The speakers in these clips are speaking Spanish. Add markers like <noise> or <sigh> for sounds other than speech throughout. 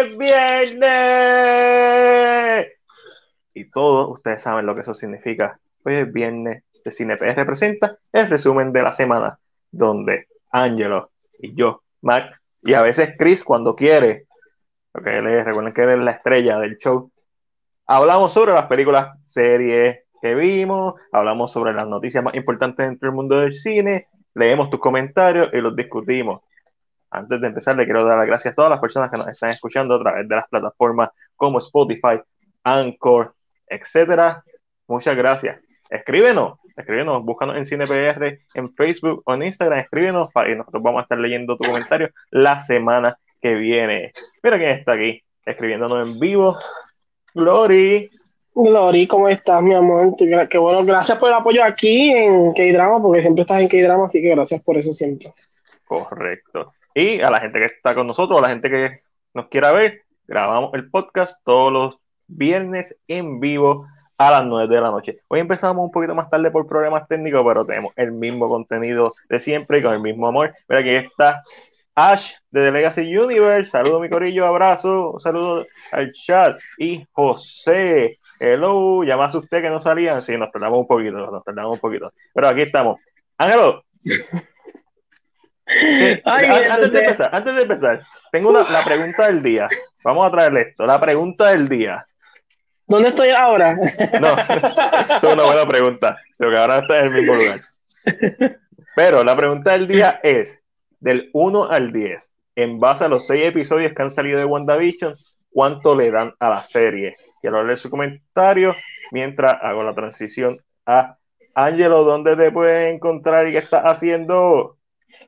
es viernes. Y todos ustedes saben lo que eso significa. Hoy es viernes de CinePR representa el resumen de la semana, donde Angelo y yo, Mac, y a veces Chris cuando quiere, porque él es, recuerden que él es la estrella del show, hablamos sobre las películas, series que vimos, hablamos sobre las noticias más importantes dentro del mundo del cine, leemos tus comentarios y los discutimos. Antes de empezar, le quiero dar las gracias a todas las personas que nos están escuchando a través de las plataformas como Spotify, Anchor, etcétera. Muchas gracias. Escríbenos, escríbenos, búscanos en CinePR, en Facebook o en Instagram, escríbenos y nosotros vamos a estar leyendo tu comentario la semana que viene. Mira quién está aquí, escribiéndonos en vivo. Glory. Glory, ¿cómo estás, mi amor? Qué bueno, gracias por el apoyo aquí en K-Drama, porque siempre estás en K-Drama, así que gracias por eso siempre. Correcto. Y a la gente que está con nosotros, a la gente que nos quiera ver, grabamos el podcast todos los viernes en vivo a las 9 de la noche. Hoy empezamos un poquito más tarde por problemas técnicos, pero tenemos el mismo contenido de siempre y con el mismo amor. Mira, aquí está Ash de The Legacy Universe. Saludo mi corillo, abrazo, saludo al chat. Y José, hello, llamas usted que no salían. Sí, nos tardamos un poquito, nos tardamos un poquito. Pero aquí estamos. Ángelo, <laughs> antes, de empezar, antes de empezar, tengo una, la pregunta del día. Vamos a traerle esto. La pregunta del día. ¿Dónde estoy ahora? No, <laughs> es una buena pregunta. Creo que ahora está en el mismo lugar. Pero la pregunta del día es: del 1 al 10, en base a los 6 episodios que han salido de WandaVision, ¿cuánto le dan a la serie? Quiero leer su comentario mientras hago la transición a Angelo. ¿Dónde te pueden encontrar y qué estás haciendo?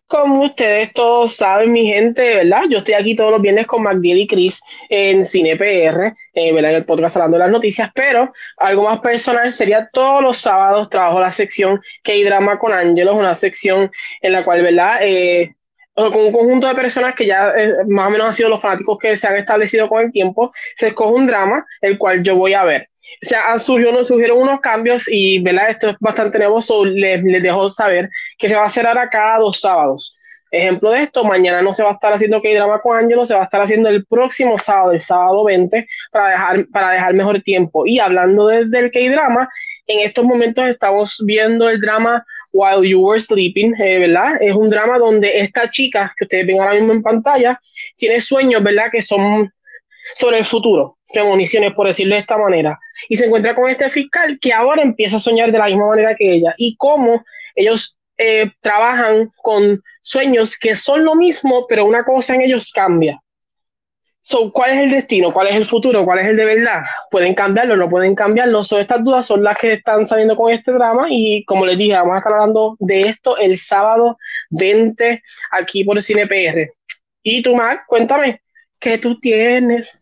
Como ustedes todos saben, mi gente, ¿verdad? Yo estoy aquí todos los viernes con Magdiel y Chris en CinePR, eh, ¿verdad? En el podcast hablando de las noticias, pero algo más personal sería todos los sábados trabajo la sección K-Drama con Ángelos, una sección en la cual, ¿verdad? Eh, con un conjunto de personas que ya eh, más o menos han sido los fanáticos que se han establecido con el tiempo, se escoge un drama, el cual yo voy a ver o sea, surgieron unos cambios y, ¿verdad? Esto es bastante nuevo, les, les dejo saber que se va a hacer ahora cada dos sábados. Ejemplo de esto, mañana no se va a estar haciendo K-Drama con Angelo, se va a estar haciendo el próximo sábado, el sábado 20, para dejar, para dejar mejor tiempo. Y hablando del K-Drama, en estos momentos estamos viendo el drama While You Were Sleeping, eh, ¿verdad? Es un drama donde esta chica, que ustedes ven ahora mismo en pantalla, tiene sueños, ¿verdad? Que son sobre el futuro, premoniciones, por decirlo de esta manera, y se encuentra con este fiscal que ahora empieza a soñar de la misma manera que ella, y cómo ellos eh, trabajan con sueños que son lo mismo, pero una cosa en ellos cambia. So, ¿Cuál es el destino? ¿Cuál es el futuro? ¿Cuál es el de verdad? ¿Pueden cambiarlo? ¿No pueden cambiarlo? So, estas dudas son las que están saliendo con este drama y como les dije, vamos a estar hablando de esto el sábado 20 aquí por el Cine PR. Y tú, Mac, cuéntame, ¿qué tú tienes?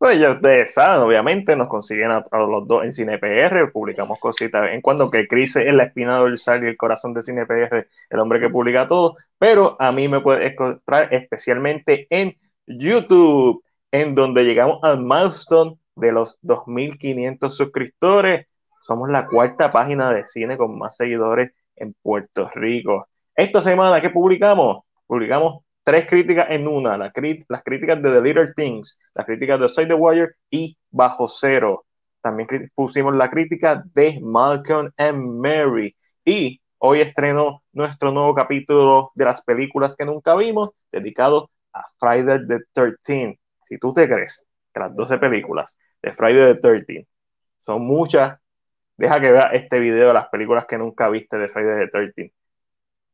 Pues ya ustedes saben, obviamente nos consiguen a, los dos en CinePR, publicamos cositas en cuando que Chris es la espina dorsal y el corazón de CinePR, el hombre que publica todo, pero a mí me puede encontrar especialmente en YouTube, en donde llegamos al milestone de los 2.500 suscriptores. Somos la cuarta página de cine con más seguidores en Puerto Rico. Esta semana, ¿qué publicamos? Publicamos tres críticas en una, las críticas de The Little Things, las críticas de Side the Wire y Bajo Cero. También pusimos la crítica de Malcolm and Mary. Y hoy estrenó nuestro nuevo capítulo de las películas que nunca vimos, dedicado a Friday the 13 Si tú te crees que las 12 películas de Friday the 13 son muchas, deja que vea este video de las películas que nunca viste de Friday the 13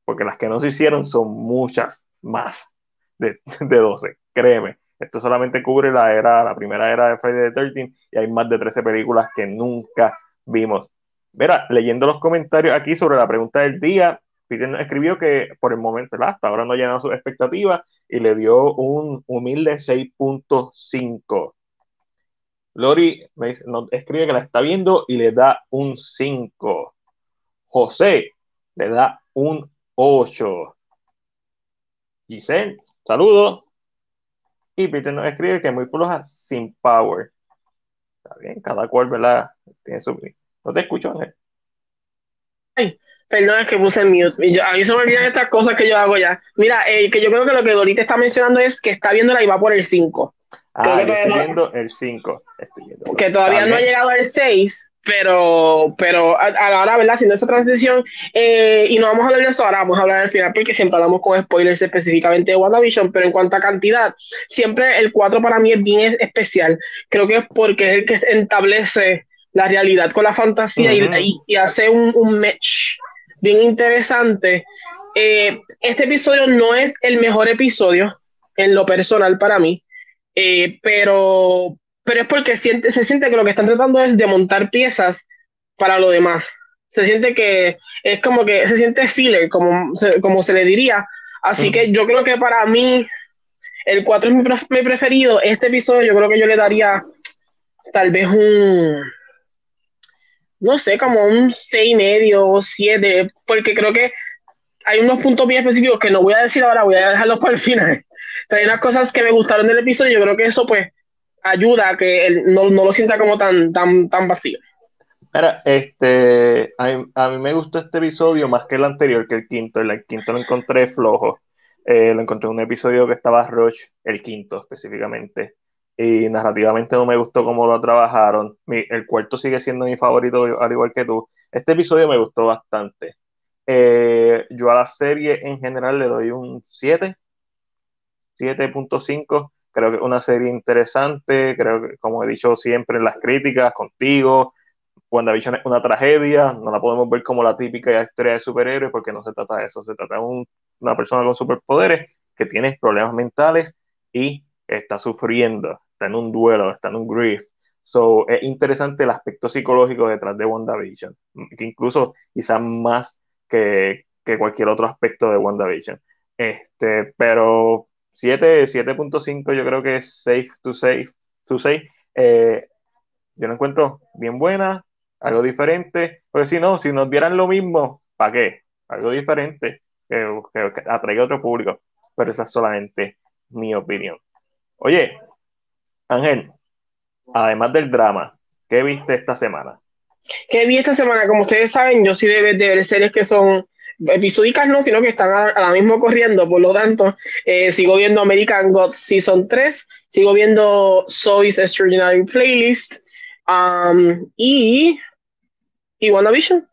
Porque las que no se hicieron son muchas más de, <laughs> de 12, créeme. Esto solamente cubre la era, la primera era de Friday the 13 y hay más de 13 películas que nunca vimos. Verá, leyendo los comentarios aquí sobre la pregunta del día, Peter escribió que por el momento, hasta ahora no ha llenado sus expectativas y le dio un humilde 6.5. Lori me nos escribe que la está viendo y le da un 5. José le da un 8. Giselle, saludos. Y Peter nos escribe que muy floja sin power. Está bien, cada cual, ¿verdad? Tiene su. No te escucho, Ángel. Ay, perdón, es que puse mute. a mí se me olvidan estas cosas que yo hago ya. Mira, eh, que yo creo que lo que Dorita está mencionando es que está viendo la y va por el 5. Ah, estoy viendo el 5. Que todavía no ha llegado al 6, pero, pero a, la hora, ¿verdad? Haciendo esa transición, eh, y no vamos a hablar de eso ahora, vamos a hablar al final, porque siempre hablamos con spoilers específicamente de WandaVision, pero en cuanto a cantidad, siempre el 4 para mí es bien especial. Creo que es porque es el que establece la realidad con la fantasía y, y, hace un, un match bien interesante. Eh, este episodio no es el mejor episodio en lo personal para mí, eh, pero, pero es porque siente, se siente que lo que están tratando es de montar piezas para lo demás. Se siente que es como que se siente filler, como se, como se le diría. Así que yo creo que para mí el 4 es mi, mi, preferido. Este episodio yo creo que yo le daría tal vez un, no sé, como un 6 medio o 7, porque creo que hay unos puntos bien específicos que no voy a decir ahora, voy a dejarlos para el final. <laughs> hay unas cosas que me gustaron del episodio, yo creo que eso pues ayuda a que él no, lo sienta como tan, tan, tan vacío. Mira, este, a mí, me gustó este episodio más que el anterior, que el quinto. El, quinto lo encontré flojo. Eh, lo encontré en un episodio que estaba Rush, el quinto específicamente. Y narrativamente no me gustó cómo lo trabajaron. el cuarto sigue siendo mi favorito, al igual que tú. Este episodio me gustó bastante. Eh, yo a la serie en general le doy un 7, 7.5. Creo que es una serie interesante. Creo que, como he dicho siempre en las críticas, contigo, WandaVision es una tragedia. No la podemos ver como la típica historia de superhéroes porque no se trata de eso. Se trata de una persona con superpoderes que tiene problemas mentales y está sufriendo, está en un duelo, está en un grief. So, es interesante el aspecto psicológico detrás de WandaVision, que incluso quizás más que, cualquier otro aspecto de WandaVision. Este, pero 7.5 yo creo que es safe to safe to say. Eh, yo lo encuentro bien buena, algo diferente, porque si no, si nos dieran lo mismo, ¿para qué? Algo diferente que, atraiga a otro público, pero esa es solamente mi opinión. Oye, Ángel, además del drama, ¿qué viste esta semana? ¿Qué vi esta semana? Como ustedes saben, yo sí de ver series que son episódicas, no, sino que están a, la misma corriendo, por lo tanto, eh, sigo viendo American Gods Season 3, sigo viendo Soy's Extraordinary Playlist um, y, y WandaVision.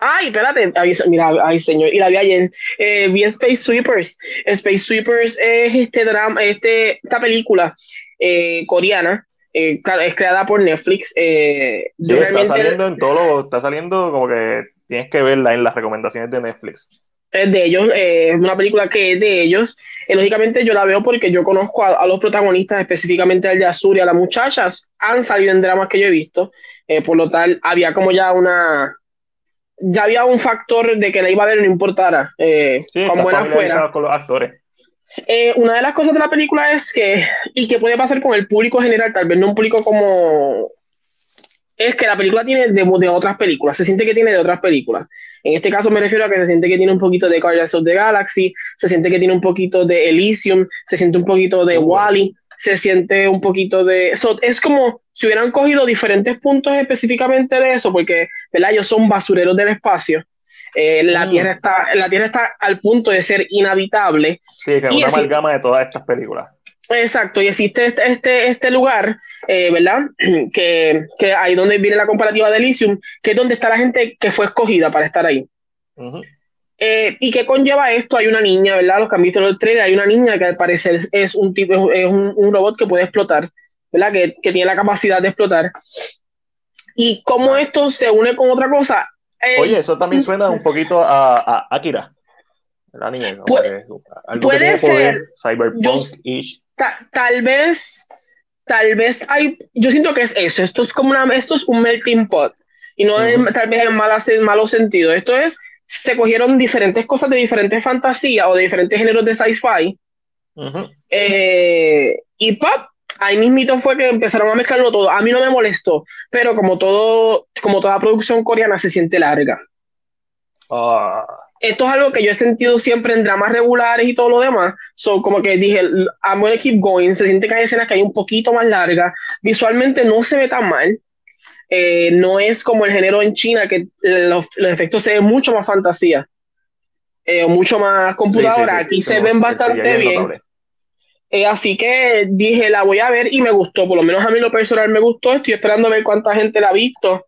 Ay, espérate, mira, ay señor, y la vi ayer, eh, vi Space Sweepers. Space Sweepers es este drama, este, esta película eh, coreana eh, claro, es creada por Netflix. Eh, está saliendo en todo está saliendo como que tienes que verla en las recomendaciones de Netflix. Es de ellos, eh, es una película que es de ellos. lógicamente yo la veo porque yo conozco a, los protagonistas, específicamente el de Azur y a las muchachas, han salido en dramas que yo he visto. por lo tal, había como ya una, ya había un factor de que la iba a ver no importara eh, con buena fuera. Con los actores. Eh, una de las cosas de la película es que, y que puede pasar con el público general, tal vez no un público como, es que la película tiene de, de otras películas, se siente que tiene de otras películas. En este caso me refiero a que se siente que tiene un poquito de Guardians of the Galaxy, se siente que tiene un poquito de Elysium, se siente un poquito de Wally, se siente un poquito de... es como si hubieran cogido diferentes puntos específicamente de eso, porque ¿verdad? ellos son basureros del espacio eh, la, mm. tierra está, la Tierra está al punto de ser inhabitable. Sí, que es una amalgama de todas estas películas. Exacto, y existe este, este, este lugar, eh, ¿verdad? <clears throat> Que, que, ahí donde viene la comparativa de Elysium, que es donde está la gente que fue escogida para estar ahí. Eh, ¿Y qué conlleva esto? Hay una niña, ¿verdad? Los cambios del trailer, hay una niña que al parecer es un tipo, es un, un robot que puede explotar, ¿verdad? Que, que, tiene la capacidad de explotar. Y cómo esto se une con otra cosa, eh, Oye, eso también suena un <laughs> poquito a, a Akira. La niña, puede, puede ser. Cyberpunk-ish. Tal vez, tal vez hay. Yo siento que es eso. Esto es como una. Esto es un melting pot. Y no tal vez en, mala, en malo sentido. Esto es. Se cogieron diferentes cosas de diferentes fantasías o de diferentes géneros de sci-fi. Eh, y pop, ahí mismito fue que empezaron a mezclarlo todo. A mí no me molestó, pero como todo, como toda producción coreana se siente larga. Ah. Esto es algo que yo he sentido siempre en dramas regulares y todo lo demás. So, como que dije, I'm gonna keep going. Se siente que hay escenas que hay un poquito más largas. Visualmente no se ve tan mal. Eh, no es como el género en China, que los, efectos se ven mucho más fantasía. Eh, mucho más computadora. Aquí se ven bastante bien. Eh, así que dije, la voy a ver y me gustó, por lo menos a mí lo personal me gustó, estoy esperando a ver cuánta gente la ha visto,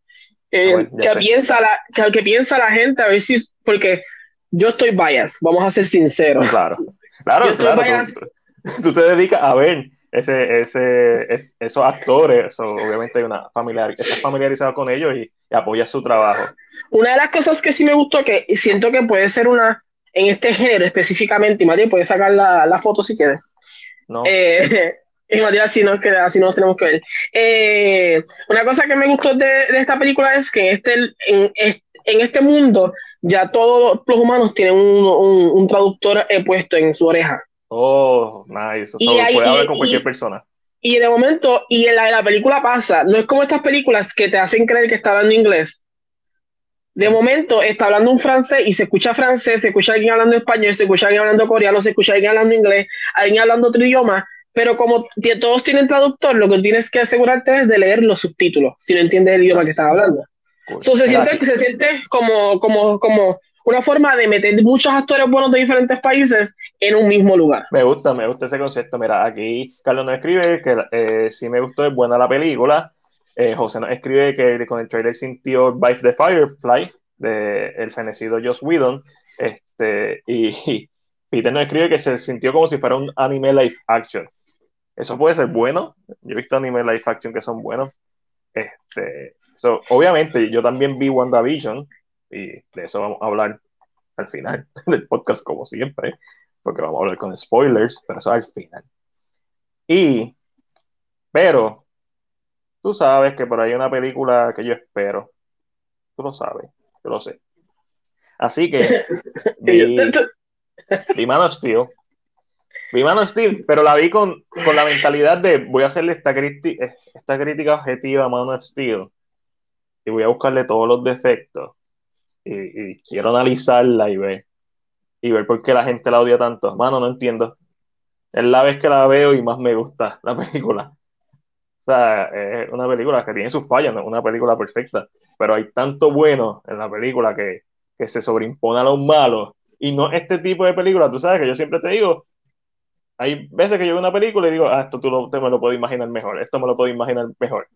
eh, ah, qué, piensa la, qué, piensa la gente, a ver si, porque yo estoy bias, vamos a ser sinceros. Claro, claro, claro. Tú, te dedicas a ver ese, ese, esos actores, obviamente hay una familiar, estás familiarizado con ellos y, apoyas su trabajo. Una de las cosas que sí me gustó, que siento que puede ser una, en este género específicamente, y Matías puede sacar la, la foto si quieres. No. Eh, <laughs> y Matías, así, no, que, así nos tenemos que ver. Eh, una cosa que me gustó de, de, esta película es que en este, en, en este mundo ya todos los humanos tienen un, un, un traductor eh, puesto en su oreja. Oh, nice. y puede hablar con cualquier persona. Y de momento, y en la, la, película pasa, no es como estas películas que te hacen creer que está hablando inglés. De momento está hablando un francés y se escucha francés, se escucha alguien hablando español, se escucha alguien hablando coreano, se escucha alguien hablando inglés, alguien hablando otro idioma, pero como todos tienen traductor, lo que tienes que asegurarte es de leer los subtítulos, si no entiendes el idioma que están hablando. So, se, siente, se siente como, como, como una forma de meter muchos actores buenos de diferentes países en un mismo lugar. Me gusta, me gusta ese concepto. Mira, aquí Carlos nos escribe que eh, sí me gustó, es buena la película. Eh, José nos escribe que con el trailer sintió Vice the Firefly, de el fenecido Joss Whedon. Este, y, Peter nos escribe que se sintió como si fuera un anime live action. Eso puede ser bueno. Yo he visto anime live action que son buenos. Este, obviamente, yo también vi WandaVision y de eso vamos a hablar al final <laughs> del podcast, como siempre, porque vamos a hablar con spoilers, pero eso al final. Y, pero, tú sabes que por ahí hay una película que yo espero. Tú lo sabes, yo lo sé. Así que vi, vi Man of Steel. Vi Man of Steel, pero la vi con, con la mentalidad de voy a hacerle esta, esta crítica objetiva a Man of Steel y voy a buscarle todos los defectos y, quiero analizarla y ver y ver por qué la gente la odia tanto. Mano, no entiendo. Es la vez que la veo y más me gusta <laughs> la película. O sea, es una película que tiene sus fallas, no es una película perfecta, pero hay tanto bueno en la película que, que se sobreimpone a los malos. Y no este tipo de película, tú sabes que yo siempre te digo, hay veces que yo veo una película y digo, ah, esto tú lo, te me lo puedo imaginar mejor, esto me lo puedo imaginar mejor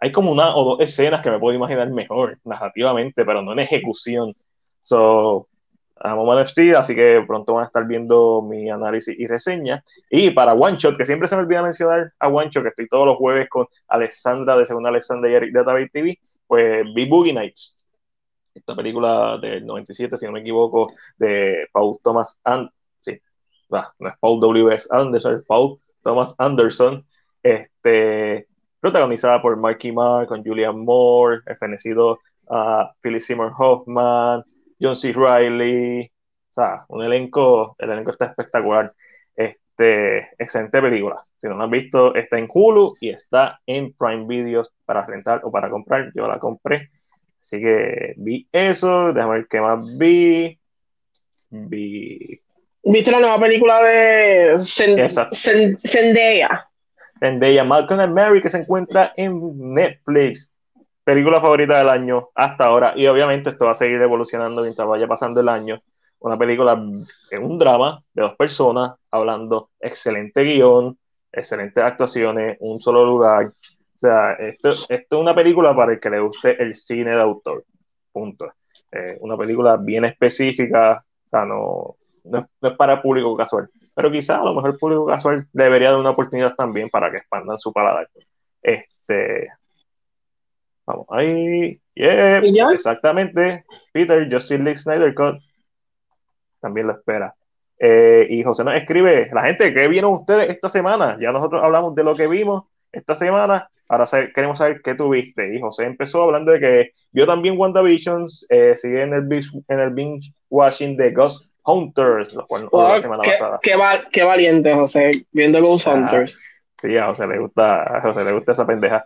hay como una o dos escenas que me puedo imaginar mejor narrativamente, pero no en ejecución. So, amo Man of Steel, así que pronto van a estar viendo mi análisis y reseña. Y para One Shot, que siempre se me olvida mencionar a One Shot, que estoy todos los jueves con Alexandra de Segunda Alexandra y Eric de Database TV, pues vi Boogie Nights. Esta película del 97, si no me equivoco, de Paul Thomas Anderson. Sí, no es Paul W.S. Anderson, es Paul Thomas Anderson. Este, protagonizada por Marky Mark, con Julian Moore, el fenecido uh, Philip Seymour Hoffman, John C. Riley, o sea, un elenco, el elenco está espectacular. Este, excelente película. Si no la han visto, está en Hulu y está en Prime Videos para rentar o para comprar. Yo la compré. Así que vi eso. Déjame ver qué más vi. Vi. ¿Viste la nueva película de Zendaya? De Malcolm and Mary, que se encuentra en Netflix. Película favorita del año hasta ahora. Y obviamente esto va a seguir evolucionando mientras vaya pasando el año. Una película es un drama de dos personas hablando excelente guion, excelentes actuaciones, un solo lugar. O sea, esto, esto es una película para el que le guste el cine de autor. Punto. Eh, una película bien específica, o sea, no, no, no es para público casual pero quizás a lo mejor el público casual debería dar una oportunidad también para que expandan su paladar. Este, vamos ahí, exactamente, Peter, Justin Lee Snyder Cut, también lo espera. Eh, y José nos escribe, la gente, ¿qué vieron ustedes esta semana? Ya nosotros hablamos de lo que vimos esta semana, ahora queremos saber qué tuviste. Y José empezó hablando de que vio también WandaVision, eh, sigue en el, en el binge watching de Ghost Hunters, lo cual oh, la semana qué, pasada. Qué, valiente, José, viendo Ghost ah, Hunters. Sí, a José le gusta, a José le gusta esa pendeja.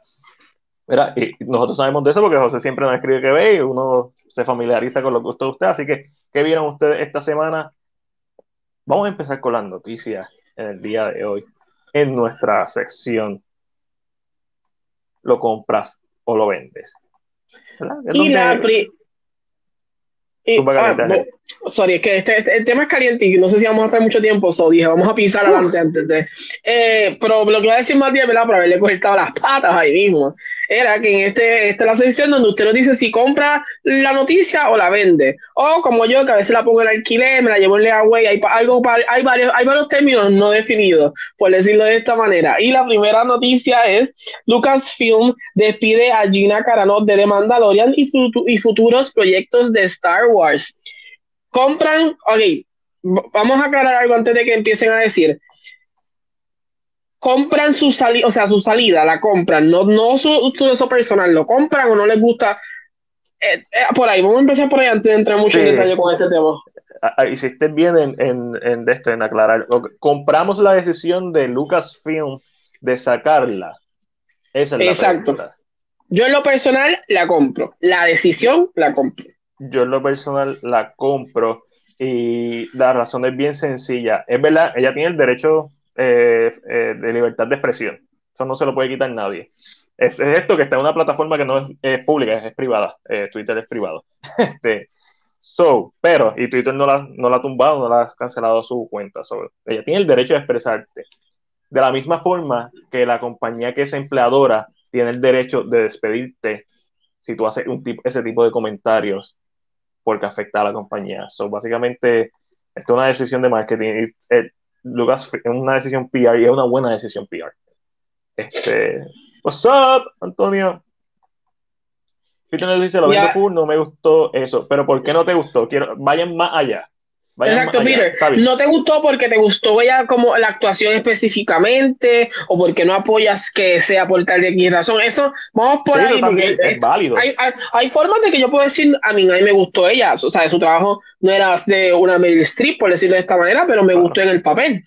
Mira, y nosotros sabemos de eso porque José siempre nos escribe que ve y uno se familiariza con lo que gusta de usted. Así que, ¿qué vieron ustedes esta semana? Vamos a empezar con las noticias en el día de hoy. En nuestra sección, ¿lo compras o lo vendes? Y la, sorry, es que este, este, el tema es caliente y no sé si vamos a estar mucho tiempo, so dije, vamos a pisar adelante antes de. Eh, pero lo que iba a decir más bien, ¿verdad? Por haberle cortado las patas ahí mismo, era que en este, esta es la sección donde usted nos dice si compra la noticia o la vende. O como yo, que a veces la pongo en alquiler, me la llevo en layaway, hay, algo, hay, varios, hay varios términos no definidos, por decirlo de esta manera. Y la primera noticia es: Lucasfilm despide a Gina Carano de The Mandalorian y, y futuros proyectos de Star Wars compran, ok, vamos a aclarar algo antes de que empiecen a decir. Compran su salida, o sea, su salida, la compran, no, no su, su eso personal, lo compran o no les gusta. Eh, eh, por ahí, vamos a empezar por ahí antes de entrar mucho en detalle con este tema. Ah, ah, hiciste bien en, en, en, esto, en aclarar. Compramos la decisión de Lucasfilm de sacarla. Esa es Exacto. Yo en lo personal la compro. La decisión la compro yo en lo personal la compro y la razón es bien sencilla. Es verdad, ella tiene el derecho eh, eh, de libertad de expresión. Eso no se lo puede quitar nadie. Es, esto que está en una plataforma que no es, pública, es, privada. Eh, Twitter es privado. <laughs> este, so, pero, y Twitter no la, no la ha tumbado, no la ha cancelado su cuenta. ella tiene el derecho de expresarte. De la misma forma que la compañía que es empleadora tiene el derecho de despedirte si tú haces ese tipo de comentarios porque afecta a la compañía. So, básicamente, esto es una decisión de marketing. Eh, Lucas es una decisión PR y es una buena decisión PR. Este, what's up, Antonio? Peter nos dice, lo vendo cool, no me gustó eso. Pero ¿por qué no te gustó? Quiero, vayan más allá. Exacto, Peter. ¿No te gustó porque te gustó ya como la actuación específicamente o porque no apoyas que sea por tal de X razón? Eso, vamos por ahí. Porque es válido. Hay, hay, formas de que yo puedo decir, a mí, a mí me gustó ella. O sea, su trabajo no era de una Meryl Streep, por decirlo de esta manera, pero me gustó en el papel.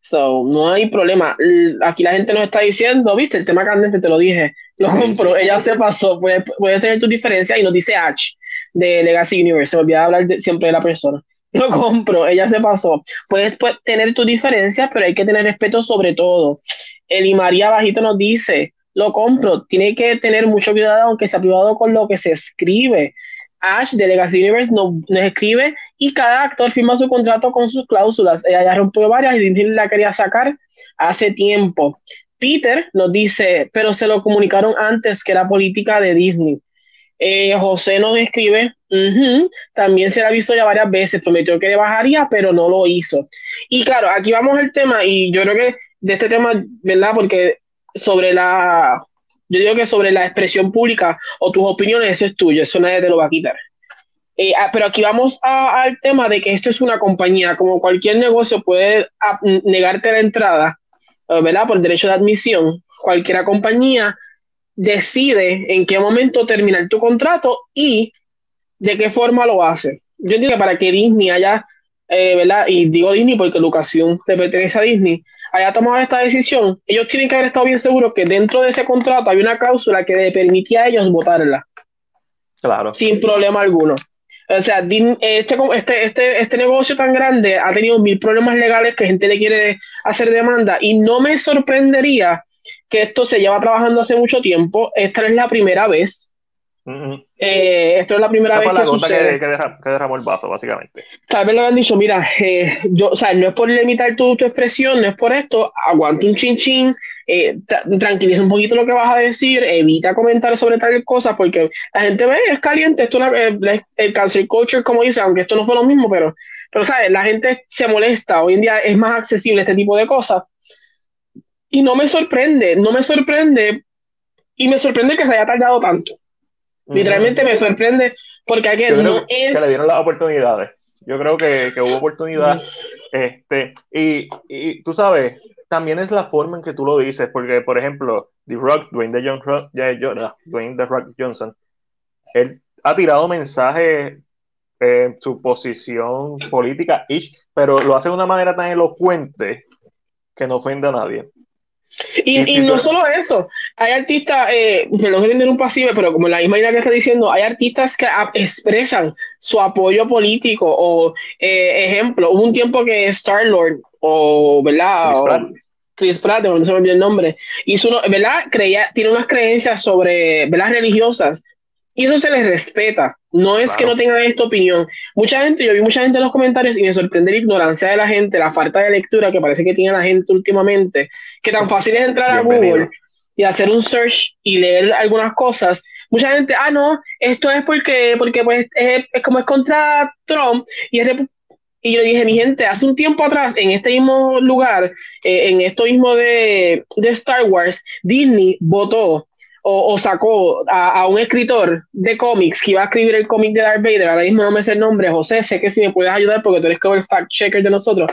So, no hay problema. Aquí la gente nos está diciendo, viste, el tema candente te lo dije, lo compro, ella se pasó, puede, puede tener tu diferencia y nos dice H de Legacy Universe, se me olvidaba hablar siempre de la persona <laughs> lo compro, ella se pasó. Puedes, tener tus diferencias, pero hay que tener respeto sobre todo. Eli María Bajito nos dice, lo compro, tiene que tener mucho cuidado, aunque sea privado con lo que se escribe. Ash de Legacy Universe nos, escribe y cada actor firma su contrato con sus cláusulas. Ella ya rompió varias y Disney la quería sacar hace tiempo. Peter nos dice, pero se lo comunicaron antes que era política de Disney. Eh, José nos escribe, también se la avisó ya varias veces, prometió que le bajaría, pero no lo hizo. Y claro, aquí vamos al tema, y yo creo que de este tema, ¿verdad? Porque sobre la, yo digo que sobre la expresión pública o tus opiniones, eso es tuyo, eso nadie te lo va a quitar. Eh, ah, pero aquí vamos al tema de que esto es una compañía, como cualquier negocio puede ah, negarte la entrada, ¿verdad? Por derecho de admisión, cualquier compañía decide en qué momento terminar tu contrato y de qué forma lo hace. Yo entiendo que para que Disney haya, eh, ¿verdad? Y digo Disney porque Educación le pertenece a Disney, haya tomado esta decisión, ellos tienen que haber estado bien seguros que dentro de ese contrato hay una cláusula que le permitía a ellos votarla. Claro. Sin problema alguno. O sea, este, este, este, este negocio tan grande ha tenido mil problemas legales que gente le quiere hacer demanda y no me sorprendería que esto se lleva trabajando hace mucho tiempo. Esta es la primera vez. Eh, esto es la primera vez que sucede. Que, derramó el vaso, básicamente. Tal vez le han dicho, mira, eh, yo, o sea, no es por limitar tu, tu expresión, no es por esto, aguanta un chin chin, eh, tranquiliza un poquito lo que vas a decir, evita comentar sobre tal cosa, porque la gente ve, es caliente, esto es el cancer culture, como dice, aunque esto no fue lo mismo, pero, pero, ¿sabes? La gente se molesta, hoy en día es más accesible este tipo de cosas. Y no me sorprende, no me sorprende, y me sorprende que se haya tardado tanto. Literalmente me sorprende porque aquí no es... Que le dieron las oportunidades. Yo creo que, que hubo oportunidad. Este, y, y, tú sabes, también es la forma en que tú lo dices, porque, por ejemplo, The Rock, Dwayne The, John, Dwayne The Rock Johnson, él ha tirado mensajes en su posición política, pero lo hace de una manera tan elocuente que no ofende a nadie. Y, y, no solo eso, hay artistas, eh, perdón que un pasivo, pero como la misma idea que está diciendo, hay artistas que expresan su apoyo político o, eh, ejemplo, hubo un tiempo que Star Lord o, ¿verdad? Chris Pratt, Chris Pratt no se me olvidó el nombre, hizo, uno, ¿verdad? Creía, tiene unas creencias sobre, ¿verdad? Religiosas Y eso se les respeta. No es que no tengan esta opinión. Mucha gente, yo vi mucha gente en los comentarios y me sorprende la ignorancia de la gente, la falta de lectura que parece que tiene la gente últimamente, que tan fácil es entrar a Google y hacer un search y leer algunas cosas. Mucha gente, ah, no, esto es porque, porque pues, es, como es contra Trump y y yo dije, mi gente, hace un tiempo atrás, en este mismo lugar, eh, en esto mismo de, de Star Wars, Disney votó o, sacó a, un escritor de cómics que iba a escribir el cómic de Darth Vader, ahora mismo no me sé el nombre, José, sé que si me puedes ayudar porque tú eres como el fact checker de nosotros.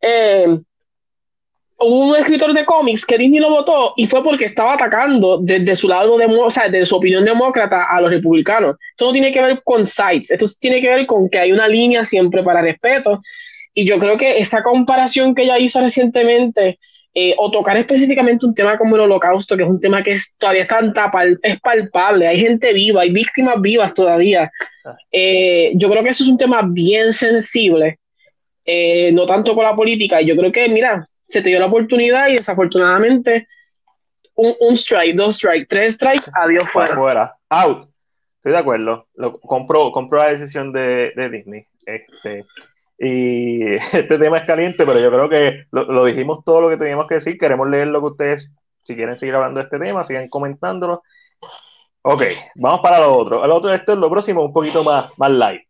Eh, hubo un escritor de cómics que Disney lo votó y fue porque estaba atacando desde su lado, de, o sea, desde su opinión demócrata a los republicanos. Esto no tiene que ver con sites, esto tiene que ver con que hay una línea siempre para respeto. Y yo creo que esa comparación que ella hizo recientemente eh, o tocar específicamente un tema como el holocausto, que es un tema que es, todavía está es palpable, hay gente viva, hay víctimas vivas todavía. Ah. Eh, yo creo que eso es un tema bien sensible, eh, no tanto con la política, yo creo que, mira, se te dio la oportunidad y desafortunadamente un, strike, dos strikes, tres strikes, adiós fuera. fuera. Out. Estoy de acuerdo. Lo, compró, compró la decisión de, de Disney. Este, y <laughs> este tema es caliente, pero yo creo que lo, dijimos todo lo que teníamos que decir. Queremos leer lo que ustedes, si quieren seguir hablando de este tema, sigan comentándolo. Ok, vamos para lo otro. El otro, esto es lo próximo, un poquito más, más light.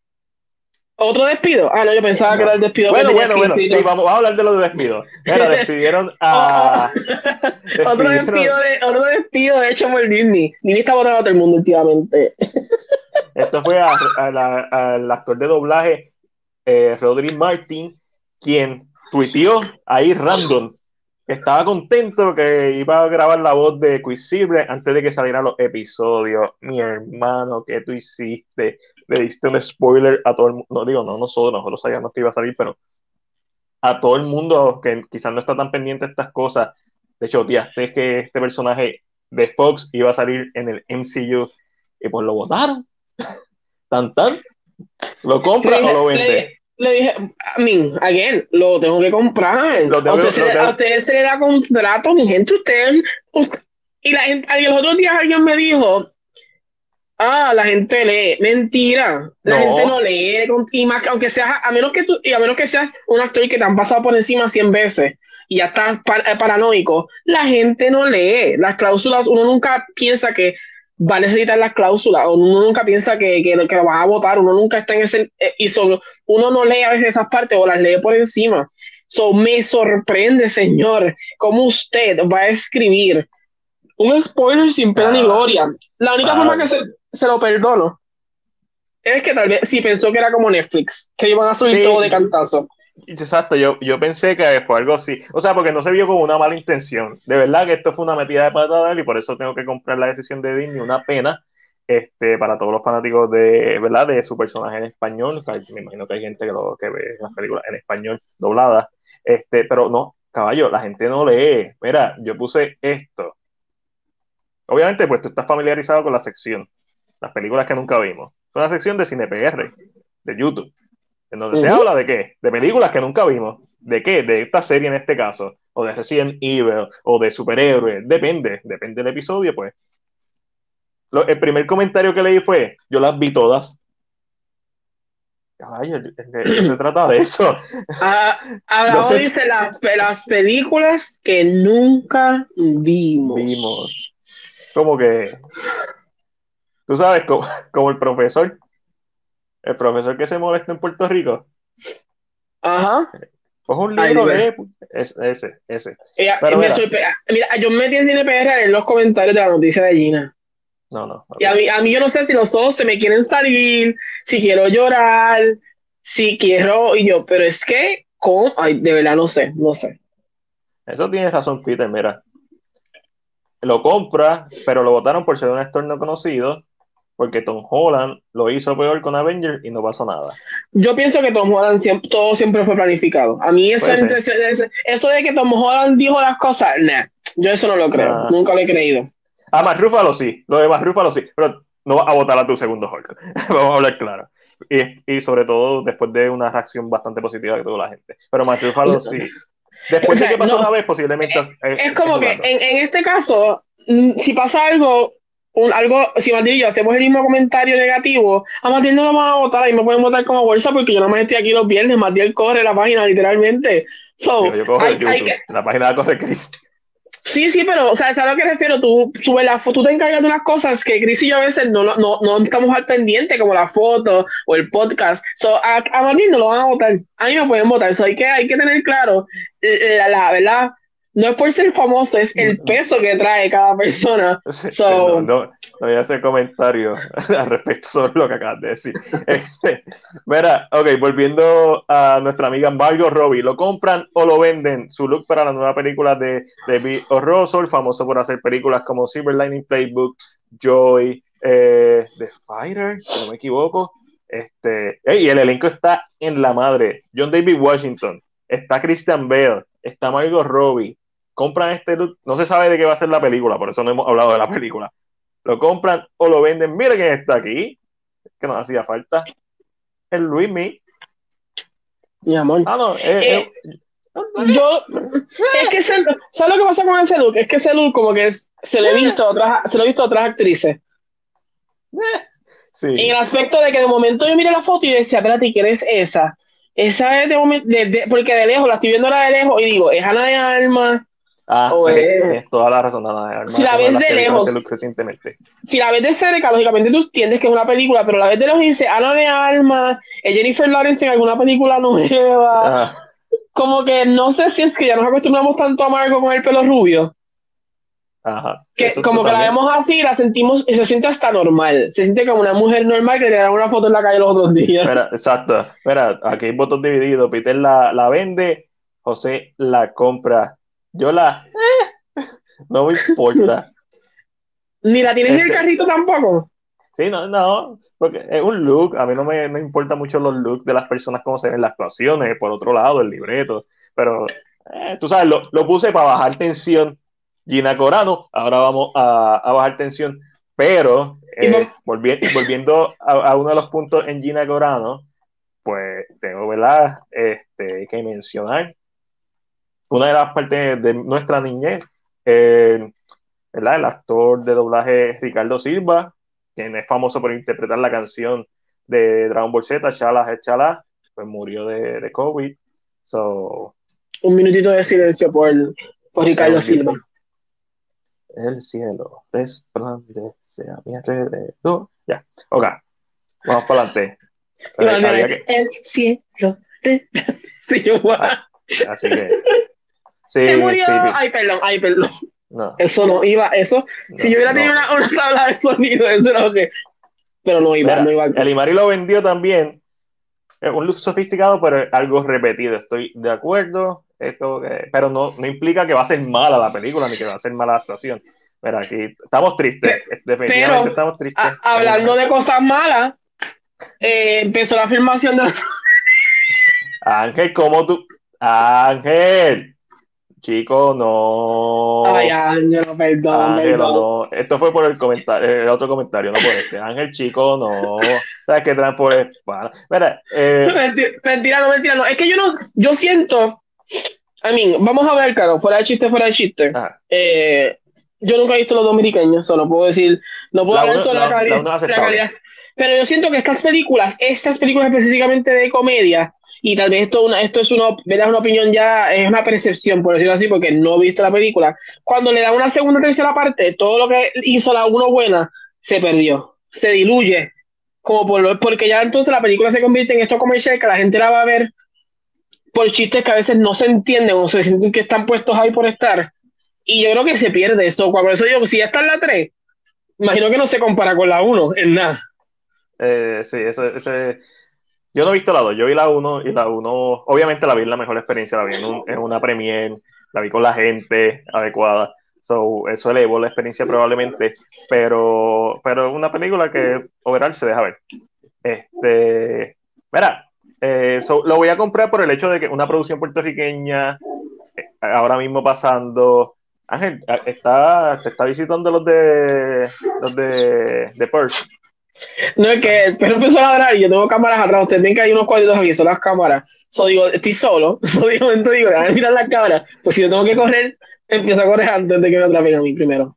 ¿Otro despido? Ah, no, yo pensaba que era el despido. Bueno, bueno, bueno, sí, vamos, a hablar de los despidos. Mira, despidieron <laughs> a... <laughs> otro, despido de, otro despido de hecho por Disney. Disney está votando a todo el mundo últimamente. Esto fue al actor de doblaje eh, Rodri Martin, quien tuiteó ahí random estaba contento que iba a grabar la voz de Quisible antes de que salieran los episodios. Mi hermano, ¿qué tú hiciste? Le diste un spoiler a todo el mundo. No digo, no nosotros, nosotros sabíamos que iba a salir, pero a todo el mundo que quizás no está tan pendiente de estas cosas. De hecho, odiaste que este personaje de Fox iba a salir en el MCU y pues lo votaron. <laughs> tan tan. ¿Lo compra o lo vende? Le, dije, a mí, again, lo tengo que comprar. a, usted se, le da contrato, mi gente, usted, y la gente, los otros días alguien me dijo, ah, la gente lee, mentira, la gente no lee, y más, aunque seas, a menos que tú, y a menos que seas un actor que te han pasado por encima 100 veces y ya estás eh, paranoico, la gente no lee, las cláusulas, uno nunca piensa que va a necesitar las cláusulas, o uno nunca piensa que, que, que lo van a votar, uno nunca está en ese, eh, y solo, uno no lee a veces esas partes o las lee por encima. So, me sorprende, señor, cómo usted va a escribir un spoiler sin pena ni ah. gloria. La única forma que se, se, lo perdono es que tal vez si pensó que era como Netflix, que iban a subir todo de cantazo. Exacto, yo, yo pensé que fue algo así. O sea, porque no se vio como una mala intención. De verdad que esto fue una metida de patada y por eso tengo que comprar la decisión de Disney. Una pena este, para todos los fanáticos de, ¿verdad? de su personaje en español. me imagino que hay gente que ve las películas en español dobladas. Este, pero no, caballo, la gente no lee. Mira, yo puse esto. Obviamente, pues tú estás familiarizado con la sección, las películas que nunca vimos. Es una sección de CinePR, de YouTube en donde se habla de qué? De películas que nunca vimos. ¿De qué? De esta serie en este caso, o de Resident Evil, o de superhéroes, depende, depende del episodio, pues. el primer comentario que leí fue, yo las vi todas. Ay, no se trata de eso. <laughs> Ah, ahora dice las, las películas que nunca vimos. Vimos. Como que, tú sabes, como el profesor el profesor que se molesta en Puerto Rico. Ajá. Coge un libro de ese, ese. mira, yo me metí en CinePR en los comentarios de la noticia de Gina. No, no. Y a mí, a mí yo no sé si los ojos se me quieren salir, si quiero llorar, si quiero, y yo, pero es que, con, ay, de verdad no sé, no sé. Eso tienes razón, Peter, mira. Lo compra, pero lo votaron por ser un actor no conocido porque Tom Holland lo hizo peor con Avengers y no pasó nada. Yo pienso que Tom Holland siempre, todo siempre fue planificado. A mí eso de que Tom Holland dijo las cosas, nah, yo eso no lo creo, ah. nunca lo he creído. A Mark Ruffalo sí, lo de Mark Ruffalo sí, pero no vas a votar a tu segundo Hulk, <laughs> vamos a hablar claro. Y, y, sobre todo después de una reacción bastante positiva de toda la gente. Pero Mark Ruffalo sí. Después de que pasó una vez, posiblemente... Es, como que en, en este caso, mm, si pasa algo un, algo, si Matilde y yo hacemos el mismo comentario negativo, a Matilde no lo van a votar y me pueden votar como bolsa porque yo no me estoy aquí los viernes, Matilde corre la página literalmente. So, yo, yo cojo el YouTube, la página de corre Chris. Sí, sí, pero, o sea, ¿sabes a lo que refiero? Tú subes la foto, tú te encargas de unas cosas que Chris y yo a veces no, no, no estamos al pendiente, como la foto o el podcast. So, a, a Matilde no lo van a votar. A mí me pueden votar. So, hay que, hay que tener claro, eh, la, la verdad, no es por ser famoso, es el peso que trae cada persona. <laughs> no, no, voy a hacer comentarios <laughs> al respecto sobre lo que acabas de decir. <laughs> Este, mira, ok, volviendo a nuestra amiga Margot Robbie, ¿lo compran o lo venden? Su look para la nueva película de David Russell, famoso por hacer películas como Silver Lining Playbook, Joy, eh, The Fighter, si no me equivoco. Este, y el elenco está en la madre. John David Washington, está Christian Bale, está Margot Robbie, compran este look, no se sabe de qué va a ser la película, por eso no hemos hablado de la película. Lo compran o lo venden. Mira quién está aquí, que nos hacía falta. El Luis Mi. Mi amor. Ah, no, eh, eh, yo, es que ¿sabes lo que pasa con ese look? Es que ese look como que se lo he visto a otras, se lo he visto a otras actrices. Sí. En el aspecto de que de momento yo miré la foto y decía, espérate, ¿quién es esa? Esa es de momento, porque de lejos, la estoy viendo la de lejos y digo, es Ana de Alma, Ah, tienes toda la razón, Ana. Si la ves de lejos, si la ves de cerca, lógicamente tú entiendes que es una película, pero la ves de lejos y dice Ana de Alma, Jennifer Lawrence en alguna película nueva. Como que no sé si es que ya nos acostumbramos tanto a Margot con el pelo rubio. Ajá. Que como que la vemos así, la sentimos, y se siente hasta normal. Se siente como una mujer normal que le da una foto en la calle los otros días. Mira, exacto. Mira, aquí hay votos divididos. Peter la, la vende, José la compra yo la. Eh, no me importa. <laughs> Ni la tienes en el este, carrito tampoco. Sí, no, no, porque es un look. A mí no me, importa mucho los looks de las personas, como se ven las actuaciones, por otro lado, el libreto. Pero, eh, tú sabes, lo, puse para bajar tensión. Gina Corano, ahora vamos a, bajar tensión. Pero, eh, volviendo a, uno de los puntos en Gina Corano, pues tengo, ¿verdad? Este, que mencionar una de las partes de nuestra niñez, eh, ¿verdad? El actor de doblaje Ricardo Silva, quien es famoso por interpretar la canción de Dragon Ball Z, Chala Chala, pues murió de, de COVID. So, Un minutito de silencio por, por Ricardo Silva. El cielo resplandece a mi alrededor. Ya, ok. Vamos para adelante. El cielo sí, yo, Así que se murió. Ay, perdón, ay, perdón. No. Eso no iba, eso. si yo hubiera tenido una, una, tabla de sonido, eso era lo que. Pero no iba, no iba. El Imari lo vendió también. Es un look sofisticado, pero algo repetido. Estoy de acuerdo. Esto, pero no, no implica que va a ser mala la película ni que va a ser mala la actuación. Mira, aquí estamos tristes. Definitivamente estamos tristes. hablando de cosas malas, eh, empezó la filmación de. Ángel, ¿cómo tú? Ángel. Chico, no. Ay, Ángel, perdón. Ángel, no. Esto fue por el comentario, el otro comentario, no por este. Ángel, chico, no. ¿Sabes qué traen por Mira, eh... mentira, no, mentira, no. Es que yo no, yo siento, I mean, vamos a ver, claro, fuera de chiste, fuera de chiste. Eh, yo nunca he visto los dominicanos, solo puedo decir, no puedo hablar sobre la, calidad. Pero yo siento que estas películas, estas películas específicamente de comedia, y tal vez esto, una, esto es una, una opinión ya, es una percepción, por decirlo así, porque no he visto la película. Cuando le dan una segunda o tercera parte, todo lo que hizo la uno buena se perdió, se diluye. Como por, porque ya entonces la película se convierte en esto comercial que la gente la va a ver por chistes que a veces no se entienden o se sienten que están puestos ahí por estar. Y yo creo que se pierde eso. Por eso digo, si ya está en la 3, imagino que no se compara con la 1 en nada. Eh, sí, eso, ese, yo no he visto la 2, yo vi la 1 y la 1, obviamente la vi en la mejor experiencia, la vi en, una premiere, la vi con la gente adecuada. So, eso elevó la experiencia probablemente, pero, pero una película que overall se deja ver. Este, mira, eh, lo voy a comprar por el hecho de que una producción puertorriqueña eh, ahora mismo pasando. Ángel, está, te está visitando los de los de, de Perth. No, es que el perro empezó a ladrar y yo tengo cámaras atrás. Ustedes ven que hay unos cuadritos aquí, son las cámaras. So, digo, estoy solo. <laughs> So, digo, entonces digo, déjame mirar las cámaras. Pues si yo tengo que correr, empiezo a correr antes de que me atrapen a mí primero.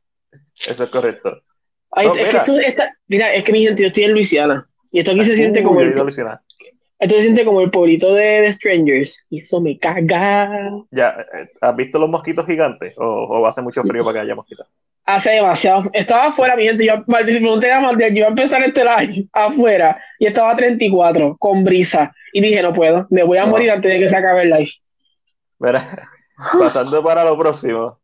Eso es correcto. Ay, No, es que mira. tú está- mira, es que mi gente, yo estoy en Luisiana. Y esto aquí se siente Uy, como el, Luisiana. esto se siente como el pueblito de, de Strangers. Y eso me caga. Ya, eh, ¿has visto los mosquitos gigantes? ¿O, o hace mucho frío para que haya mosquitos? Hace demasiado. Estaba afuera, mi gente. Yo Martín, me pregunté a Martín, yo iba a empezar este live afuera y estaba a 34 con brisa. Y dije, no puedo, me voy a No. morir antes de que se acabe el live. <laughs> Pasando para lo próximo.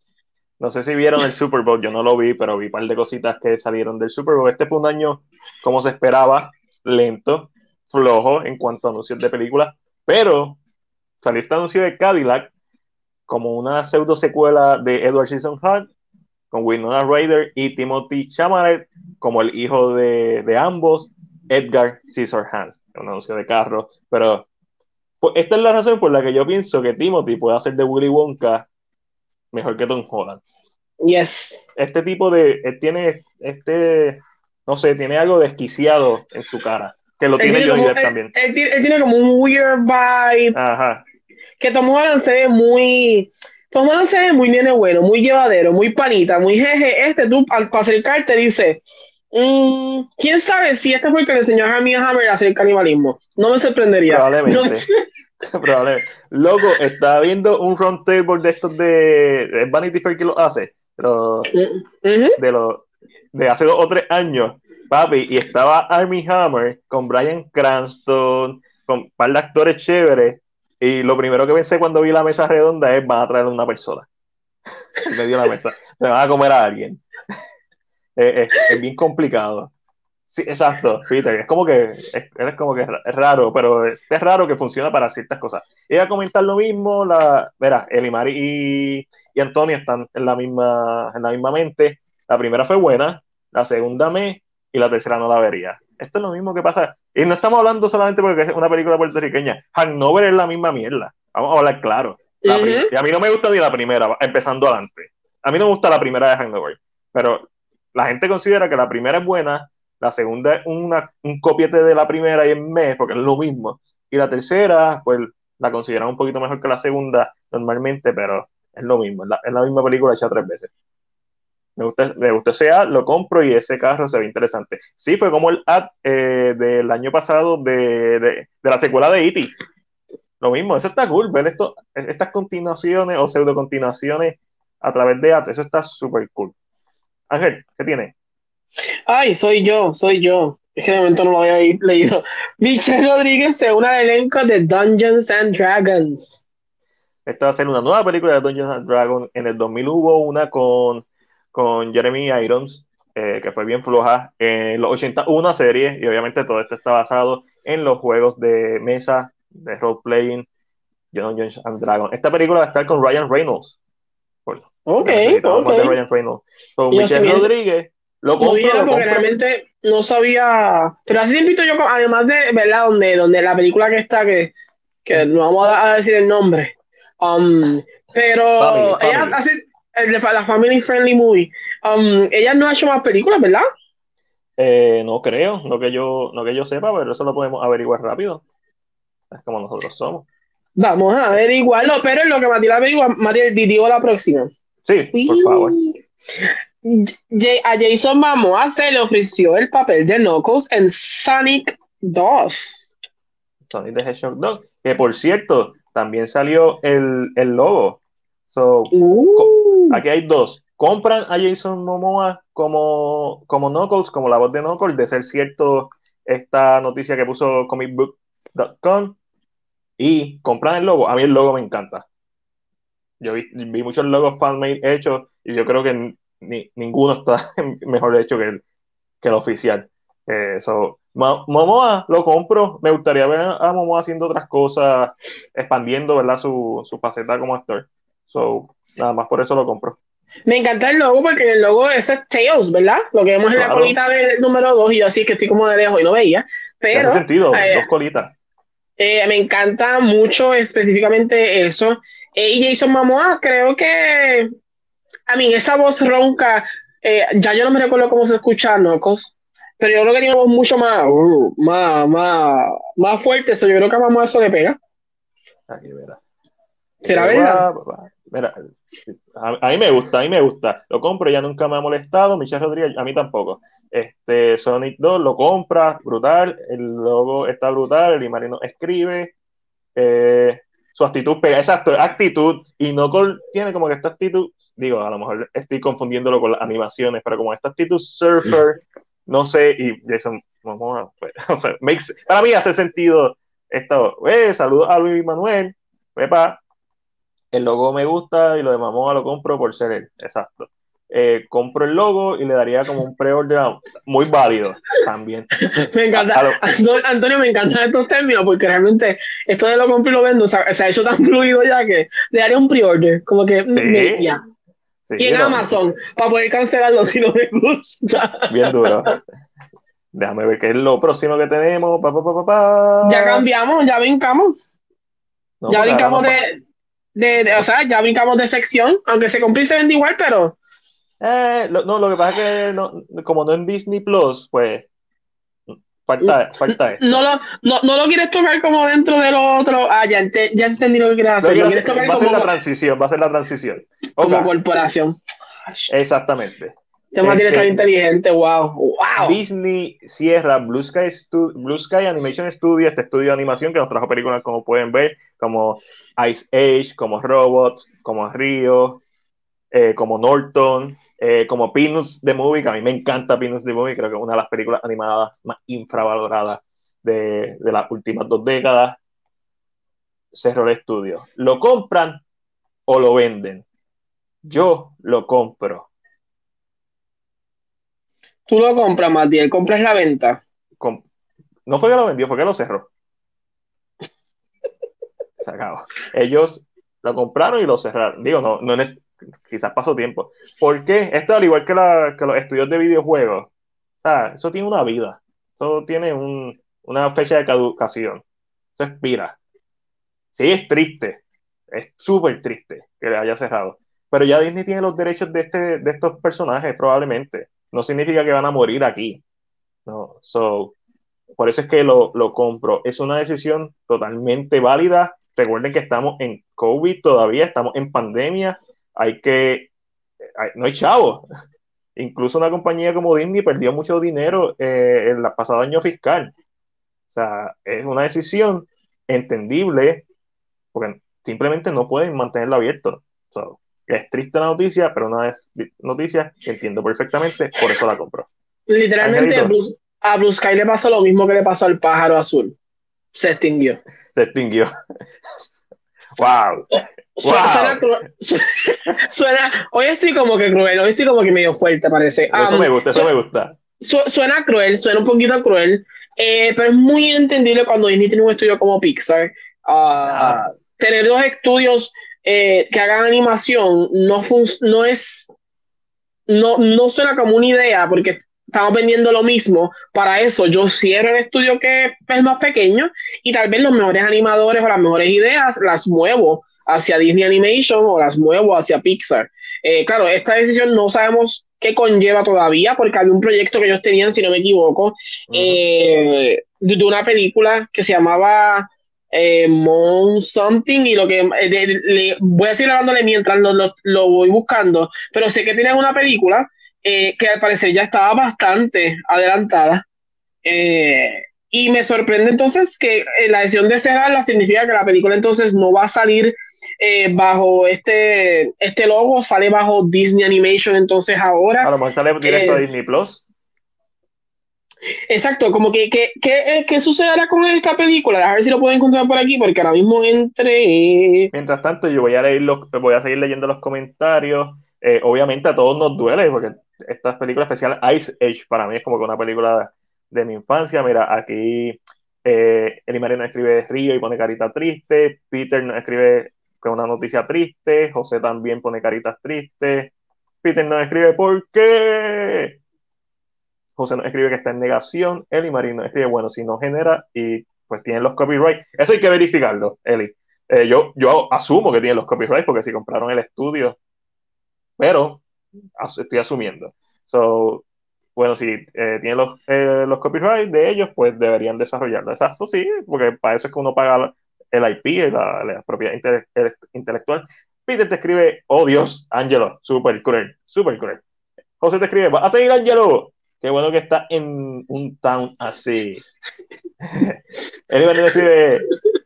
No sé si vieron el Super Bowl, yo no lo vi, pero vi un par de cositas que salieron del Super Bowl. Este fue un año, como se esperaba, lento, flojo en cuanto a anuncios de películas, pero salió este anuncio de Cadillac como una pseudo secuela de Edward Scissorhands con Winona Ryder y Timothy Chalamet como el hijo de, de ambos, Edgar Scissorhands. Un anuncio de carro, pero pues, esta es la razón por la que yo pienso que Timothy puede hacer de Willy Wonka mejor que Tom Holland. Yes. Este tipo de, él tiene este, no sé, tiene algo desquiciado en su cara, que lo Él tiene Johnny Depp también. él él tiene como un weird vibe. Ajá, Que Tom Holland se ve muy. Tom Holland se ve muy nene bueno, muy llevadero, muy panita, muy jeje. Este tú, al acercarte, dice. "Mm, ¿Quién sabe si este fue el que le enseñó a Armie Hammer a hacer canibalismo? No me sorprendería. Probablemente. No <laughs> probablemente. Loco, estaba viendo un round table de estos de, Vanity Fair que lo hace, pero Ujú. de los de hace dos o tres años, papi, y estaba Armie Hammer con Brian Cranston, con un par de actores chéveres, y lo primero que pensé cuando vi la mesa redonda es van a traer una persona. <laughs> En medio de la mesa. Se van a comer a alguien. <laughs> Es, es- es bien complicado. Sí, exacto, Peter. Es como que es, es como que es ra- es raro, pero es, raro que funciona para ciertas cosas. Iba a comentar lo mismo, la, verá, Elimari y, y Antonio están en la misma, en la misma mente. La primera fue buena, la segunda me, y la tercera no la vería. Esto es lo mismo que pasa. Y no estamos hablando solamente porque es una película puertorriqueña. Hangover es la misma mierda. Vamos a hablar claro. Ujú. Y a mí no me gusta ni la primera, empezando adelante. A mí no me gusta la primera de Hangover, pero la gente considera que la primera es buena, la segunda es una, un copiete de la primera y es mes, porque es lo mismo. Y la tercera, pues la consideran un poquito mejor que la segunda normalmente, pero es lo mismo, es la, es la misma película hecha tres veces. Me gusta, me gusta ese ad, lo compro y ese carro se ve interesante. Sí, fue como el ad eh, del año pasado de, de, de la secuela de E.T. Lo mismo, eso está cool, ver esto, estas continuaciones o pseudo continuaciones a través de ad, eso está súper cool. Ángel, ¿qué tiene? Ay, soy yo, soy yo. Es que de momento no lo había leído. <laughs> Michelle Rodríguez se une al elenco de Dungeons and Dragons. Esta va a ser una nueva película de Dungeons and Dragons. En el 2000 hubo una con, con Jeremy Irons, eh, que fue bien floja. En los 80 hubo una serie, y obviamente todo esto está basado en los juegos de mesa, de role-playing, de Dungeons and Dragons. Esta película va a estar con Ryan Reynolds. Por- Ok, más de ok. Ryan Reynolds. Yo Michelle bien- Rodríguez, lo No compro, dijera lo porque compro. realmente no sabía. Pero así invito yo, con- además de, ¿verdad? Donde, donde la película que está, que, que no vamos a, a decir el nombre. Um, pero Family, ella Family. hace la Family Friendly Movie. Um, ella no ha hecho más películas, ¿verdad? Eh, no creo, no que yo, no que yo sepa, pero eso lo podemos averiguar rápido. Es como nosotros somos. Vamos a averiguarlo, pero en lo que Matías averigua, Matías, di- digo la próxima. Sí, por favor. A Jason Momoa se le ofreció el papel de Knuckles en Sonic 2. Sonic the Hedgehog 2, que por cierto, también salió el, el logo. So, Uh, aquí hay dos. Compran a Jason Momoa como, como Knuckles, como la voz de Knuckles, de ser cierto esta noticia que puso comicbook.com, y compran el logo. A mí el logo me encanta. Yo vi, muchos logos fanmade hechos y yo creo que ni- ninguno está <laughs> mejor hecho que el, oficial. Eh, so, Ma- Momoa lo compro. Me gustaría ver a Momoa haciendo otras cosas, expandiendo ¿verdad? Su, su faceta como actor. So, nada más por eso lo compro. me encanta el logo porque el logo es Tails, ¿verdad? Lo que vemos en la colita del número 2 y yo así que estoy como de lejos y no veía. ¿Tiene Pero sentido? eh, Dos colitas. eh, me encanta mucho específicamente eso. Eh, y Jason Momoa, creo que a mí esa voz ronca, eh, ya yo no me recuerdo cómo se escucha Knuckles, pero yo creo que tiene una voz mucho más, uh, más, más, más fuerte. Eso yo creo que a Momoa eso le pega. Aquí, verá. ¿Será verdad? Mira, a, mí me gusta, a mí me gusta. Lo compro, ya nunca me ha molestado. Michelle Rodríguez, a mí tampoco. Este, Sonic 2 lo compra, brutal. El logo está brutal. El Imarino escribe. Eh, su actitud pega, exacto, actitud. Y no tiene como que esta actitud, digo, a lo mejor estoy confundiéndolo con las animaciones, pero como esta actitud surfer, no sé, y eso, vamos a, pues, <laughs> o sea, para mí hace sentido esto. Eh, saludos a Luis Manuel. Pepa, el logo me gusta y lo de Mamoa lo compro por ser él, exacto. Eh, compro el logo y le daría como un pre-order muy válido también. <laughs> me encanta, Antonio, me encantan estos términos porque realmente esto de lo compro y lo vendo se ha hecho tan <laughs> fluido ya que le daría un pre-order, como que me, ya. y en Amazon, para poder cancelarlo si no me gusta. Bien duro. Déjame ver qué es lo próximo que tenemos. Pa, ya cambiamos, ya brincamos. ya brincamos de, de, o sea, ya brincamos de sección, aunque se compró y se vende igual, pero. Eh, no, lo que pasa es que no, como no en Disney Plus, pues. Falta, falta esto. No lo, no, no lo quieres tocar como dentro de lo otro. Ah, ya, ya entendí lo que quieres hacer. va a ser la transición, va a ser la transición. Como corporación. Exactamente. Este material tan inteligente, wow. wow. Disney cierra Blue Sky, Blue Sky Animation Studio, este estudio de animación que nos trajo películas como pueden ver, como Ice Age, como Robots, como Rio, eh, como Norton, eh, como Peanuts the Movie, que a mí me encanta Peanuts the Movie, creo que es una de las películas animadas más infravaloradas de, de las últimas dos décadas. Cerró el estudio. ¿Lo compran o lo venden? Yo lo compro. Tú lo compras, Matiel, compras la venta. no fue que lo vendió, fue que lo cerró. Se. Ellos lo compraron y lo cerraron. Digo, no, no es, quizás pasó tiempo. ¿Por qué? Esto al igual que, los estudios de videojuegos, eso tiene una vida. Eso tiene una fecha de caducación. Eso expira. Sí, es triste. Es súper triste que le haya cerrado. Pero ya Disney tiene los derechos de, este, de estos personajes, probablemente. No significa que van a morir aquí. No. Por eso es que lo, lo compro. Es una decisión totalmente válida recuerden que estamos en COVID todavía, estamos en pandemia, hay que, no hay chavo. <laughs> Incluso una compañía como Disney perdió mucho dinero eh, en el pasado año fiscal. O sea, es una decisión entendible porque simplemente no pueden mantenerlo abierto. es triste la noticia, pero una noticia que entiendo perfectamente, por eso la compro. Literalmente a Blue Sky le pasó lo mismo que le pasó al pájaro azul se extinguió. Se extinguió. <laughs> wow. Suena, hoy estoy como que cruel, hoy estoy como que medio fuerte, parece. Eso me gusta, eso me gusta. suena cruel, suena un poquito cruel, eh, pero es muy entendible cuando Disney tiene un estudio como Pixar. Ah, tener dos estudios eh, que hagan animación no, no es. No, no suena como una idea, porque estamos vendiendo lo mismo. Para eso yo cierro el estudio que es más pequeño y tal vez los mejores animadores o las mejores ideas las muevo hacia Disney Animation o las muevo hacia Pixar. Eh, claro, esta decisión no sabemos qué conlleva todavía porque había un proyecto que ellos tenían, si no me equivoco, eh, de una película que se llamaba eh, Mon Something y lo que le, voy a seguir hablándole mientras lo, lo, voy buscando, pero sé que tienen una película eh, que al parecer ya estaba bastante adelantada. Eh, y me sorprende entonces que eh, la decisión de cerrarla significa que la película entonces no va a salir bajo este, este logo, sale bajo Disney Animation entonces ahora. A lo mejor sale directo a Disney Plus. Exacto, como que, ¿qué sucederá con esta película? A ver si lo puedo encontrar por aquí, porque ahora mismo entre... Mientras tanto, yo voy a, leer los, voy a seguir leyendo los comentarios. obviamente a todos nos duele, porque esta película especial Ice Age para mí es como que una película de, mi infancia. Mira, aquí eh, Eli Marino escribe Río y pone carita triste, Peter nos escribe con una noticia triste, José también pone caritas tristes, Peter nos escribe ¿por qué? José nos escribe que está en negación, Eli Marino escribe, bueno, si no genera y pues tienen los copyrights, eso hay que verificarlo, Eli. Eh, yo, yo asumo que tienen los copyrights porque si compraron el estudio, pero estoy asumiendo. So, bueno, si eh, tienen los, eh, los copyrights de ellos, pues deberían desarrollarlo. Exacto, sí, porque para eso es que uno paga el IP, la, la propiedad intelectual. Peter te escribe, oh Dios, Angelo, súper cruel, súper cruel. José te escribe, ¿vas a seguir Angelo? Qué bueno que está en un town así. <laughs> Él te escribe,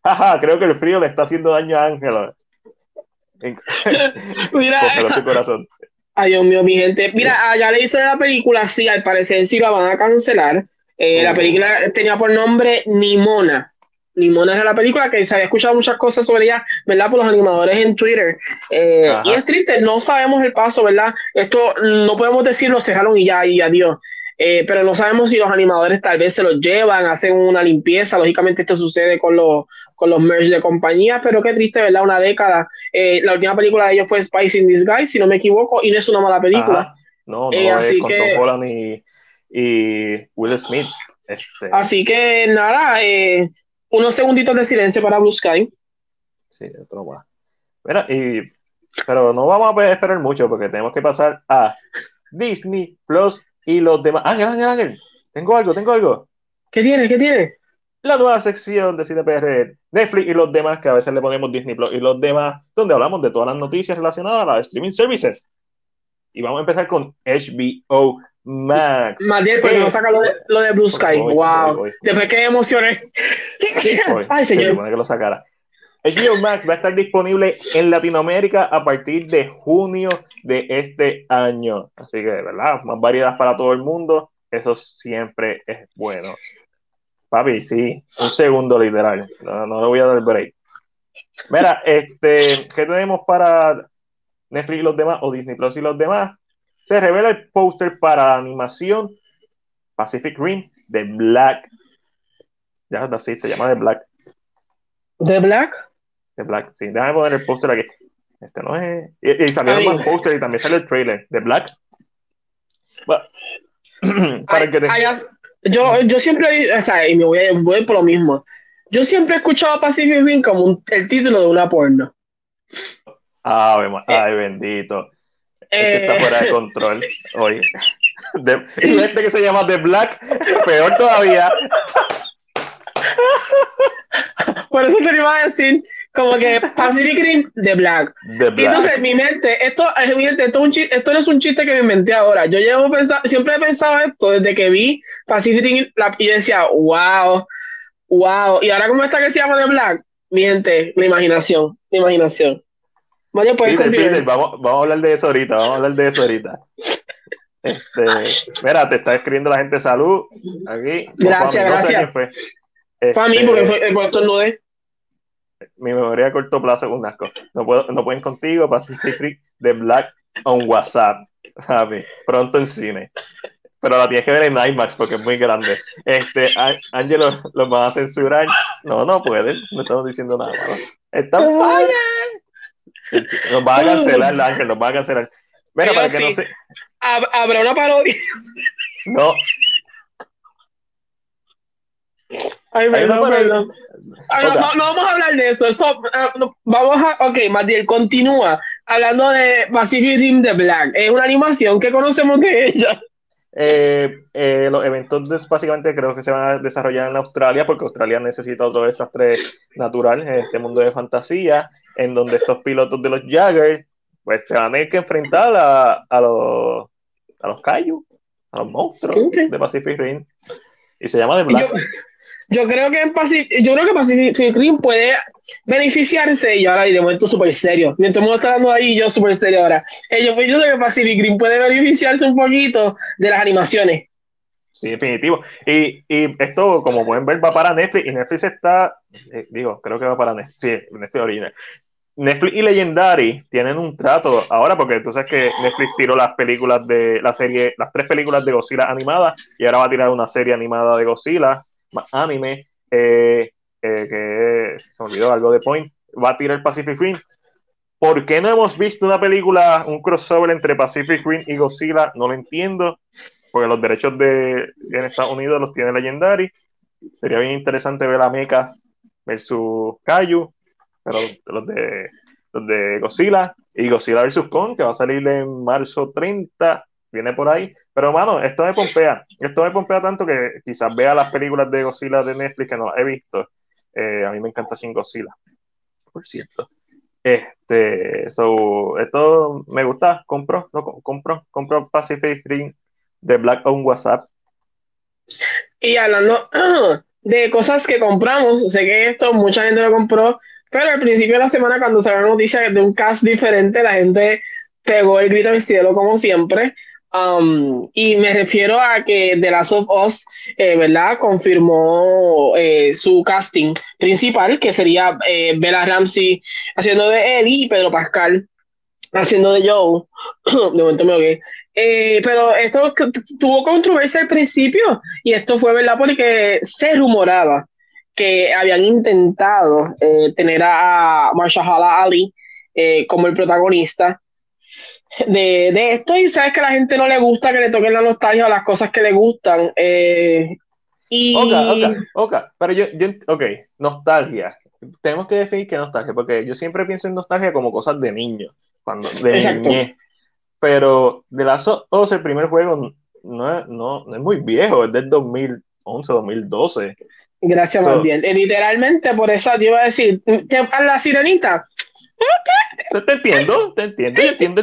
jaja, creo que el frío le está haciendo daño a Angelo. <laughs> Mira, su corazón. Ay, Dios mío, mi gente. Mira, ya le hice la película, sí, al parecer sí la van a cancelar. Eh, la película tenía por nombre Nimona. Nimona era la película que se había escuchado muchas cosas sobre ella, ¿verdad? Por los animadores en Twitter. Eh, y es triste, no sabemos el paso, ¿verdad? Esto no podemos decirlo, cerraron y ya, y adiós. Eh, pero no sabemos si los animadores tal vez se los llevan, hacen una limpieza. Lógicamente, esto sucede con los, con los merge de compañías, pero qué triste, ¿verdad? Una década. Eh, la última película de ellos fue Spice in Disguise, si no me equivoco, y no es una mala película. No, no, eh, así con que, Tom Holland y, y Will Smith. Este. Así que nada, eh, unos segunditos de silencio para Blue Sky. Sí, otro más. Mira, y, pero no vamos a esperar mucho porque tenemos que pasar a Disney Plus y los demás. Ángel, Ángel, Ángel, tengo algo, tengo algo. ¿Qué tiene? ¿Qué tiene? la nueva sección de CinePR, Netflix y los demás, que a veces le ponemos Disney Plus y los demás, donde hablamos de todas las noticias relacionadas a las streaming services. Y vamos a empezar con HBO Max. Matiel, pero no saca lo de, lo de Blue Sky. wow. Después que emocioné. <laughs> Ay, señor. que lo sacara. HBO Max va a estar disponible en Latinoamérica a partir de junio de este año. Así que, ¿verdad? Más variedad para todo el mundo. Eso siempre es bueno. Papi, sí, un segundo literal. No, no le voy a dar break. Mira, este, ¿qué tenemos para Netflix y los demás, o Disney Plus y los demás? Se revela el póster para animación Pacific Rim de Black. Ya está así, se llama The Black. ¿The Black? The Black, sí. Déjame poner el póster aquí. Este no es. Y, salió el póster y también sale el trailer. The Black. <clears throat> para que te... Yo, yo siempre, o sea, y me voy, a, voy por lo mismo. Yo siempre he escuchado a Pacific Rim como el título de una porno. Ay, ay bendito. Eh, está fuera de control <laughs> hoy. y gente que se llama The Black, peor todavía. <laughs> Por eso te iba a decir, como que <laughs> Pacific Rim The Black. Y entonces mi mente, esto, esto, un chiste, esto no es un chiste que me inventé ahora. Yo llevo pensando, siempre he pensado esto desde que vi Pacific Rim y decía, wow, wow. Y ahora como está que se llama The Black, mi gente, la imaginación, la imaginación. Vaya, Peter, vamos, vamos a hablar de eso ahorita, vamos a hablar de eso ahorita. Este, mira, te está escribiendo la gente salud aquí. Gracias, gracias. fue. a mí este, porque fue, por esto de mi memoria a corto plazo es un asco. No, puedo, no pueden contigo, Pacific de Black on WhatsApp. Pronto en cine. Pero la tienes que ver en IMAX porque es muy grande. Este, Ángelo, ¿los van a censurar? No, no pueden. No estamos diciendo nada malo. Están Nos van a cancelar, Ángel, nos van a cancelar. Mira, para que no se. Habrá una parodia. No, Ay, perdón, perdón. No, no, vamos a hablar de eso. eso ah, vamos a. Ok, Matiel, continúa hablando de Pacific Rim The Black. Es una animación que conocemos de ella. Eh, eh, los eventos básicamente creo que se van a desarrollar en Australia porque Australia necesita otro desastre natural en este mundo de fantasía en donde estos pilotos de los Jagger pues se van a tener que enfrentar a, a los a los Kaiju, a los monstruos de Pacific Rim y se llama The Black. Yo creo que en Pacific, yo creo que Pacific Rim puede beneficiarse, y ahora y de momento súper serio, mientras uno está hablando ahí, yo súper serio ahora. Eh, yo pienso que Pacific Rim puede beneficiarse un poquito de las animaciones. Sí, definitivo. Y, y esto, como pueden ver, va para Netflix, y Netflix está, eh, digo, creo que va para Netflix, sí, Netflix original. Netflix y Legendary tienen un trato ahora porque tú sabes que Netflix tiró las películas de la serie, las tres películas de Godzilla animadas y ahora va a tirar una serie animada de Godzilla anime, eh, eh, que se me olvidó algo de Point, va a tirar Pacific Rim. ¿Por qué no hemos visto una película, un crossover entre Pacific Rim y Godzilla? No lo entiendo, porque los derechos de en Estados Unidos los tiene Legendary. Sería bien interesante ver a Mecha versus Kaiju, pero los de, los de Godzilla y Godzilla versus Kong, que va a salir en marzo 30 viene por ahí. Pero, mano, esto me pompea. Esto me pompea tanto que quizás vea las películas de Godzilla de Netflix que no he visto. Eh, a mí me encanta Sin Godzilla, por cierto. Este, so, esto me gusta, compro, no, compro, compro Pacific Ring de Black on WhatsApp. Y hablando <clears throat> de cosas que compramos, sé que esto mucha gente lo compró, pero al principio de la semana cuando salió la noticia de un cast diferente, la gente pegó el grito al cielo como siempre. Um, y me refiero a que The Last of Us, eh, ¿verdad? Confirmó eh, su casting principal, que sería eh, Bella Ramsey haciendo de Ellie y Pedro Pascal haciendo de Joe. <coughs> de momento me ogué. pero esto tuvo controversia al principio y esto fue, ¿verdad? Porque se rumoraba que habían intentado tener a Marshala Ali como el protagonista de, de, esto y sabes que a la gente no le gusta que le toquen la nostalgia a las cosas que le gustan. Eh, y... Ok, ok, ok, pero yo, yo, ok, nostalgia. Tenemos que definir qué nostalgia, porque yo siempre pienso en nostalgia como cosas de niño, cuando, de niñez. Pero de la o el primer juego no es, no, no es muy viejo, es del 2011, 2012. Gracias, so, bien. Eh, literalmente, por eso yo iba a decir, la sirenita, te, entiendo, te entiendo, yo entiendo.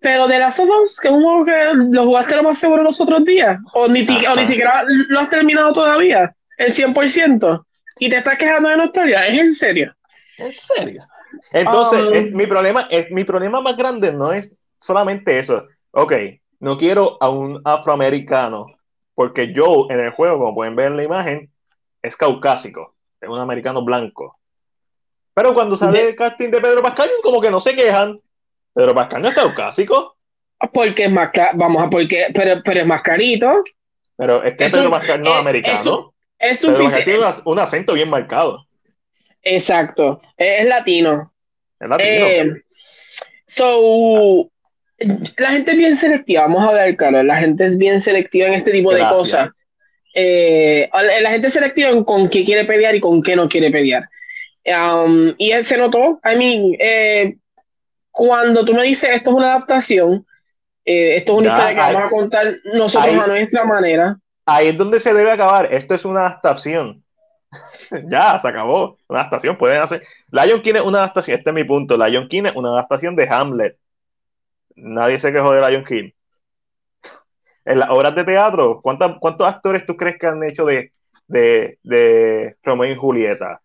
Pero de las dos, que es un que lo jugaste lo más seguro los otros días, o ni, o ni siquiera lo has terminado todavía, el 100%, y te estás quejando de nostalgia, ¿es en serio? ¿En serio? Entonces, um, mi, problema, es, mi problema más grande no es solamente eso. Ok, no quiero a un afroamericano, porque yo en el juego, como pueden ver en la imagen, es caucásico, es un americano blanco. Pero cuando sale el casting de Pedro Pascal, como que no se quejan. Pedro Pascal no es caucásico. Porque es más vamos a porque, pero, pero es más carito. Pero es que Pedro Pascal no es americano. Es, suficiente. tiene un acento bien marcado. Exacto. Es, latino. Es latino. Eh, so, la gente es bien selectiva, vamos a ver, Carlos. La gente es bien selectiva en este tipo Gracias. de cosas. Eh, la gente es selectiva en con qué quiere pelear y con qué no quiere pelear. Um, y él se notó, I mean, eh, cuando tú me dices esto es una adaptación, eh, esto es una ya, historia que ahí, vamos a contar nosotros ahí, a nuestra manera. Ahí es donde se debe acabar. Esto es una adaptación. <laughs> ya, se acabó. Una adaptación. Pueden hacer. Lion King es una adaptación. Este es mi punto. Lion King es una adaptación de Hamlet. Nadie se quejó de Lion King. En las obras de teatro, ¿cuántos, cuántos actores tú crees que han hecho de, de, de Romeo y Julieta?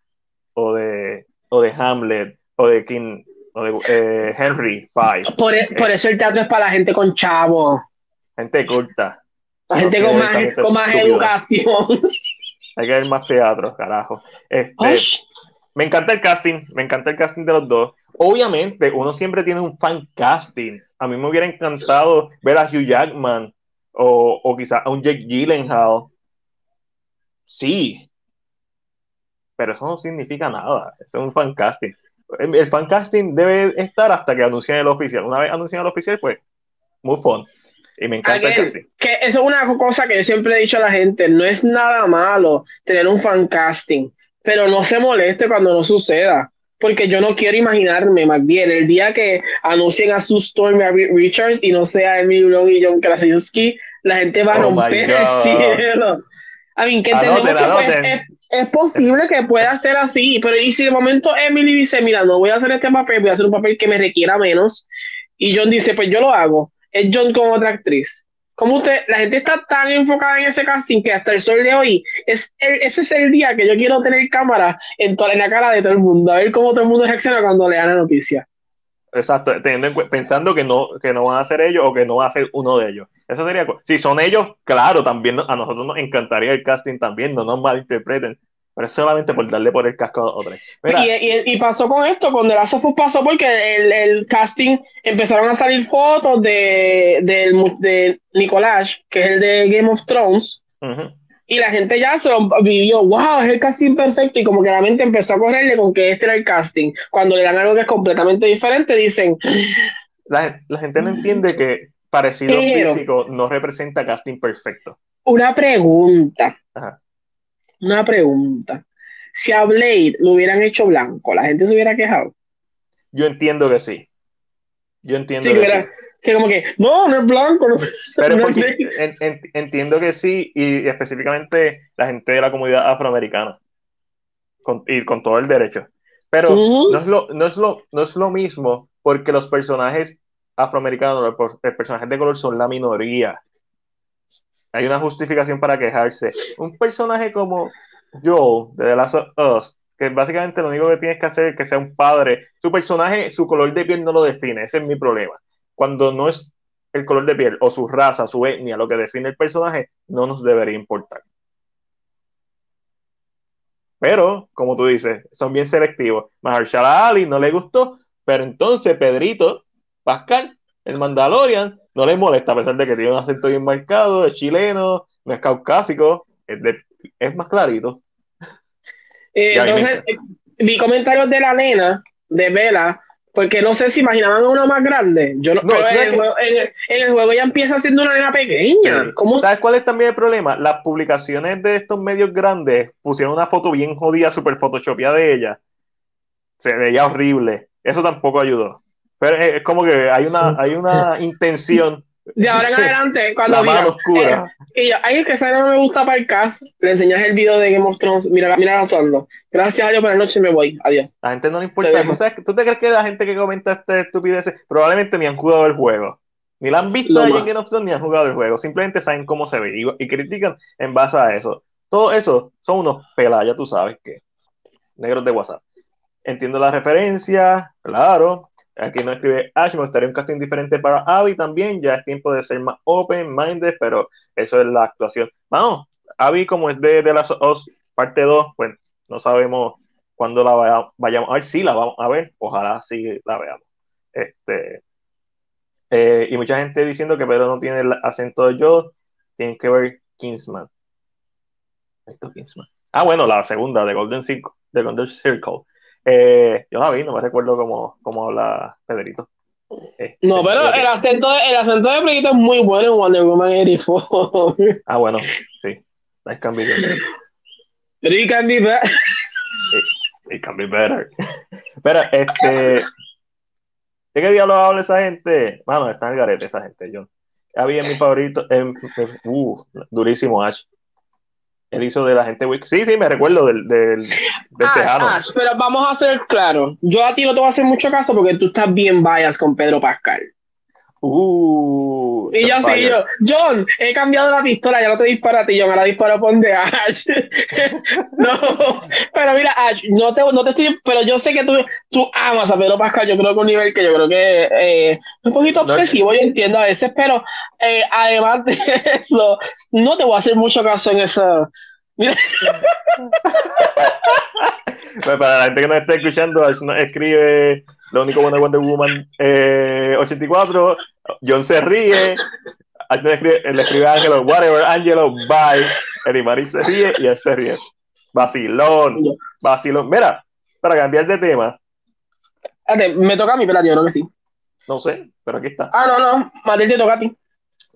O de, o de Hamlet o de King o de eh, Henry V. Por, e, por, eso el teatro es para la gente con chavo. Gente culta. La gente con más, con más educación. Hay que ver más teatro, carajo. Este, me encanta el casting, me encanta el casting de los dos. Obviamente, uno siempre tiene un fan casting. A mí me hubiera encantado ver a Hugh Jackman o, o quizás a un Jake Gyllenhaal. Sí, pero eso no significa nada. Eso es un fan casting. El fan casting debe estar hasta que anuncien el oficial. Una vez anuncien el oficial, pues, muy fun. Y me encanta Again, el casting. Que eso es una cosa que yo siempre he dicho a la gente. No es nada malo tener un fan casting, pero no se moleste cuando no suceda. Porque yo no quiero imaginarme, más bien, el día que anuncien a su Stormy Richards y no sea Emily Blunt y John Krasinski, la gente va a Oh romper el cielo. A mí, que Anoten, que pues. Es, posible que pueda ser así, pero y si de momento Emily dice, mira, no voy a hacer este papel, voy a hacer un papel que me requiera menos, y John dice, pues yo lo hago, es John con otra actriz. Como usted, la gente está tan enfocada en ese casting que hasta el sol de hoy, es el- ese es el día que yo quiero tener cámara en, toda, en la cara de todo el mundo, a ver cómo todo el mundo reacciona cuando le dan la noticia. Exacto, teniendo en pensando que no, que no van a ser ellos o que no va a ser uno de ellos. Eso sería. Si son ellos, claro, también a nosotros nos encantaría el casting también, no nos malinterpreten. Pero es solamente por darle por el casco a otra. Mira, Y, y- y pasó con esto, con The Last of Us pasó porque el, el casting empezaron a salir fotos de, mu- de Nicolás, que es el de Game of Thrones. Y la gente ya se lo vivió, wow, es el casting perfecto, y como que la mente empezó a correrle con que este era el casting. Cuando le dan algo que es completamente diferente, dicen, la, la gente no entiende que parecido Pero- físico no representa casting perfecto. una pregunta, Ajá. una pregunta. Si a Blade lo hubieran hecho blanco, la gente se hubiera quejado. Yo entiendo que sí. Yo entiendo que que, hubiera- sí. Que como que, no, no es blanco. No, Pero no porque es negro". en- en- entiendo que sí, y específicamente la gente de la comunidad afroamericana. Con- y con todo el derecho. Pero no, es lo, no, es lo, no es lo mismo porque los personajes afroamericanos, los personajes de color son la minoría. Hay una justificación para quejarse. Un personaje como Joel de The Last of Us, que básicamente lo único que tienes que hacer es que sea un padre. Su personaje, su color de piel no lo define, ese es mi problema. Cuando no es el color de piel o su raza, su etnia, lo que define el personaje, no nos debería importar. Pero, como tú dices, son bien selectivos. Mahershala Ali no le gustó, pero entonces Pedrito Pascal, el Mandalorian, no le molesta, a pesar de que tiene un acento bien marcado, es chileno, no es caucásico, es, es más clarito. Eh, entonces, vi comentarios de la nena, de Vela, porque no sé si imaginaban una más grande. Yo no, en, el juego, ya empieza siendo una nena pequeña. ¿Sabes cuál es también el problema? Las publicaciones de estos medios grandes pusieron una foto bien jodida, super photoshopeada de ella. Se veía horrible. Eso tampoco ayudó. Pero es como que hay una, hay una <laughs> intención de ahora en <laughs> adelante, cuando la mano oscura. Eh, y yo, ay, es que esa no me gusta para el cast. Le enseñas el video de Game of Thrones. Mira, mira actuando. Gracias a Dios, buenas noches, me voy. Adiós. La gente no le importa. ¿Tú, sabes, ¿Tú te crees que la gente que comenta este estupideces probablemente ni han jugado el juego? Ni la han visto en Game of Thrones ni han jugado el juego. Simplemente saben cómo se ve y, y critican en base a eso. Todo eso son unos pelas, ya tú sabes que. Negros de WhatsApp. Entiendo la referencia, claro, Aquí no escribe Ash, me gustaría un casting diferente para Abby también. Ya es tiempo de ser más open-minded, pero eso es la actuación. Vamos, Abby, como es de, de las OS parte 2, pues no sabemos cuándo la vayamos a ver. Sí, la vamos a ver. Ojalá sí la veamos. Este, eh, y mucha gente diciendo que Pedro no tiene el acento de Joe. Tienen que ver Kingsman. Esto Kingsman. Ah, bueno, la segunda de Golden Circle. De Golden Circle. Eh, yo la vi, no me recuerdo cómo, cómo habla Pedrito. Este, no, pero el acento, de, el acento de Pedrito es muy bueno en Wonder Woman 84. <laughs> Ah, bueno, sí. It can be better. It can be better. It, can be better. Pero, este. ¿De qué diablos habla esa gente? Bueno, está en el garete esa gente, John. Había mi favorito. uh, durísimo Ash. Él hizo de la gente Wiki. Sí, sí, me recuerdo del, del, del Ash, pero vamos a ser claros. Yo a ti no te voy a hacer mucho caso porque tú estás bien bias con Pedro Pascal. Uh, y yo sí, yo, John, he cambiado la pistola, ya no te disparo a ti, John, ahora disparo pon de Ash. <laughs> no, pero mira, Ash, no te, no te estoy, pero yo sé que tú, tú amas a Pedro Pascal, yo creo que un nivel que yo creo que eh, un poquito obsesivo, yo entiendo a veces, pero eh, además de <laughs> eso, no te voy a hacer mucho caso en eso. Mira. Pues para la gente que no esté escuchando, Ash nos escribe lo único bueno de Wonder Woman eh, 84. John se ríe. Le escribe, le escribe a Angelo, whatever, Angelo, bye. Eddie se ríe y él se ríe. Vacilón, vacilón. Mira, para cambiar de tema. Me toca a mí, pero yo creo que sí. No sé, pero aquí está. Ah, no, no, Matilde te toca a ti.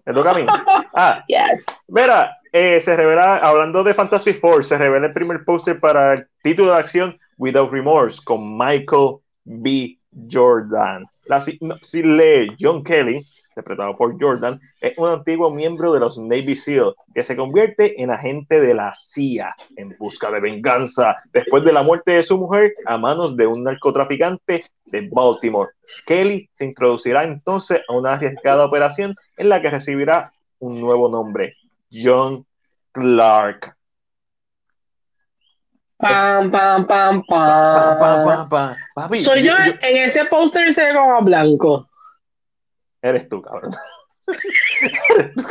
¿Me toca a mí? <laughs> Ah, yes. Mira, eh, se revela, hablando de Fantastic Four, se revela el primer póster para el título de acción Without Remorse con Michael B. Jordan. La, si lee John Kelly, interpretado por Jordan, es un antiguo miembro de los Navy SEAL que se convierte en agente de la CIA en busca de venganza después de la muerte de su mujer a manos de un narcotraficante de Baltimore. Kelly se introducirá entonces a una arriesgada operación en la que recibirá un nuevo nombre, John Clark. Pam, pam, pam, pam. Soy yo, en ese póster se ve como blanco. Eres tú, cabrón. <laughs> Eres tú,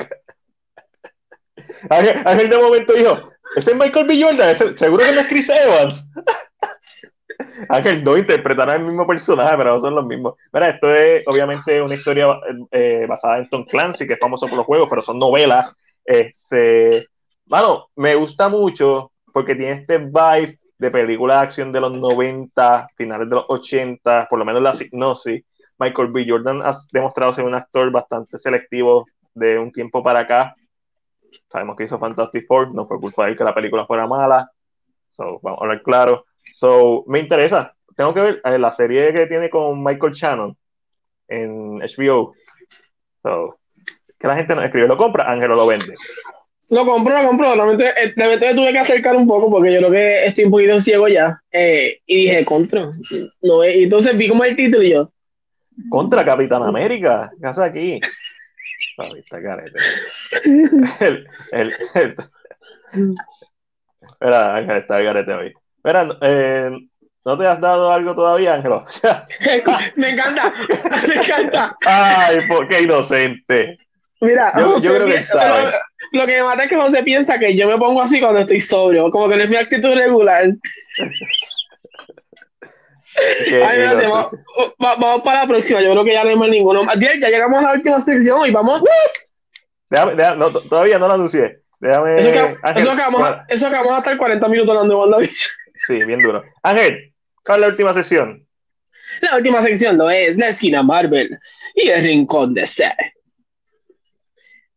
Ángel de momento dijo, ese es Michael B. Jordan, seguro que no es Chris Evans. <laughs> Ángel no interpretará el mismo personaje, pero no son los mismos. Mira, esto es obviamente una historia eh, basada en Tom Clancy, que es famoso por los juegos, pero son novelas. Este, bueno, me gusta mucho porque tiene este vibe de película de acción de los 90, finales de los 80, por lo menos la hipnosis. Michael B. Jordan ha demostrado ser un actor bastante selectivo de un tiempo para acá. Sabemos que hizo Fantastic Four, no fue culpa de él que la película fuera mala. So, vamos a hablar claro. So, me interesa. Tengo que ver eh, la serie que tiene con Michael Shannon en HBO. So, que la gente no escribe, lo compra, Ángelo lo vende. Lo compro, lo compro. Realmente, eh, realmente me tuve que acercar un poco porque yo creo que estoy un poquito ciego ya. Eh, y dije, contra. No, y entonces vi como el título y yo. Contra Capitán América. ¿Qué hace aquí? El, el, el, Espera, Ángel, está el garete hoy. Espera, eh, ¿no te has dado algo todavía, Ángelo? <laughs> me encanta, me encanta. <laughs> Ay, por qué inocente. Mira, <laughs> Yo, creo que sabe. Lo que me mata es que José piensa que yo me pongo así cuando estoy sobrio, como que no es mi actitud regular. <laughs> Qué Ay, espérate, vamos, para la próxima. Yo creo que ya no hay más ninguno. Adiel, ya llegamos a la última sección y vamos. Déjame, déjame- no, todavía no lo anuncié. Déjame. Eso que, Ángel, eso que vamos a, ¿cuál- eso que vamos a estar 40 minutos hablando de WandaVision. Sí, bien duro. Ángel, ¿cuál es la última sesión? La última sección lo es la esquina Marvel y el rincón de C. Tan, tan, tan, tan.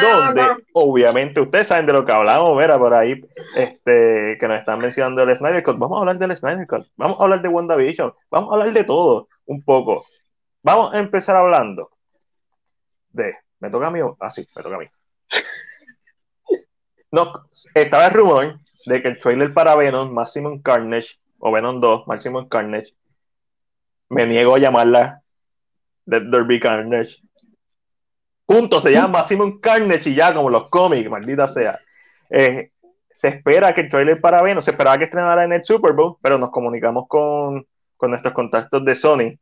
Donde, obviamente, ustedes saben de lo que hablamos, Vera, por ahí, este, que nos están mencionando el Snyder Cut. Vamos a hablar del Snyder Cut. Vamos a hablar de WandaVision. Vamos a hablar de todo, un poco. Vamos a empezar hablando de. ¿Me toca a mí? Ah, sí, me toca a mí. No, estaba el rumor de que el trailer para Venom, Maximum Carnage, o Venom 2, Maximum Carnage, me niego a llamarla Let There Be Carnage. Punto, se llama Maximum Carnage y ya, como los cómics, maldita sea. Eh, se espera que el trailer para Venom, se esperaba que estrenara en el Super Bowl, pero nos comunicamos con, con nuestros contactos de Sony,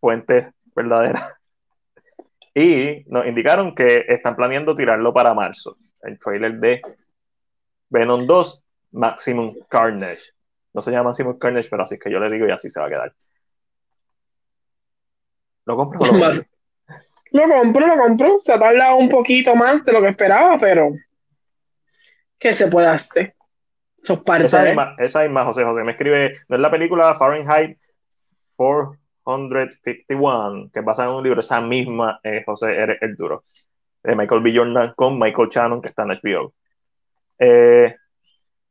fuentes verdaderas, y nos indicaron que están planeando tirarlo para marzo, el trailer de Venom 2, Maximum Carnage. No se llama Maximum Carnage, pero así es que yo le digo y así se va a quedar. ¿Lo compro o lo <laughs> compro? Lo compro, lo compro. Se ha tardado un poquito más de lo que esperaba, pero ¿qué se puede hacer? Eso es parte Esa de- misma, esa misma, José José, me escribe, no es la película Fahrenheit 451, que es basada en un libro, esa misma, eh, José, eres el duro, de Michael B. Jordan con Michael Shannon, que está en HBO. Eh,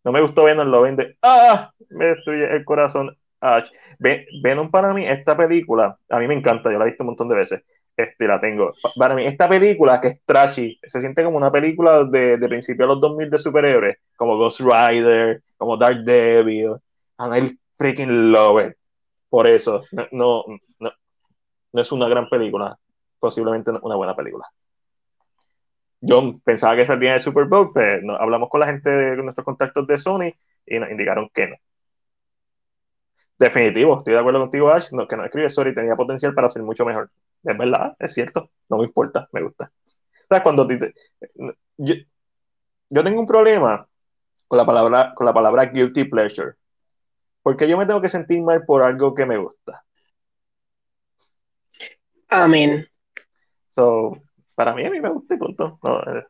no me gustó Venom, lo vende, ¡ah! Me destruye el corazón. Ah, Ve- Venom para mí, esta película, a mí me encanta, yo la he visto un montón de veces, este, la tengo. Para mí, esta película que es trashy, se siente como una película de, de principio de los 2000 de superhéroes, como Ghost Rider, como Daredevil, and I freaking love it. Por eso, no, no, no, es una gran película, posiblemente una buena película. Yo pensaba que salía el Super Bowl, pero no, hablamos con la gente de nuestros contactos de Sony y nos indicaron que no. Definitivo, estoy de acuerdo contigo, Ash, que no escribe sorry, tenía potencial para ser mucho mejor. Es verdad, es cierto, no me importa, me gusta. ¿Sabes? Cuando te- yo, yo tengo un problema con la palabra, con la palabra guilty pleasure, porque yo me tengo que sentir mal por algo que me gusta. Amén. So, para mí, a mí me gusta y punto. No, eh,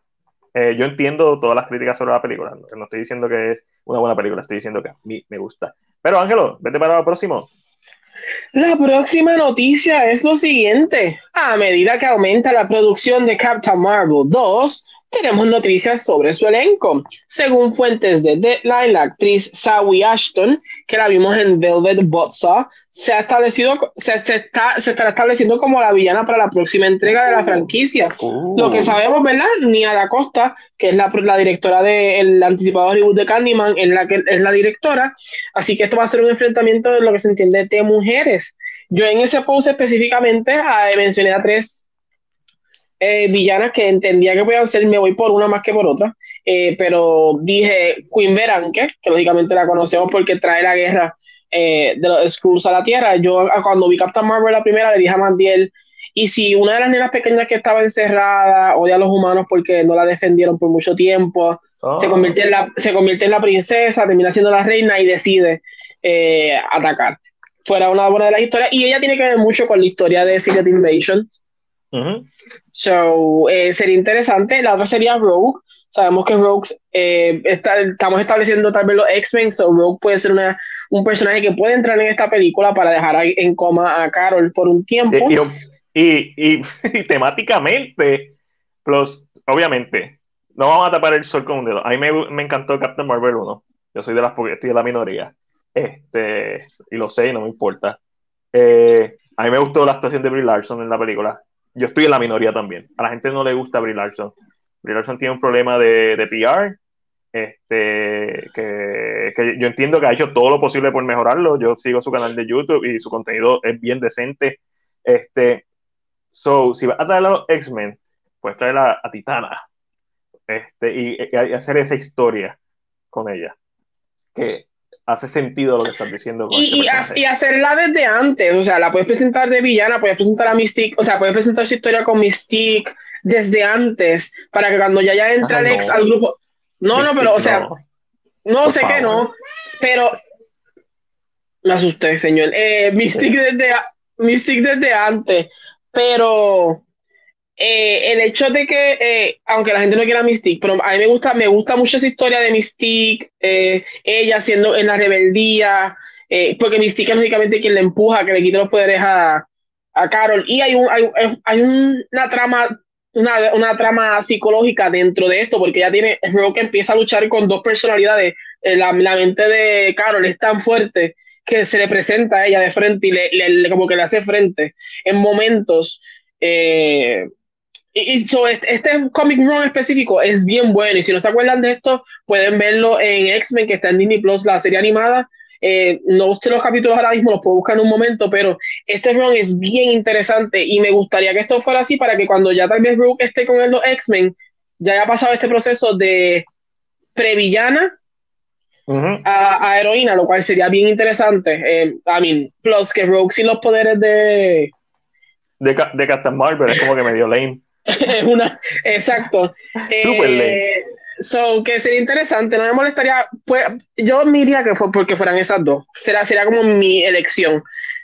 eh, yo entiendo todas las críticas sobre la película. No, no estoy diciendo que es una buena película, estoy diciendo que a mí me gusta. Pero Ángelo, vete para lo próximo. La próxima noticia es lo siguiente. A medida que aumenta la producción de Captain Marvel 2, tenemos noticias sobre su elenco. Según fuentes de Deadline, la actriz Sawi Ashton, que la vimos en Velvet Buzzsaw, se ha establecido, se, se está, se estará estableciendo como la villana para la próxima entrega de la franquicia. Lo que sabemos, ¿verdad? Nia Da Costa, que es la, la directora del anticipado reboot de Candyman, es la, que, es la directora. Así que esto va a ser un enfrentamiento de lo que se entiende de mujeres. Yo en ese post específicamente eh, mencioné a tres eh, villanas que entendía que podían ser, me voy por una más que por otra. Eh, pero dije Queen Beranke, que lógicamente la conocemos porque trae la guerra eh, de los Skrulls a la Tierra. Yo cuando vi Captain Marvel la primera le dije a Mandiel, y si una de las nenas pequeñas que estaba encerrada odia a los humanos porque no la defendieron por mucho tiempo, Ah, se, convierte en la, se convierte en la princesa, termina siendo la reina y decide atacar. Fuera una buena de las historias. Y ella tiene que ver mucho con la historia de Secret Invasion. Ujú. So, eh, sería interesante. La otra sería Rogue. Sabemos que Rogue eh, está, estamos estableciendo tal vez los X-Men, so Rogue puede ser una, un personaje que puede entrar en esta película para dejar ahí en coma a Carol por un tiempo. Y, y- y- y <laughs> temáticamente, plus, obviamente, no vamos a tapar el sol con un dedo. A mí me, me encantó Captain Marvel 1. Yo soy de las estoy de la minoría. Este, y lo sé, y no me importa. Eh, a mí me gustó la actuación de Brie Larson en la película. Yo estoy en la minoría también. A la gente no le gusta Brie Larson. Brie tiene un problema de, de PR, este, que, que, yo entiendo que ha hecho todo lo posible por mejorarlo. Yo sigo su canal de YouTube y su contenido es bien decente. Este, so, si vas a traer a los X-Men, puedes traer a, a Titana este, y, y, hacer esa historia con ella. Que hace sentido lo que estás diciendo. y, este y, hacerla desde antes, o sea, la puedes presentar de villana, puedes presentar a Mystique, o sea, puedes presentar su historia con Mystique desde antes, para que cuando ya, ya entra ah, Alex al grupo. No, no, pero, o sea, no, sé que no, pero. Me asusté, señor. Eh, Mystique, desde, Mystique desde antes, pero eh, el hecho de que, eh, aunque la gente no quiera Mystique, pero a mí me gusta, me gusta mucho esa historia de Mystique, eh, ella siendo en la rebeldía, porque Mystique es lógicamente quien le empuja que le quite los poderes a, a Carol. Y hay, un, hay, hay una trama una, una, trama psicológica dentro de esto, porque ella tiene, que empieza a luchar con dos personalidades. La, la, mente de Carol es tan fuerte que se le presenta a ella de frente y le, le como que le hace frente en momentos. Y, este, este comic run específico es bien bueno. Y si no se acuerdan de esto, pueden verlo en X-Men, que está en Disney Plus, la serie animada. Eh, no sé los capítulos ahora mismo, los puedo buscar en un momento, pero este run es bien interesante y me gustaría que esto fuera así para que cuando ya tal vez Rook esté con los X-Men, ya haya pasado este proceso de previllana a, a, heroína, lo cual sería bien interesante. Eh, I mean, plus que Rogue sin los poderes de. De, de Captain Marvel es como que medio lame. <laughs> una, exacto. <laughs> Super eh, So, que sería interesante, no me molestaría, pues, yo diría que fue porque fueran esas dos, será, sería como mi elección.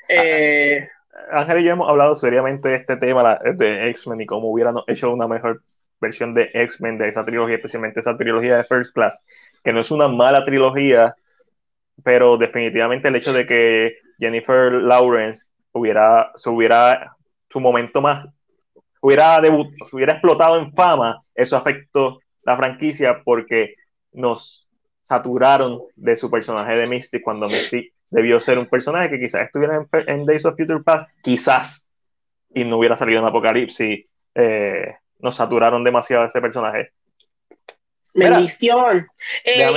Eh, Ángel y yo hemos hablado seriamente de este tema de X-Men y cómo hubieran hecho una mejor versión de X-Men de esa trilogía, especialmente esa trilogía de First Class, que no es una mala trilogía, pero definitivamente el hecho de que Jennifer Lawrence hubiera, se hubiera su momento más hubiera, debut, hubiera explotado en fama, eso afectó la franquicia porque nos saturaron de su personaje de Mystic cuando Mystic debió ser un personaje que quizás estuviera en, Days of Future Past, quizás, y no hubiera salido en Apocalipsis. Eh, nos saturaron demasiado de ese personaje. Bendición. Eh,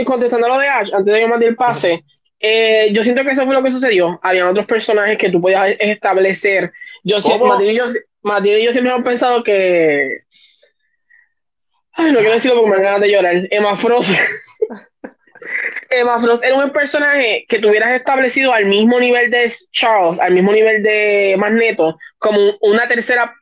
y, contestando, lo de Ash, antes de que mande el pase, eh, yo siento que eso fue lo que sucedió. Habían otros personajes que tú podías establecer. Yo, siento, yo, Matilde y yo siempre hemos pensado que. Ay, no quiero decirlo porque me dan ganas de llorar. Emma Frost. <laughs> Emma Frost era un personaje que tuvieras establecido al mismo nivel de Charles, al mismo nivel de Magneto, como una tercera,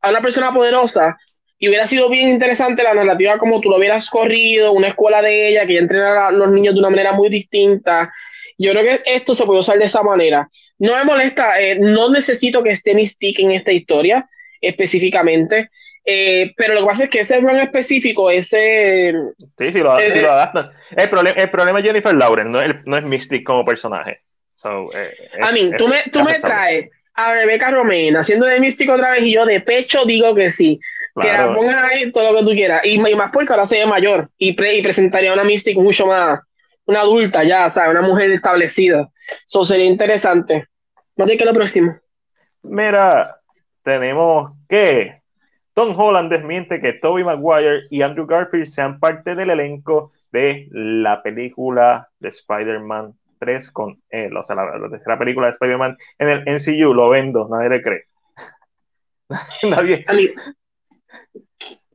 a una persona poderosa, y hubiera sido bien interesante la narrativa como tú lo hubieras corrido, una escuela de ella que entrenara a los niños de una manera muy distinta. Yo creo que esto se puede usar de esa manera. No me molesta, eh, no necesito que esté Mystique en esta historia específicamente, eh, pero lo que pasa es que ese run específico, ese... Sí, sí lo, sí lo adaptan. El, problema, el problema es Jennifer Lauren, no es, no es Mystique como personaje. So, eh, a mí, tú me, tú me traes a Rebecca Romaine haciendo de Mystique otra vez y yo de pecho digo que sí. Que la pongas ahí todo lo que tú quieras. Y, más porque ahora se ve mayor y, pre, y presentaría una Mystique mucho más una adulta ya, ¿sabes? Una mujer establecida. Eso sería interesante. ¿Más de que lo próximo? Mira, tenemos que Tom Holland desmiente que Tobey Maguire y Andrew Garfield sean parte del elenco de la película de Spider-Man 3 con él, o sea, la, tercera película de Spider-Man en el NCU, lo vendo, nadie le cree. <laughs> nadie.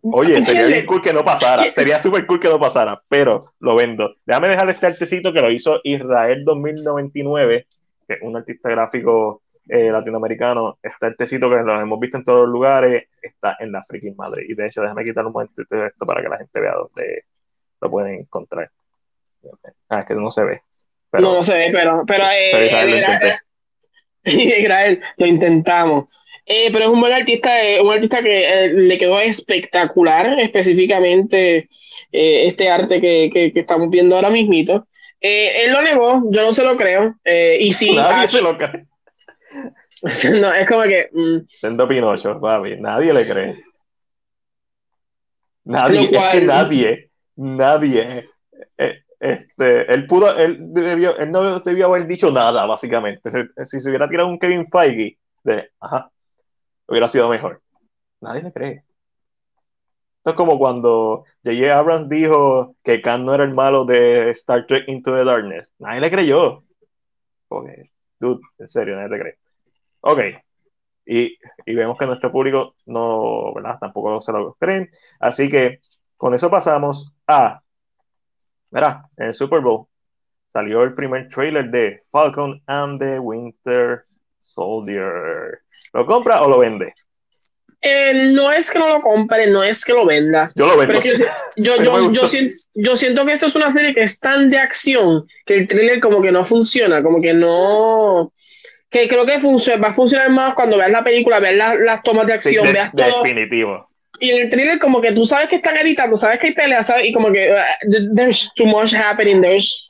Oye, sería bien cool que no pasara. Sería súper cool que no pasara, pero lo vendo. Déjame dejar este artecito que lo hizo Israel 2099, que es un artista gráfico eh, latinoamericano. Este artecito que lo hemos visto en todos los lugares está en la freaking madre. Y de hecho, déjame quitar un momento de esto para que la gente vea dónde lo pueden encontrar. Ah, es que no se ve. no, no se ve, pero, pero, eh, Israel, <laughs> Israel, lo intentamos. Eh, pero es un buen artista, eh, un artista que eh, le quedó espectacular, específicamente este arte que, que, estamos viendo ahora mismito. él lo negó, yo no se lo creo. y si Nadie se lo cree. <laughs> no, es como que. Mm. Siendo Pinocho, papi, nadie le cree. Nadie, es que nadie, nadie. Este, él pudo, él debió, él no debió haber dicho nada, básicamente. Si, se hubiera tirado un Kevin Feige de, ajá, hubiera sido mejor. Nadie le cree. Esto es como cuando J.J. Abrams dijo que Khan no era el malo de Star Trek Into the Darkness. Nadie le creyó. Ok, dude, en serio, nadie te cree. Ok, y, y, vemos que nuestro público no, ¿verdad? Tampoco se lo creen. Así que con eso pasamos a, ¿verdad? En el Super Bowl salió el primer trailer de Falcon and the Winter Soldier. ¿Lo compra o lo vende? Eh, no es que no lo compre, no es que lo venda. Yo lo vendo. Yo, yo, <laughs> yo, yo, siento, yo siento que esto es una serie que es tan de acción que el trailer como que no funciona, como que no que creo que funciona, va a funcionar más cuando veas la película, veas las, las tomas de acción, Sí, de- veas todo. definitivo. Y en el trailer como que tú sabes que están editando, sabes que hay peleas, ¿sabes? Y como que uh, there's too much happening, there's...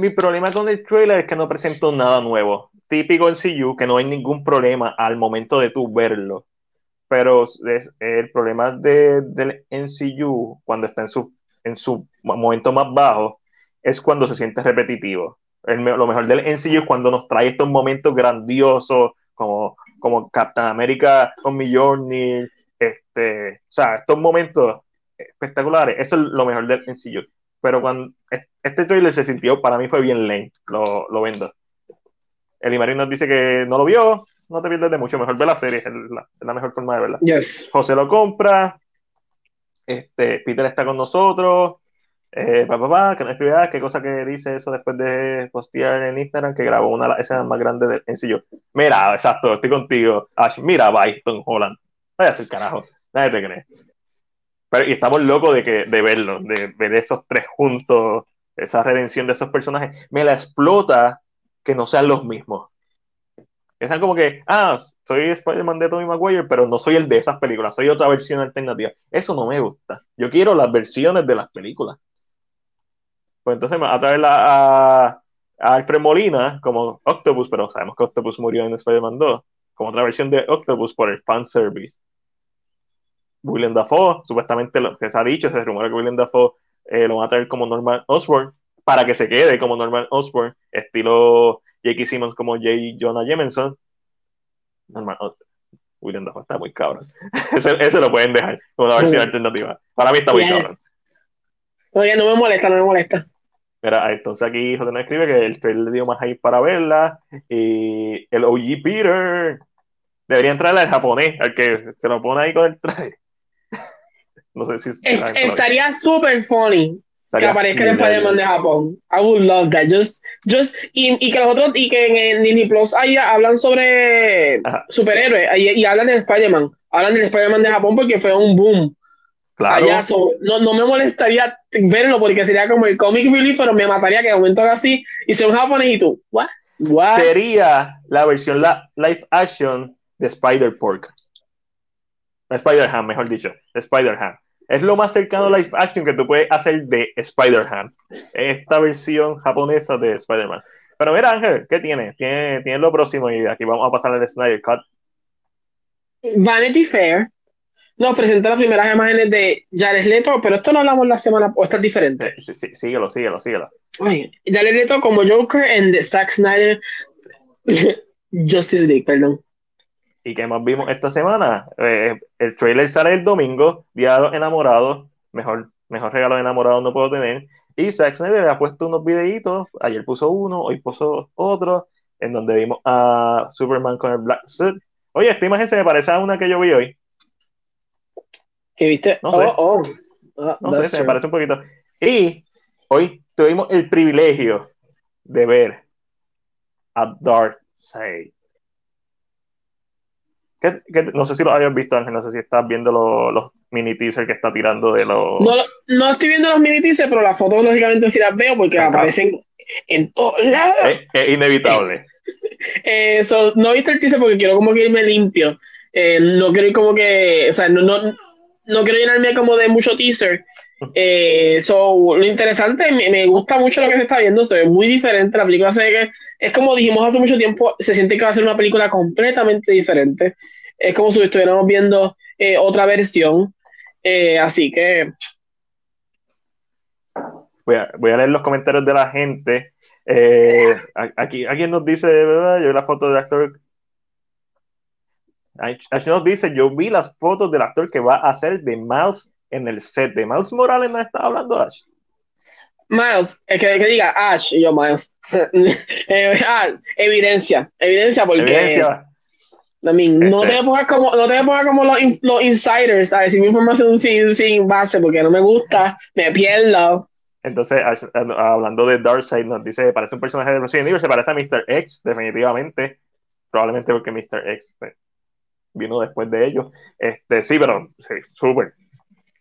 Mi problema con el trailer es que no presentó nada nuevo. Típico en CU, que no hay ningún problema al momento de tú verlo. Pero es- el problema de, del NCU, cuando está en su, en su momento más bajo, es cuando se siente repetitivo. El lo mejor del NCU es cuando nos trae estos momentos grandiosos, como, como Captain America con Mjolnir, este, o sea, estos momentos espectaculares. Eso es lo mejor del NCU. Pero cuando este trailer se sintió, para mí fue bien lame, lo, lo vendo. Elimarín nos dice que no lo vio, no te pierdes de mucho, mejor ver la serie, es la, es la mejor forma de verla. Yes. José lo compra, este, Peter está con nosotros, eh, pa, pa, pa, que no escribe nada, qué cosa que dice eso después de postear en Instagram, que grabó una de las escenas más grandes del sencillo. Mira, exacto, estoy contigo, Ash, mira, bye, Tom Holland, vaya a ser carajo, nadie te cree. Pero, y estamos locos de, que, de verlo, de ver esos tres juntos, esa redención de esos personajes. Me la explota que no sean los mismos. Están como que, ah, soy Spider-Man de Tobey Maguire, pero no soy el de esas películas, soy otra versión alternativa. Eso no me gusta. Yo quiero las versiones de las películas. Pues entonces me va a traer a, a Alfred Molina como Octopus, pero sabemos que Octopus murió en Spider-Man 2, como otra versión de Octopus por el fanservice. William Dafoe, supuestamente lo que se ha dicho, se rumora que William Dafoe eh, lo va a traer como Norman Osborn para que se quede como Norman Osborn, estilo J.K. Simmons como J. Jonah Jameson. Norman Osborn. William Dafoe está muy cabrón. <laughs> ese, ese lo pueden dejar como una versión Sí. alternativa. Para mí está muy cabrón. Oye, no me molesta, no me molesta. Mira, entonces aquí José nos escribe que el trailer le dio más hype para verla. Y el OG Peter debería entrar al japonés, al que se lo pone ahí con el traje. No sé si Es- estaría super funny que aparezca el hilarious. Spider-Man de Japón. I would love that. Just, just, y, y que los otros, y que en, en Disney Plus ahí hablan sobre Ajá. superhéroes y, y hablan del Spider-Man. Hablan del Spider-Man de Japón porque fue un boom. Claro, allá. no, no me molestaría verlo porque sería como el comic relief, pero me mataría que de momento haga así y sea un japonés y tú, ¿what? ¿What? sería la versión la, live action de Spider-Pork. Spider-Ham, mejor dicho. de Spider-Ham. Es lo más cercano a live action que tú puedes hacer de Spider-Ham. Esta versión japonesa de Spider-Man. Pero mira, Ángel, ¿qué tiene? tiene? Tiene lo próximo y aquí vamos a pasar al Snyder Cut. Vanity Fair nos presenta las primeras imágenes de Jared Leto, pero esto no hablamos la semana, o esto es diferente. Sí, sí, síguelo, síguelo, síguelo. Ay, Jared Leto como Joker en The Zack Snyder <laughs> Justice League, perdón. ¿Y qué más vimos esta semana? Eh, el trailer sale el domingo, Día de los Enamorados. Mejor, mejor regalo de enamorados no puedo tener. Y Zack Snyder ha puesto unos videitos. Ayer puso uno, hoy puso otro, en donde vimos a Superman con el Black Suit. Oye, esta imagen se me parece a una que yo vi hoy. ¿Qué viste? No sé. Oh, oh. Ah, No sé, se me parece un poquito. Y hoy tuvimos el privilegio de ver a Darkseid. ¿Qué- qué- no sé si lo habías visto, Ángel. No sé si estás viendo lo- los mini teasers que está tirando de los. No, no estoy viendo los mini teasers, pero las fotos lógicamente sí las veo porque Ajá. aparecen en todos lados. Es, es inevitable. <laughs> Eh, so, no he visto el teaser porque quiero como que irme limpio. Eh, no quiero ir como que, o sea, no, no, no quiero llenarme como de mucho teaser. Eh, lo interesante, me, me gusta mucho lo que se está viendo, se ve muy diferente. La película se que es como dijimos hace mucho tiempo, se siente que va a ser una película completamente diferente. Es como si estuviéramos viendo eh, otra versión. Eh, así que, Voy a, voy a leer los comentarios de la gente. Eh, aquí alguien nos dice, ¿verdad? Yo vi la foto del actor. Ash nos dice, yo vi las fotos del actor que va a hacer de Miles en el set de Miles Morales no estaba hablando Ash. Miles, el que, que diga Ash, y yo Miles. <laughs> Eh, ah, evidencia, evidencia porque... Evidencia. I mean, no, te pongas como, no te pongas como los, los, insiders a decir mi información sin, sin base porque no me gusta, me pierdo. Entonces, hablando de Darkseid, nos dice, parece un personaje de Resident Evil, se parece a Mr. X, definitivamente. Probablemente porque Mr. X pues, vino después de ellos. Este, sí, pero sí, súper.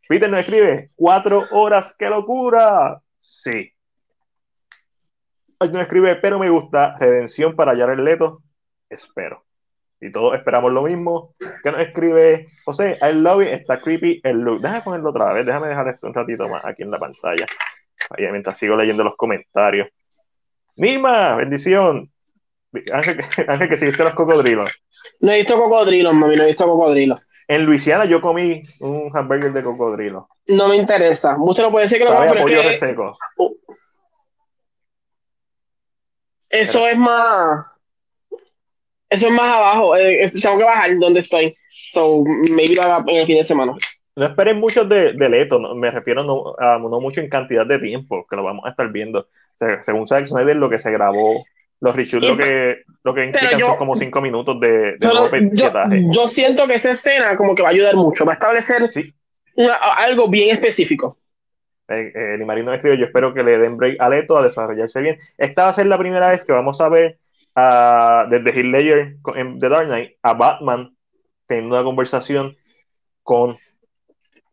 Peter nos escribe, cuatro horas, qué locura. Sí. Nos escribe, pero me gusta, redención para hallar el Leto. Espero. Y todos esperamos lo mismo. Que nos escribe, José, el lobby está creepy el look. Déjame ponerlo otra vez, déjame dejar esto un ratito más aquí en la pantalla. Ahí, mientras sigo leyendo los comentarios. Nima, bendición. <laughs> Ángel, que si los cocodrilos. No he visto cocodrilos, mami, no he visto cocodrilos. En Luisiana yo comí un hamburger de cocodrilo. No me interesa. Mucho lo puede decir que lo pollo reseco. Uh. Eso es más. Eso es más abajo. Eh, tengo que bajar donde estoy. So, maybe lo haga en el fin de semana. No esperen mucho de, de Leto, me refiero no, a, no mucho en cantidad de tiempo, que lo vamos a estar viendo. según Zack Snyder, lo que se grabó, los reshoots lo que, lo que implican son como cinco minutos de, de yo, yo, siento que esa escena como que va a ayudar mucho, va a establecer algo bien específico. Eh, eh, Marino escribe, yo espero que le den break a Leto a desarrollarse bien. Esta va a ser la primera vez que vamos a ver a, desde Ledger en The Dark Knight a Batman teniendo una conversación con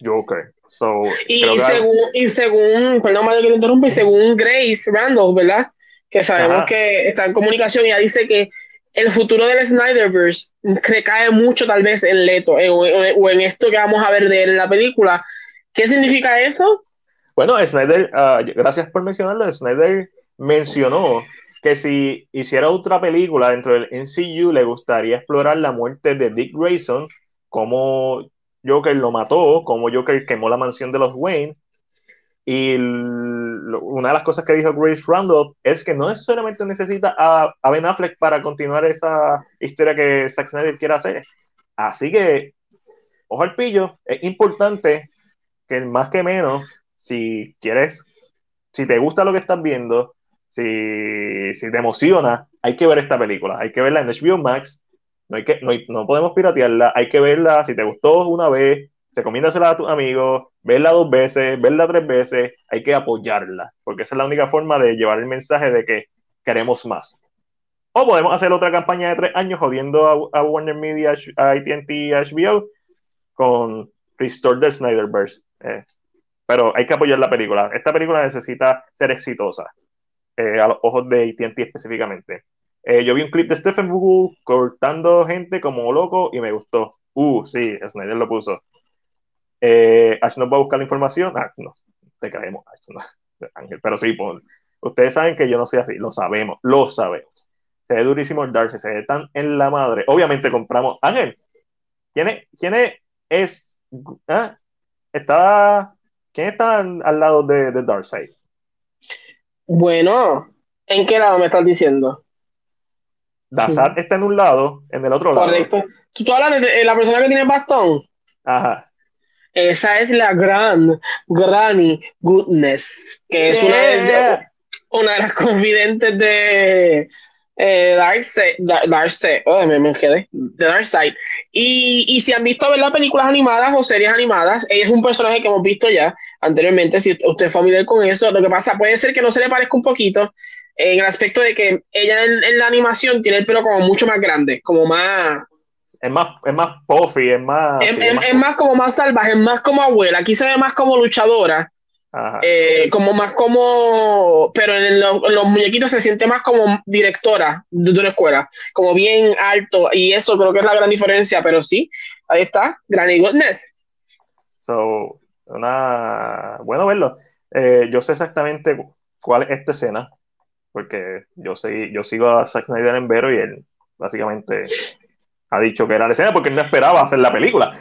Joker. So, y, según, y según, perdón, que lo interrumpa, y según Grace Randall, ¿verdad? Que sabemos que está en comunicación y ya dice que el futuro del Snyderverse recae mucho tal vez en Leto o, en esto que vamos a ver de él en la película. ¿Qué significa eso? Bueno, Snyder, uh, gracias por mencionarlo, Snyder mencionó que si hiciera otra película dentro del MCU le gustaría explorar la muerte de Dick Grayson, como Joker lo mató, como Joker quemó la mansión de los Wayne. Y una de las cosas que dijo Grace Randolph es que no necesariamente necesita a, Ben Affleck para continuar esa historia que Zack Snyder quiere hacer. Así que, ojo al pillo, es importante que más que menos, si quieres, si te gusta lo que estás viendo, si, si te emociona, hay que ver esta película, hay que verla en HBO Max. No, hay que, no, podemos piratearla, hay que verla, si te gustó una vez, recomiéndasela a tus amigos, verla dos veces, verla tres veces, hay que apoyarla, porque esa es la única forma de llevar el mensaje de que queremos más. O podemos hacer otra campaña de tres años jodiendo a, Warner Media, a ATT y HBO con Restore the Snyderverse. Eh, pero hay que apoyar la película. Esta película necesita ser exitosa, eh, a los ojos de ATT específicamente. Eh, yo vi un clip de Stephen Google cortando gente como loco y me gustó. Uh, sí, Snyder lo puso. Eh, Ash nos va a buscar la información. Ah, no, te creemos, <laughs> Ángel. Pero sí, pues, ustedes saben que yo no soy así, lo sabemos, lo sabemos. Se ve durísimo el Darkseid, se ve tan en la madre. Obviamente compramos. Ángel, ¿quién es? ¿Quién es? ¿ah? Está, ¿Quién está al lado de, de Darkseid? Bueno, ¿en qué lado me estás diciendo? Dazat está en un lado, en el otro lado. Correcto. ¿Tú, hablas de la persona que tiene bastón? Ajá. Esa es la gran Granny Goodness, que es una, de, una de las confidentes de eh, Darkseid, Darkseid, oh, me, me quedé, de Darkseid. Y, y si han visto ver las películas animadas o series animadas, ella es un personaje que hemos visto ya anteriormente, si usted es familiar con eso, lo que pasa puede ser que no se le parezca un poquito, en el aspecto de que ella en, la animación tiene el pelo como mucho más grande, como más... Es más, es más puffy, es más... Es, más, como más salvaje, es más como abuela. Aquí se ve más como luchadora. Eh, como más como... Pero en, los muñequitos se siente más como directora de, una escuela. Como bien alto. Y eso creo que es la gran diferencia. Pero sí, ahí está. Granny Goodness. So, una... Bueno verlo. Eh, yo sé exactamente cuál es esta escena porque yo, sé, yo sigo a Zack Snyder en Vero y él básicamente ha dicho que era la escena porque no esperaba hacer la película.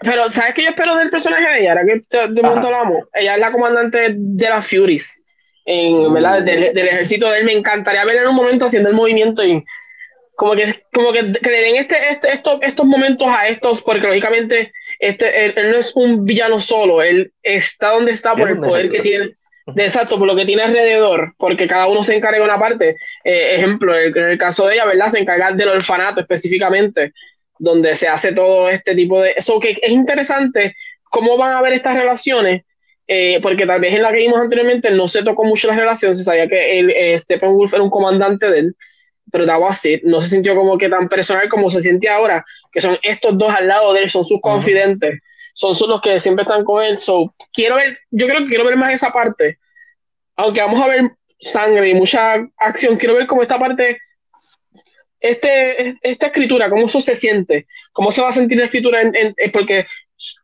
Pero, ¿sabes qué yo espero del personaje de ella? Ahora que de momento la amo. Ella es la comandante de las Furies, en, ¿verdad? Del, ejército de él. Me encantaría verla en un momento haciendo el movimiento y como que, como que, le den este, este, estos, estos momentos a estos, porque lógicamente este, él, no es un villano solo, él está donde está por el poder que tiene. De exacto, por lo que tiene alrededor, porque cada uno se encarga de una parte. Eh, ejemplo, en el, caso de ella, ¿verdad? Se encarga del orfanato específicamente, donde se hace todo este tipo de... Eso que es interesante cómo van a ver estas relaciones, eh, porque tal vez en la que vimos anteriormente no se tocó mucho las relaciones, se sabía que el, eh, Steppenwolf era un comandante de él, pero así, no se sintió como que tan personal como se siente ahora, que son estos dos al lado de él, son sus confidentes, son los que siempre están con él. So, quiero ver, yo creo que quiero ver más esa parte, aunque vamos a ver sangre y mucha acción, quiero ver cómo esta parte, este, esta escritura, cómo eso se siente, cómo se va a sentir la escritura, en, porque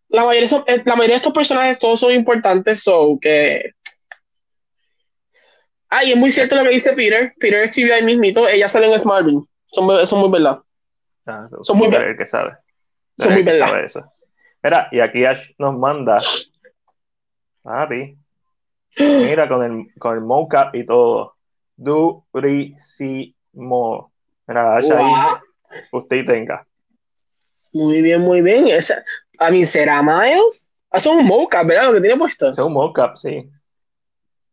la mayoría, la mayoría de estos personajes todos son importantes, so que Ah, y es muy cierto lo que dice Peter. Peter escribió ahí mismito. Ella sale en Smallville. Son, son muy verdad. Ah, son muy verdad. que sabe. Son muy verdad. Eso. Mira, y aquí Ash nos manda. Papi. Mira, con el, con el mocap y todo. Durísimo. Mira, Ash ahí. Usted tenga. Muy bien, muy bien. Esa, a mí, ¿será Miles? Ah, es un mocap, ¿verdad? Lo que tiene puesto. Es un mocap, sí.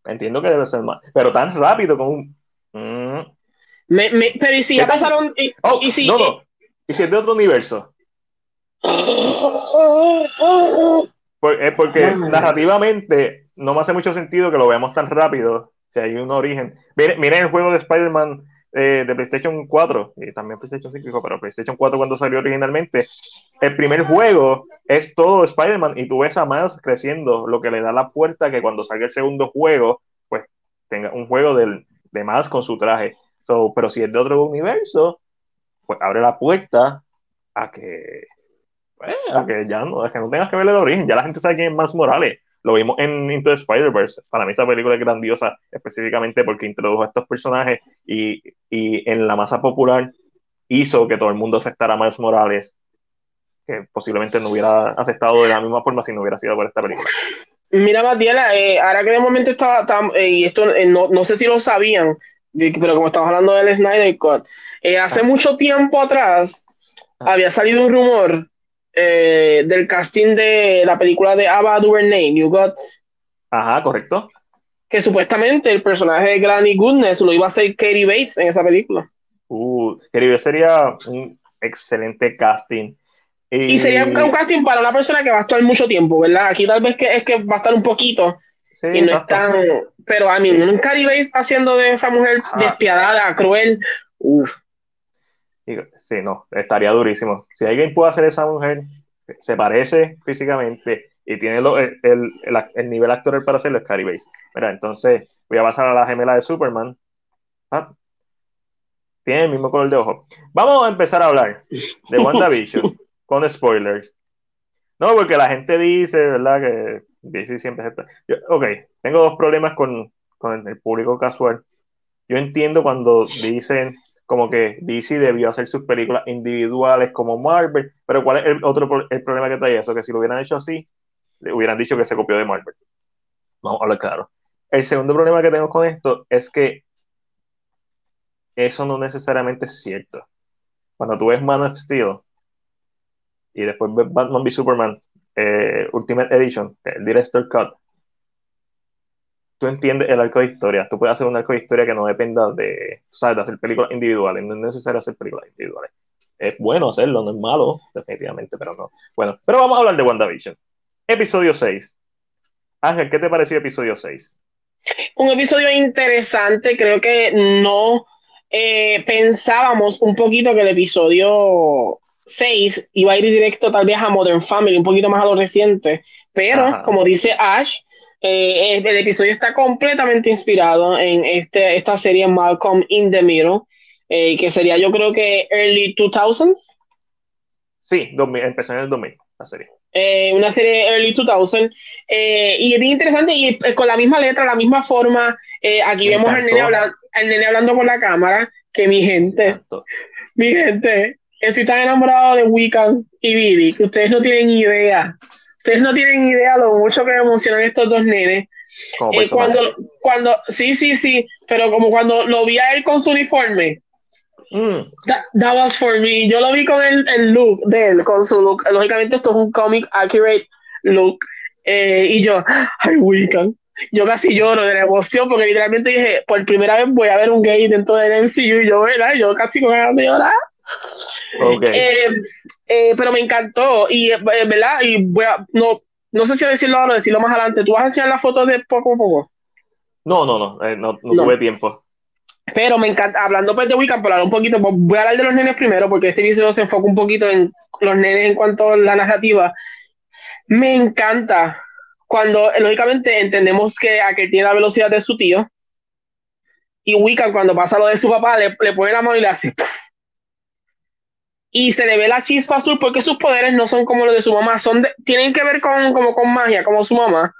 Entiendo que debe ser más. Pero tan rápido como un. Mm. Me, me, pero ¿y si ya pasaron? Y, oh, si, no, no. ¿Y si es de otro universo? Es porque narrativamente no me hace mucho sentido que lo veamos tan rápido. Si hay un origen. Miren, miren el juego de Spider-Man eh, de PlayStation 4 y también PlayStation 5, pero PlayStation 4 cuando salió originalmente. El primer juego es todo Spider-Man y tú ves a Miles creciendo, lo que le da la puerta que cuando salga el segundo juego, pues tenga un juego de Miles con su traje. So, pero si es de otro universo, pues abre la puerta a que, pues, a que ya no, que no tengas que ver el origen. Ya la gente sabe quién es Miles Morales. Lo vimos en Into the Spider-Verse. Para mí esa película es grandiosa, específicamente porque introdujo a estos personajes y, y en la masa popular hizo que todo el mundo aceptara a Miles Morales que posiblemente no hubiera aceptado de la misma forma si no hubiera sido por esta película. Mira, Matiela, eh, ahora que de momento estaba, eh, y esto eh, no, no, sé si lo sabían, pero como estamos hablando del Snyder Cut, hace ah. mucho tiempo atrás ah. había salido un rumor del casting de la película de Ava DuVernay, New Gods. Ajá, correcto. Que supuestamente el personaje de Granny Goodness lo iba a hacer Katie Bates en esa película. Uh, Katie Bates sería un excelente casting. Y, sería un, casting para una persona que va a estar mucho tiempo, ¿verdad? Aquí tal vez que es que va a estar un poquito. y no es tan. Pero a mí, sí. un Caribéis haciendo de esa mujer despiadada, cruel. Uf. Sí, no, estaría durísimo. Si alguien puede hacer esa mujer, se parece físicamente y tiene el, el, el, nivel actoral para hacerlo, es Caribéis. Mira, entonces voy a pasar a la gemela de Superman. Ah, tiene el mismo color de ojo. Vamos a empezar a hablar de WandaVision <laughs> con spoilers. No, porque la gente dice, ¿verdad? Que DC siempre está. ok, tengo dos problemas con, con, el público casual. Yo entiendo cuando dicen como que DC debió hacer sus películas individuales como Marvel, pero ¿cuál es el otro el problema que trae eso? Que si lo hubieran hecho así, le hubieran dicho que se copió de Marvel. Vamos a hablar claro. El segundo problema que tengo con esto es que eso no necesariamente es cierto. Cuando tú ves Man of Steel, y después Batman v Superman eh, Ultimate Edition, el Director Cut, tú entiendes el arco de historia. Tú puedes hacer un arco de historia que no dependa de, ¿sabes? de hacer películas individuales. No es necesario hacer películas individuales. Es bueno hacerlo, no es malo, definitivamente, pero no. Bueno, pero vamos a hablar de WandaVision. Episodio 6. Ángel, ¿qué te pareció episodio 6? Un episodio interesante, creo que no eh, pensábamos un poquito que el episodio 6 iba a ir directo tal vez a Modern Family, un poquito más a lo reciente, pero como dice Ash, eh, el episodio está completamente inspirado en este, esta serie Malcolm in the Middle, eh, que sería yo creo que early 2000s. Sí, 2000, empezó en el 2000, la serie. Eh, una serie early 2000 y es bien interesante y con la misma letra, la misma forma. aquí vemos al nene, hablando, al nene hablando con la cámara, que mi gente, mi gente, estoy tan enamorado de Wiccan y Billy que ustedes no tienen idea. Ustedes no tienen idea lo mucho que me emocionan estos dos nenes. Eh, cuando, cuando, sí, sí, sí, pero como cuando lo vi a él con su uniforme, Mm. That, was for me. Yo lo vi con el, el, look de él, con su look. Lógicamente, esto es un comic accurate look. Eh, y yo, ay, Wiccan. Yo casi lloro de la emoción porque literalmente dije, por primera vez voy a ver un gay dentro del MCU y yo, ¿verdad? Yo casi con ganas de llorar. Okay. Eh, eh, pero me encantó y, ¿verdad? Y voy a, no, no sé si decirlo ahora o decirlo más adelante. ¿Tú vas a enseñar las fotos de poco a poco? No, no, no, no, no, tuve tiempo. Pero me encanta, hablando pues de Wiccan, por hablar un poquito, pues, voy a hablar de los nenes primero, porque este video se enfoca un poquito en los nenes en cuanto a la narrativa. Me encanta cuando, lógicamente, entendemos que aquel tiene la velocidad de su tío, y Wiccan cuando pasa lo de su papá, le, le pone la mano y le hace... Y se le ve la chispa azul porque sus poderes no son como los de su mamá, son tienen que ver con, como con magia, como su mamá,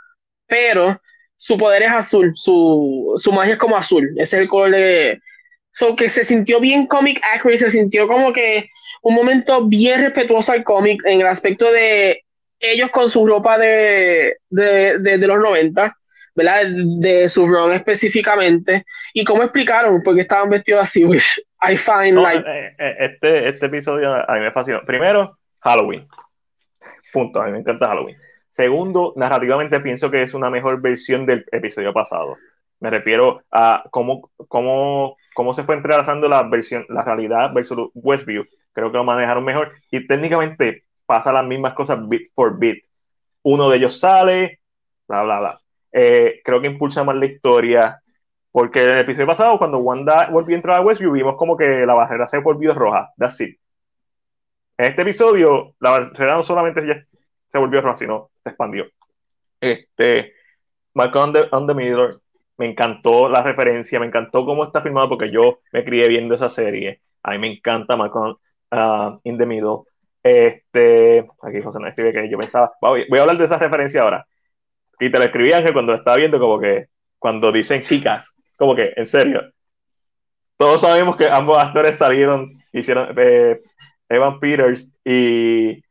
pero su poder es azul, su, su magia es como azul, ese es el color de... So, que se sintió bien comic accurate, se sintió como que un momento bien respetuoso al cómic en el aspecto de ellos con su ropa de, de, de, los 90, ¿verdad? De, su ron específicamente. Y cómo explicaron por qué estaban vestidos así, <laughs> I find like... Eh, eh, este, este episodio a mí me fascinó. Primero, Halloween. Punto, a mí me encanta Halloween. Segundo, narrativamente pienso que es una mejor versión del episodio pasado. Me refiero a cómo, cómo, cómo se fue entrelazando la versión, la realidad versus Westview. Creo que lo manejaron mejor. Y técnicamente pasa las mismas cosas bit por bit. Uno de ellos sale, bla, bla, bla. Eh, creo que impulsa más la historia. Porque en el episodio pasado, cuando Wanda volvió a entrar a Westview, vimos como que la barrera se volvió roja. That's it. En este episodio, la barrera no solamente se volvió roja, sino se expandió. Este, Malcolm on the, Middle, me encantó la referencia, me encantó cómo está filmado porque yo me crié viendo esa serie. A mí me encanta Malcolm uh, in the Middle. Este, aquí José no escribe que yo pensaba, voy, a hablar de esa referencia ahora. Y te lo escribí Ángel cuando lo estaba viendo, como que cuando dicen Kikas, como que, en serio. Todos sabemos que ambos actores salieron, hicieron eh, Evan Peters y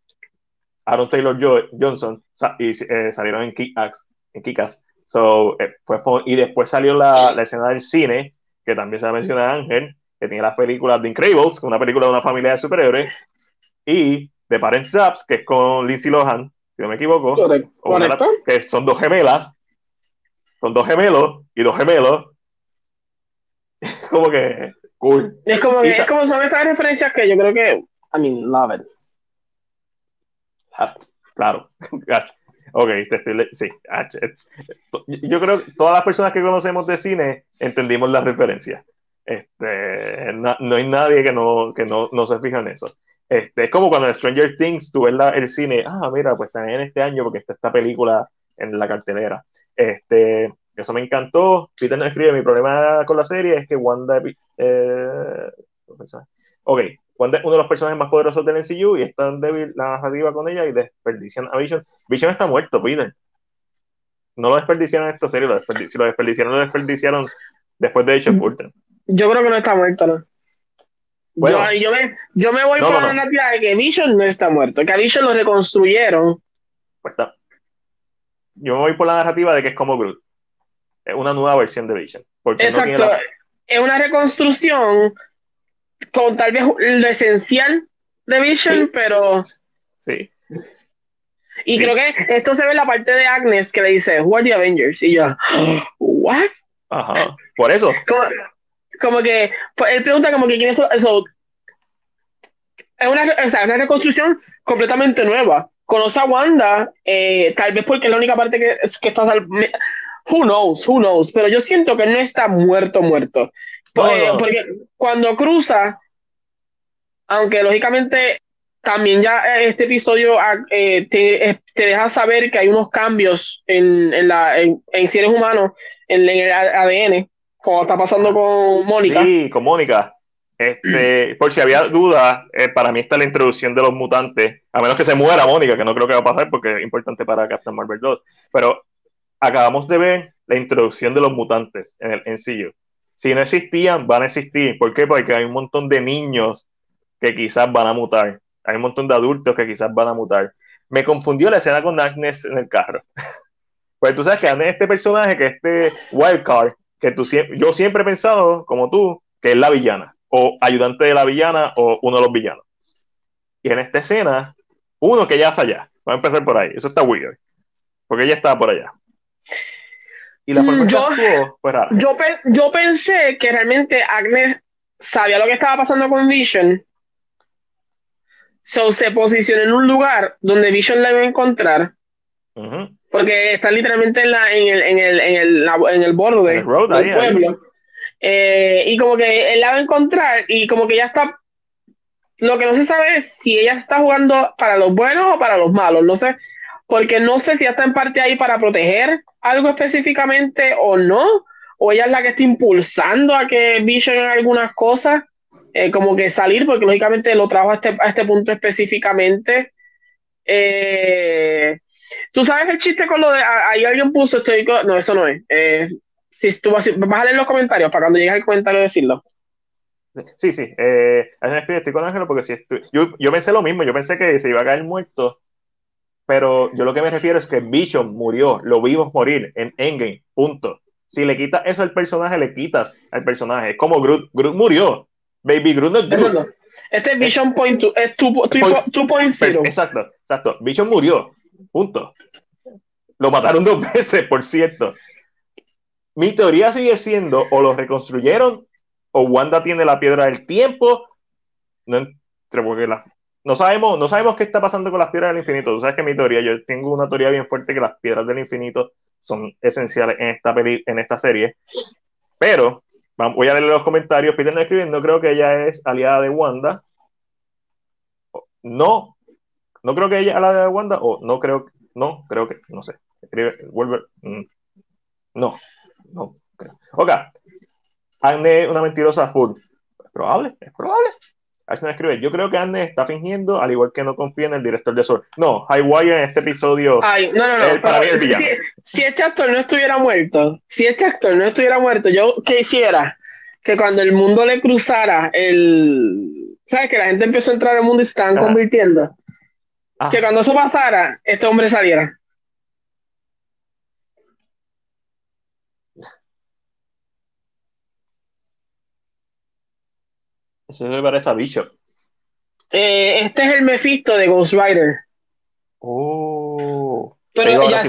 Aaron Taylor Johnson y eh, salieron en Kick-Ass. En Kick so, eh, y después salió la, la, escena del cine, que también se ha mencionado Ángel, que tiene las películas de Incredibles, una película de una familia de superhéroes, y The Parent Traps, que es con Lindsay Lohan, si no me equivoco, que son dos gemelas, son dos gemelos y dos gemelos. <laughs> como que cool. Es como, que, es como son estas referencias que yo creo que, I mean, love it. Ah, claro. <laughs> ok, estoy, sí. Yo creo que todas las personas que conocemos de cine entendimos la referencia. Este, no hay nadie que no, que no, no se fija en eso. Este, es como cuando en Stranger Things tú ves el cine, ah, mira, pues también en este año porque está esta película en la cartelera. Este, eso me encantó. Peter nos escribe, mi problema con la serie es que Wanda... Eh, ok, Wanda es uno de los personajes más poderosos del MCU y es tan débil la narrativa con ella y desperdician a Vision. Vision está muerto, Peter. No lo desperdiciaron en esta serie, lo si lo desperdiciaron, lo desperdiciaron después de hecho Ultron. Yo creo que no está muerto, ¿no? Bueno, yo, me, yo me voy por la narrativa de que Vision no está muerto, que a Vision lo reconstruyeron. Pues está. Yo me voy por la narrativa de que es como Groot. Es una nueva versión de Vision. Exacto. Es una reconstrucción con tal vez lo esencial de Vision, pero. Sí. Y creo que esto se ve en la parte de Agnes que le dice, Who are the Avengers? Y yo, ¿What? Ajá. Por eso. Como, que, pues, él pregunta como que quién es eso. Es una, o sea, una reconstrucción completamente nueva. Conoce a Wanda, eh, tal vez porque es la única parte que, que está. Who knows, who knows. Pero yo siento que no está muerto, muerto. Pues, porque cuando cruza, aunque lógicamente también ya eh, este episodio ah, eh, eh, te, deja saber que hay unos cambios en, en, la, en, seres humanos, en, el ADN, como está pasando con Mónica. Sí, con Mónica. Este, <clears throat> por si había dudas, para mí está la introducción de los mutantes, a menos que se muera Mónica, que no creo que va a pasar porque es importante para Captain Marvel 2, pero acabamos de ver la introducción de los mutantes en el MCU si no existían, van a existir. ¿Por qué? Porque hay un montón de niños que quizás van a mutar. Hay un montón de adultos que quizás van a mutar. Me confundió la escena con Agnes en el carro. <laughs> pues tú sabes que Agnes este personaje, que este wildcard, que tú yo siempre he pensado, como tú, que es la villana. o ayudante de la villana o uno de los villanos. Y en esta escena, uno que ya está allá. Vamos a empezar por ahí. Eso está weird. Porque ella estaba por allá. Y la forma yo, Yo, yo pensé que realmente Agnes sabía lo que estaba pasando con Vision. So se posicionó en un lugar donde Vision la iba a encontrar. Porque está literalmente en, la, en, el, en, el, en, el, en el borde del pueblo. Eh, y como que él la va a encontrar y como que ya está. Lo que no se sabe es si ella está jugando para los buenos o para los malos. No sé. Porque no sé si está en parte ahí para proteger algo específicamente o no. O ella es la que está impulsando a que Vision en algunas cosas. Eh, como que salir, porque lógicamente lo trajo a este, a este punto específicamente. Eh, Tú sabes el chiste con lo de. Ahí alguien puso. Estoy, no, eso no es. Eh, si tú vas, a leer los comentarios para cuando llegue el comentario decirlo. Sí, sí. Eh, estoy con Ángelo porque si estoy, yo, yo pensé lo mismo. Yo pensé que se iba a caer muerto. Pero yo lo que me refiero es que Vision murió. Lo vimos morir en Endgame. Punto. Si le quitas eso al personaje, le quitas al personaje. Es como Groot. Groot murió. Baby Groot no es Groot. Este es Vision Point 2. Es 2.0. Exacto, exacto. Vision murió. Punto. Lo mataron dos <laughs> veces, por cierto. Mi teoría sigue siendo o lo reconstruyeron o Wanda tiene la piedra del tiempo. No, no, sabemos, no sabemos qué está pasando con las piedras del infinito. Tú sabes que mi teoría, yo tengo una teoría bien fuerte que las piedras del infinito son esenciales en esta, en esta serie. Pero voy a leer los comentarios. Peter no escribiendo, creo que ella es aliada de Wanda. No, no creo que ella a la de Wanda, o no creo, no, creo que, no sé. Escribe, vuelve, mm, no, no creo. Ok, Anne una mentirosa full. Es probable, es probable. Ashton escribe, yo creo que Anne está fingiendo, al igual que no confía en el director de Sol. No, Highwire en este episodio. Ay, no, no, no. para mí el si, si, este actor no estuviera muerto, si este actor no estuviera muerto, yo quisiera que cuando el mundo le cruzara el. ¿Sabes? Que la gente empezó a entrar al mundo y se estaban convirtiendo. Que cuando eso pasara, este hombre saliera. Eso me parece a Bishop. Eh, este es el Mephisto de Ghost Rider. Oh. Pero ya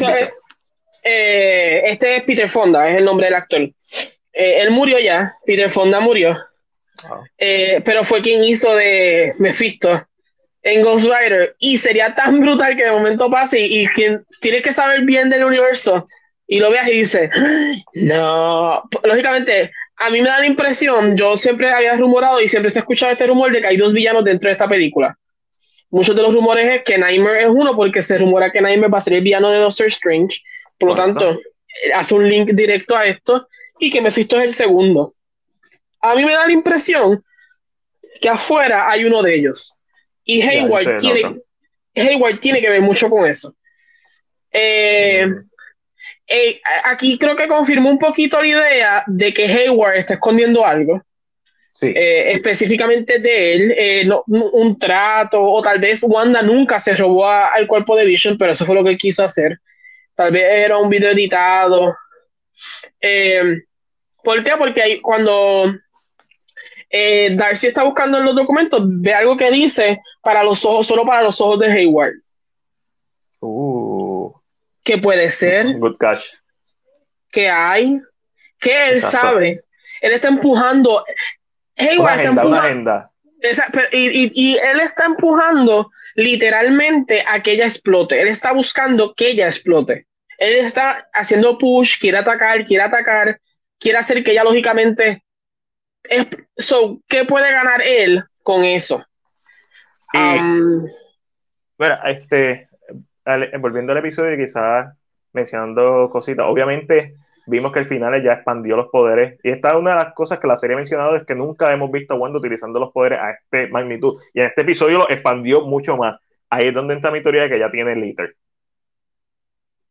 eh, este es Peter Fonda, es el nombre del actor. Eh, él murió ya, Peter Fonda murió. Ah. pero fue quien hizo de Mephisto en Ghost Rider y sería tan brutal que de momento pase y, quien tiene que saber bien del universo y lo veas y dice, <gasps> no, lógicamente, a mí me da la impresión, yo siempre había rumorado y siempre se ha escuchado este rumor de que hay dos villanos dentro de esta película. Muchos de los rumores es que Nightmare es uno porque se rumora que Nightmare va a ser el villano de Doctor Strange, por lo tanto, eh, hace un link directo a esto y que Mephisto es el segundo. A mí me da la impresión que afuera hay uno de ellos y Hayward tiene, Hayward tiene que ver mucho con eso. Eh, mm. Eh, aquí creo que confirmó un poquito la idea de que Hayward está escondiendo algo. Eh, específicamente de él, un trato, o tal vez Wanda nunca se robó al cuerpo de Vision, pero eso fue lo que quiso hacer. Tal vez era un video editado. ¿Por qué? Porque cuando eh, Darcy está buscando en los documentos, ve algo que dice para los ojos, solo para los ojos de Hayward. Uh. Que puede ser. Good catch. Que hay. Que él sabe. Él está empujando. Hayward está empujando. y, él está empujando literalmente a que ella explote. Él está buscando que ella explote. Él está haciendo push, quiere atacar, quiere atacar, quiere hacer que ella lógicamente so, ¿qué puede ganar él con eso? Um, bueno, este, volviendo al episodio, quizás mencionando cositas, obviamente vimos que el final ya expandió los poderes. Y esta es una de las cosas que la serie ha mencionado, es que nunca hemos visto a Wanda utilizando los poderes a este magnitud. Y en este episodio lo expandió mucho más. Ahí es donde entra mi teoría de que ya tiene el Litter.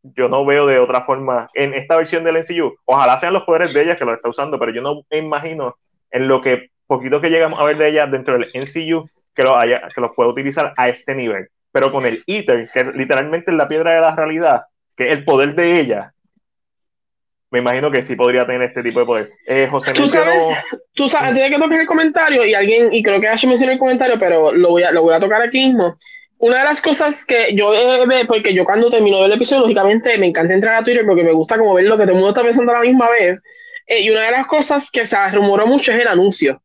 Yo no veo de otra forma en esta versión del NCU. Ojalá sean los poderes de ella que lo está usando, pero yo no imagino en lo que poquito que llegamos a ver de ella dentro del NCU, que lo haya, que los pueda utilizar a este nivel. Pero con el Ether, que literalmente es la piedra de la realidad, que es el poder de ella, me imagino que sí podría tener este tipo de poder. Eh, José tú sabes, tú sabes, antes de que toques el comentario, y alguien, y creo que Ash mencionó el comentario, pero lo voy a, lo voy a tocar aquí mismo. Una de las cosas que yo eh, porque yo cuando termino el episodio, lógicamente me encanta entrar a Twitter porque me gusta como ver lo que todo el mundo está pensando a la misma vez. Eh, y una de las cosas que se rumoró mucho es el anuncio.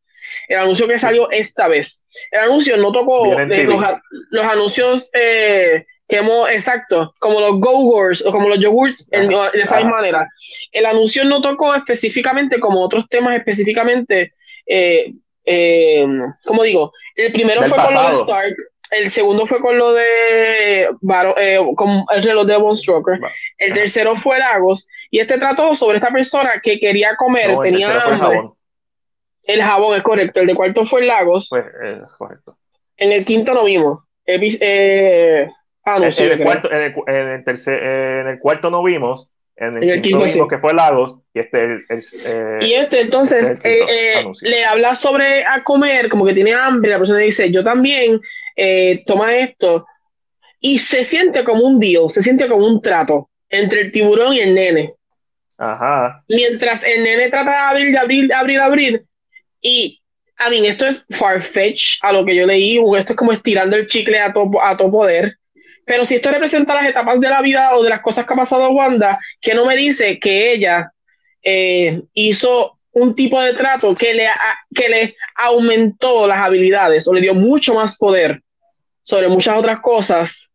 El anuncio que salió esta vez. El anuncio no tocó los, los, anuncios eh, que hemos, exacto, como los Go-Gurs o como los yogurts de esa misma manera. El anuncio no tocó específicamente como otros temas específicamente, eh, eh, como digo, el primero fue con lo de Stark, el segundo fue con lo de eh, con el reloj de Von Stroker, el tercero fue Lagos, y este trató sobre esta persona que quería comer, tenía hambre. El jabón. el es correcto, el de cuarto fue Lagos. Pues es correcto. En el quinto no vimos. Eh, Ah, en, el cuarto, en, el, tercer, en el cuarto no vimos, en el, quinto, vimos que fue Lagos, y este, el, eh, y este entonces este eh, eh, le habla sobre a comer, como que tiene hambre, la persona dice, yo también, toma esto, y se siente como un deal, se siente como un trato entre el tiburón y el nene. Ajá. Mientras el nene trata de abrir, de abrir, de abrir, de abrir, y a mí, esto es farfetch a lo que yo leí, esto es como estirando el chicle a todo, a todo poder. Pero si esto representa las etapas de la vida o de las cosas que ha pasado Wanda, que no me dice que ella eh, hizo un tipo de trato que le, que le aumentó las habilidades o le dio mucho más poder sobre muchas otras cosas,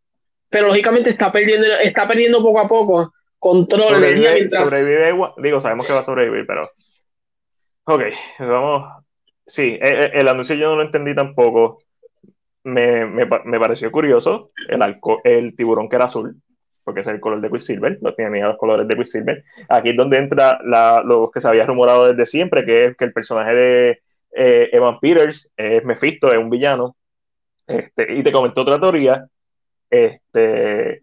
pero lógicamente está perdiendo, está perdiendo poco a poco control sobrevive, mientras... sobrevive, digo, sabemos que va a sobrevivir, pero ok, vamos, sí, el, e, el anuncio yo no lo entendí tampoco, me, me, me, pareció curioso el, el tiburón que era azul, porque es el color de Quicksilver, no tenía los colores de Quicksilver. Aquí es donde entra la, lo que se había rumorado desde siempre, que es que el personaje de eh, Evan Peters es Mephisto, es un villano. Este, y te comentó otra teoría, este,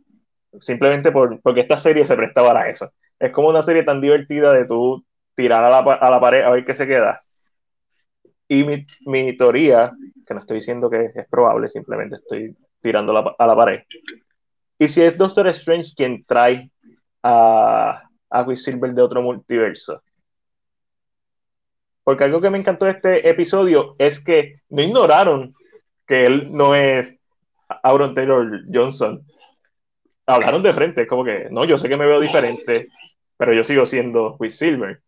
simplemente por, porque esta serie se presta para eso. Es como una serie tan divertida de tú tirar a la, a la pared a ver qué se queda. Y mi, teoría que no estoy diciendo que es probable, simplemente estoy tirando a la pared. Y si es Doctor Strange quien trae a, a Quicksilver de otro multiverso. Porque algo que me encantó de este episodio es que no ignoraron que él no es Auron Taylor Johnson. Hablaron de frente, como que, no, yo sé que me veo diferente, pero yo sigo siendo Quicksilver.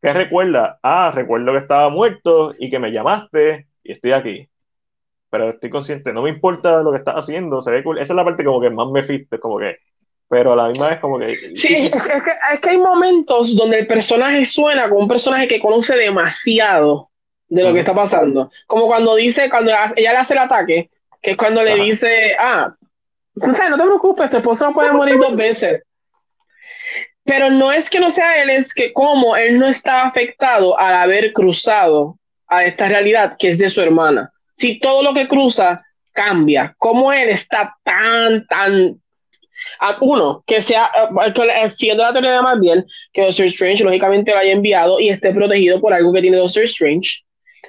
¿Qué recuerda? Ah, recuerdo que estaba muerto y que me llamaste y estoy aquí. Pero estoy consciente, no me importa lo que estás haciendo, se ve Esa es la parte como que más me fiste, como que. Pero a la misma vez, como que. Sí, es, que, es que hay momentos donde el personaje suena como un personaje que conoce demasiado de lo que está pasando. Como cuando dice, cuando ella le hace el ataque, que es cuando le dice, ah, no, sé, no te preocupes, tu esposo no puede morir dos veces. Pero no es que no sea él, es que como él no está afectado al haber cruzado a esta realidad que es de su hermana. Si todo lo que cruza cambia, ¿cómo él está tan, tan... uno, que sea, eh, siendo la teoría más bien, que Doctor Strange lógicamente lo haya enviado y esté protegido por algo que tiene Doctor Strange.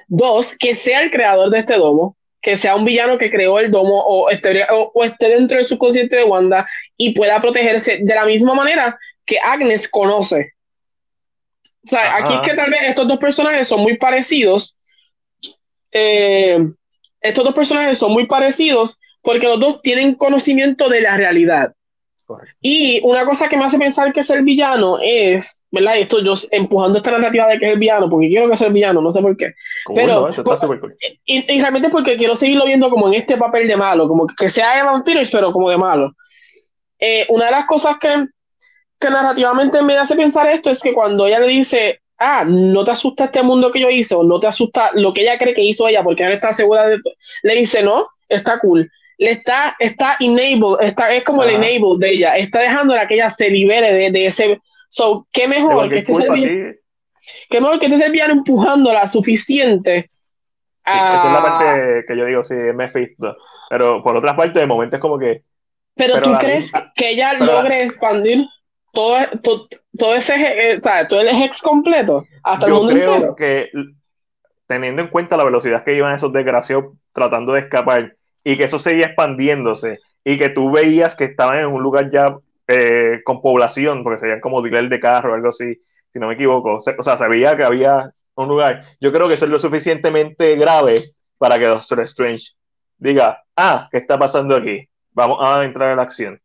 Dos, que sea el creador de este domo, que sea un villano que creó el domo o esté, o esté dentro del subconsciente de Wanda y pueda protegerse de la misma manera que Agnes conoce o sea, aquí es que tal vez estos dos personajes son muy parecidos. Eh, estos dos personajes son muy parecidos porque los dos tienen conocimiento de la realidad. Y una cosa que me hace pensar que es el villano es, ¿verdad? Esto yo empujando esta narrativa de que es el villano, porque quiero que sea el villano, no sé por qué. Pero, y, realmente porque quiero seguirlo viendo como en este papel de malo, como que sea de vampiro, pero como de malo. Eh, una de las cosas que, que narrativamente me hace pensar esto es que cuando ella le dice, ah, no te asusta este mundo que yo hice, o no te asusta lo que ella cree que hizo ella, porque ella está segura de le dice, no, está cool. Le está, está enable, está, es como el enable de ella, está dejando que ella se libere de, de ese. So, qué mejor que este sea qué mejor que este sea villano empujándola suficiente. A... esa es la parte que yo digo, sí, me visto. Pero por otra parte, de momento es como que. Pero, tú crees que ella logre expandir todo, todo, ese, eh, todo el ex completo, hasta el mundo creo que teniendo en cuenta la velocidad que iban esos desgraciados tratando de escapar y que eso seguía expandiéndose y que tú veías que estaban en un lugar ya eh, con población, porque serían como dealer de carro o algo así, si no me equivoco. O sea, sabía que había un lugar. Yo creo que eso es lo suficientemente grave para que Doctor Strange diga, ah, ¿qué está pasando aquí? Vamos a entrar en la acción.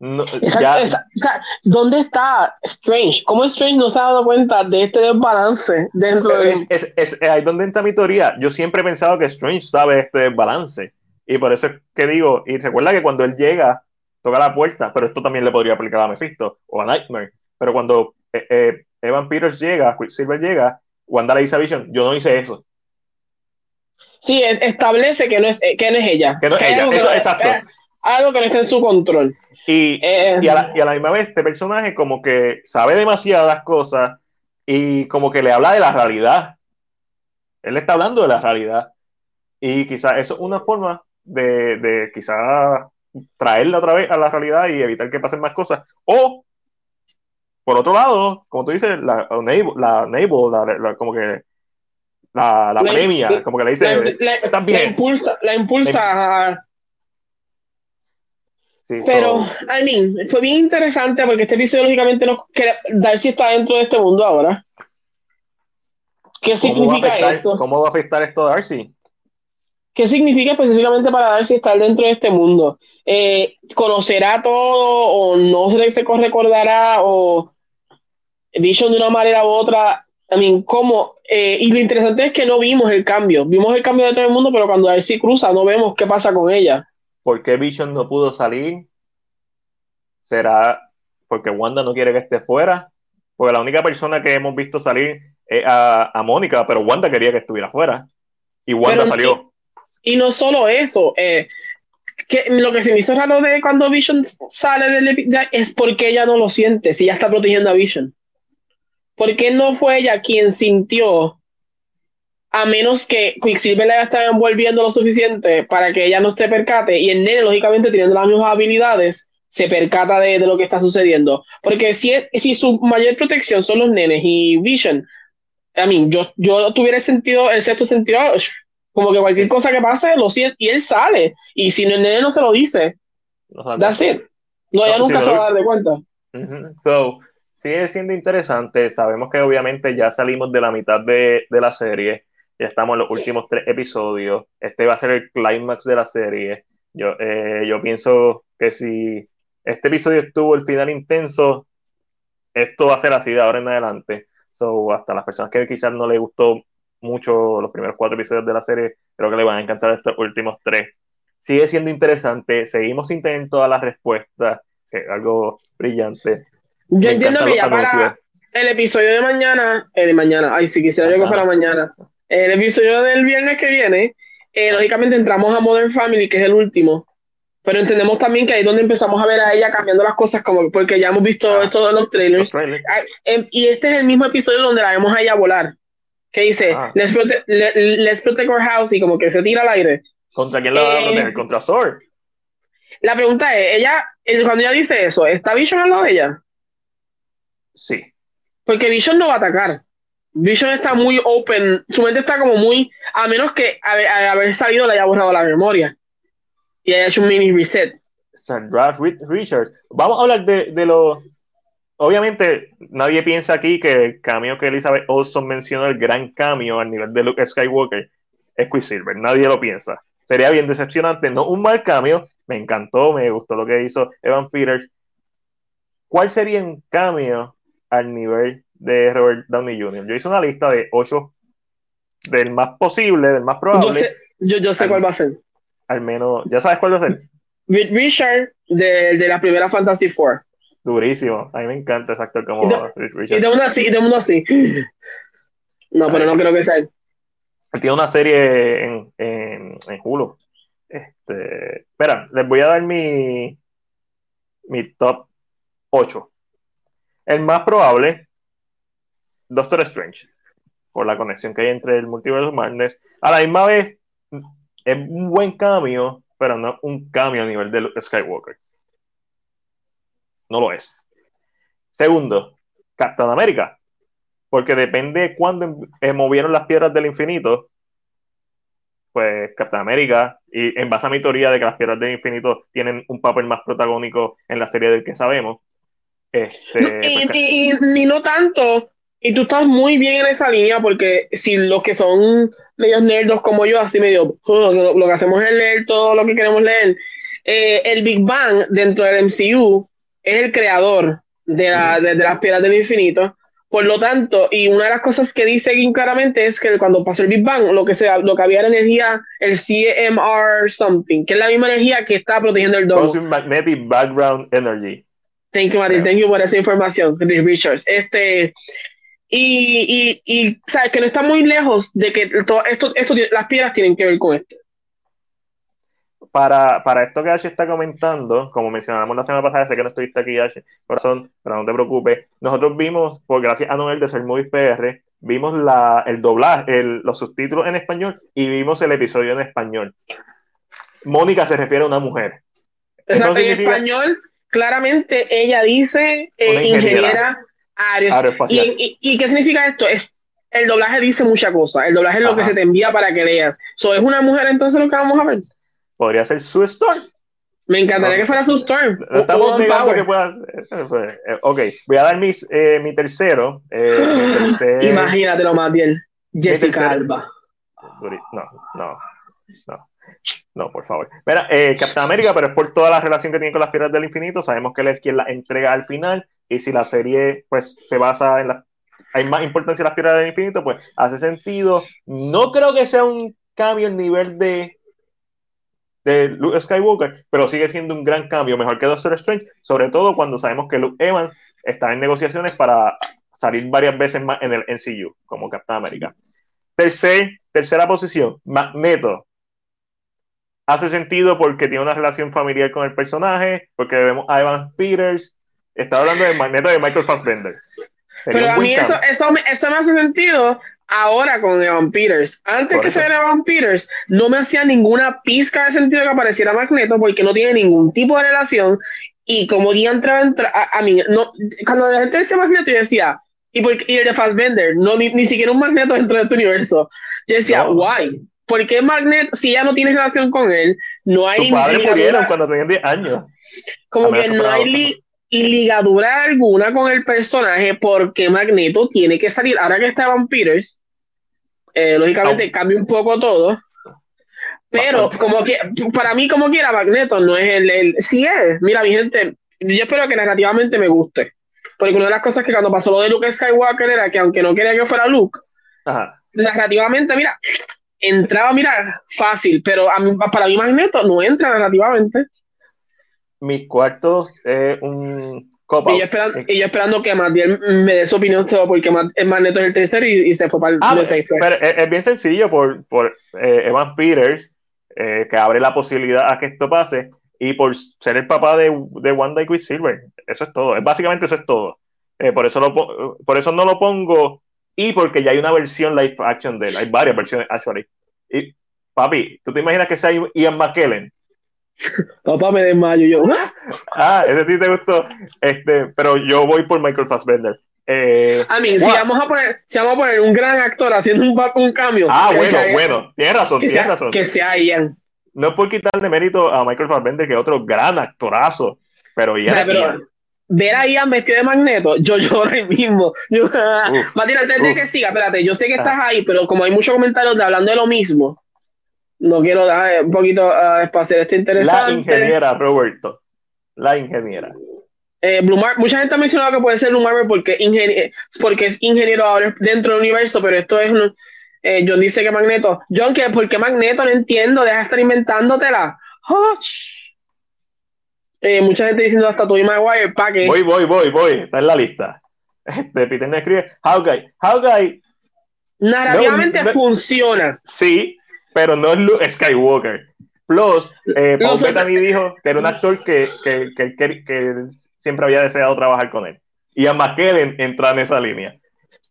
¿Dónde está Strange? ¿Cómo Strange no se ha dado cuenta de este desbalance dentro de... Es, es, ahí donde entra mi teoría. Yo siempre he pensado que Strange sabe este desbalance. Y por eso es que digo, y recuerda que cuando él llega, toca la puerta, pero esto también le podría aplicar a Mephisto o a Nightmare. Pero cuando eh, eh, Evan Peters llega, Quicksilver llega, Wanda le dice a Vision, yo no hice eso. Sí, establece que no es, que no es ella. Que no es ella, eso, exacto. algo que no está en su control. Y, eh, y, a la, y, a la, misma vez, este personaje como que sabe demasiadas cosas y como que le habla de la realidad. Él está hablando de la realidad. Y quizás eso es una forma de, de quizás traerla otra vez a la realidad y evitar que pasen más cosas. O, por otro lado, como tú dices, la la, la, como que la, la, premia, como que le dice, también. La impulsa, la impulsa pero, I mean, fue bien interesante porque este episodio, lógicamente, no, que Darcy está dentro de este mundo ahora. ¿Qué significa esto? ¿Cómo va a afectar esto a Darcy? ¿Qué significa específicamente para Darcy estar dentro de este mundo? Eh, ¿Conocerá todo o no se, se recordará o Vision de una manera u otra? I mean, ¿cómo? Eh, y lo interesante es que no vimos el cambio. Vimos el cambio dentro del mundo, pero cuando Darcy cruza no vemos qué pasa con ella. ¿Por qué Vision no pudo salir? ¿Será porque Wanda no quiere que esté fuera? Porque la única persona que hemos visto salir es a, Mónica, pero Wanda quería que estuviera fuera. Y Wanda salió. Y, no solo eso, eh, que lo que se me hizo raro de cuando Vision sale del es porque ella no lo siente, si ella está protegiendo a Vision. Porque no fue ella quien sintió a menos que Quicksilver la esté envolviendo lo suficiente para que ella no esté percate y el nene, lógicamente, teniendo las mismas habilidades, se percata de, lo que está sucediendo. Porque si, si su mayor protección son los nenes y Vision, a mí, yo, yo tuviera el sentido, el sexto sentido, como que cualquier cosa que pase, lo siente, y él sale. Y si el nene no se lo dice, that's it. No, ella nunca se va a dar de cuenta. So, sigue siendo interesante. Sabemos que obviamente ya salimos de la mitad de, de la serie ya estamos en los últimos tres episodios. Este va a ser el clímax de la serie. Yo, eh, yo pienso que si este episodio estuvo el final intenso, esto va a ser así de ahora en adelante. So, hasta las personas que quizás no les gustó mucho los primeros cuatro episodios de la serie, creo que les van a encantar estos últimos tres. Sigue siendo interesante, seguimos sin tener todas las respuestas, que es algo brillante. Yo entiendo que ya para el episodio de mañana, el de mañana, ay, si quisiera yo que fuera mañana, el episodio del viernes que viene, eh, lógicamente entramos a Modern Family, que es el último, pero entendemos también que ahí es donde empezamos a ver a ella cambiando las cosas, como porque ya hemos visto ah, esto en los trailers. Ah, em, y este es el mismo episodio donde la vemos a ella volar, que dice, ah. let's, protect, our house, y como que se tira al aire. ¿Contra quién la va a proteger? Eh, ¿Contra Thor? La pregunta es, ella, cuando ella dice eso, ¿está Vision al lado de ella? Sí. Porque Vision no va a atacar. Vision está muy open, su mente está como muy, a menos que al haber salido le haya borrado la memoria y haya hecho un mini reset. Sandra Richards. Vamos a hablar de, de lo. Obviamente, nadie piensa aquí que el cambio que Elizabeth Olsen mencionó, el gran cambio al nivel de Luke Skywalker, es Quicksilver. Nadie lo piensa. Sería bien decepcionante, no un mal cambio. Me encantó, me gustó lo que hizo Evan Peters. ¿Cuál sería un cambio al nivel de Robert Downey Jr. Yo hice una lista de ocho del más posible, del más probable. Yo sé, cuál va a ser. Al menos, ¿ya sabes cuál va a ser? Richard de, de la primera Fantasy Four. Durísimo. A mí me encanta ese actor como Richard. Y de uno así, y de uno así. No, pero no creo que sea él. tiene una serie en, en, en Hulu. Este, espera, les voy a dar mi, mi top 8. El más probable Doctor Strange, por la conexión que hay entre el multiverso Madness. A la misma vez, es un buen cambio, pero no un cambio a nivel de Skywalker. No lo es. Segundo, Captain America. Porque depende de cuándo em, movieron las piedras del infinito, pues Captain America, y en base a mi teoría de que las piedras del infinito tienen un papel más protagónico en la serie del que sabemos, Este, no, y, pues, y, y, no tanto, y tú estás muy bien en esa línea porque si los que son medios nerdos como yo, así medio, oh, lo, que hacemos es leer todo lo que queremos leer, eh, el Big Bang dentro del MCU es el creador de, la, de, las piedras del infinito. Por lo tanto, y una de las cosas que dice claramente es que cuando pasó el Big Bang, lo que, sea, lo que había era energía, el CMR something, que es la misma energía que está protegiendo el domo. Magnetic Background Energy. Thank you, Martin. Thank you por esa información, Richards. Este, y, y, y sabes que no está muy lejos de que todo esto, esto, las piedras tienen que ver con esto para, para esto que Ash está comentando, como mencionamos la semana pasada, sé que no estuviste aquí, Ash, corazón, pero no te preocupes. Nosotros vimos, por gracias a Noel de Ser Movies PR, vimos la, el doblaje, el, los subtítulos en español y vimos el episodio en español. Mónica se refiere a una mujer. Eso en español, claramente ella dice eh, ingeniera, aeroespacial. ¿Y, y, qué significa esto? Es el doblaje dice mucha cosa. El doblaje es lo que se te envía para que leas. So, ¿Es una mujer entonces lo que vamos a ver? podría ser su Storm. Me encantaría que fuera su Storm. estamos negando que pueda. Eh, ok, voy a dar mis, eh, mi tercero. Eh, <gasps> tercer... Imagínatelo, Matiel. Jessica Alba. No, no, no. No, por favor. Mira, eh, Capitán América, pero es por toda la relación que tiene con las piedras del infinito. Sabemos que él es quien la entrega al final. Y si la serie pues se basa en la. Hay más importancia en las piedras del infinito, pues hace sentido. No creo que sea un cambio en nivel de de Luke Skywalker, pero sigue siendo un gran cambio, mejor que Doctor Strange, sobre todo cuando sabemos que Luke Evans está en negociaciones para salir varias veces más en el NCU, como Captain America. Tercer, tercera posición, Magneto. Hace sentido porque tiene una relación familiar con el personaje, porque vemos a Evan Peters. Está hablando de Magneto de Michael Fassbender. Pero a mí eso, eso, eso, me hace sentido ahora con Evan Peters. Antes que sea Evan Peters, no me hacía ninguna pizca de sentido que apareciera Magneto porque no tiene ningún tipo de relación. Y como día entraba a, a, mí, no, cuando la gente decía Magneto, yo decía, ¿y, por, y el de Fassbender? No, ni, ni, siquiera un Magneto dentro de este universo. Yo decía, no. ¿why? ¿Por qué Magneto, si ya no tiene relación con él, no hay. Tu padre murieron cuando tenían 10 años. Como que no hay, ligadura alguna con el personaje porque Magneto tiene que salir. Ahora que está Evan Peters, eh, lógicamente cambia un poco todo. Pero como que para mí como quiera Magneto no es el, el sí es. Mira, mi gente, yo espero que narrativamente me guste. Porque una de las cosas que cuando pasó lo de Luke Skywalker era que aunque no quería que fuera Luke, narrativamente, mira, entraba, mira, fácil, pero a mí, para mí Magneto no entra narrativamente mis cuartos es un copa. Y yo, esperando, y yo esperando que Matiel me dé su opinión porque Magneto es el tercero y, y se fue para el ah, pero es, bien sencillo por, por eh, Evan Peters, eh, que abre la posibilidad a que esto pase, y por ser el papá de, de Wanda y Quicksilver. Eso es todo. Es, básicamente eso es todo. Eh, por, eso lo, por eso no lo pongo. Y porque ya hay una versión live action de él. Hay varias versiones, actually. Y, papi, ¿tú te imaginas que sea Ian McKellen? Papá me desmayo yo. ah, ese sí te gustó. Este, pero yo voy por Michael Fassbender. Eh, a mí, si vamos a poner, si vamos a poner un gran actor haciendo un, un cambio. Ah, bueno, bueno, tienes razón, tienes razón. Que sea Ian. No es por quitarle mérito a Michael Fassbender, que es otro gran actorazo, pero Ian. pero, ver a Ian vestido de magneto, yo lloro ahí mismo. Yo, <laughs> Matías, antes de que siga, espérate, yo sé que estás ahí, pero como hay muchos comentarios de hablando de lo mismo, no quiero dar un poquito uh, espacio este interesante. La ingeniera, Roberto. La ingeniera. Eh, mucha gente ha mencionado que puede ser Blue Marvel porque, porque es ingeniero ahora dentro del universo, pero esto es un. Eh, John dice que Magneto. John, que ¿por qué Magneto? No entiendo, deja de estar inventándotela. Eh, mucha gente diciendo hasta tú y Maguire, ¿para qué? Voy, voy, voy, voy, está en la lista. Este, Peter me escribe, Hawkeye, Hawkeye. Narrativamente funciona. Sí, pero no es Luke Skywalker. Plus, eh, Paul Bettany dijo que era un actor que, que, que, que, siempre había deseado trabajar con él. Y a McKellen entra en esa línea.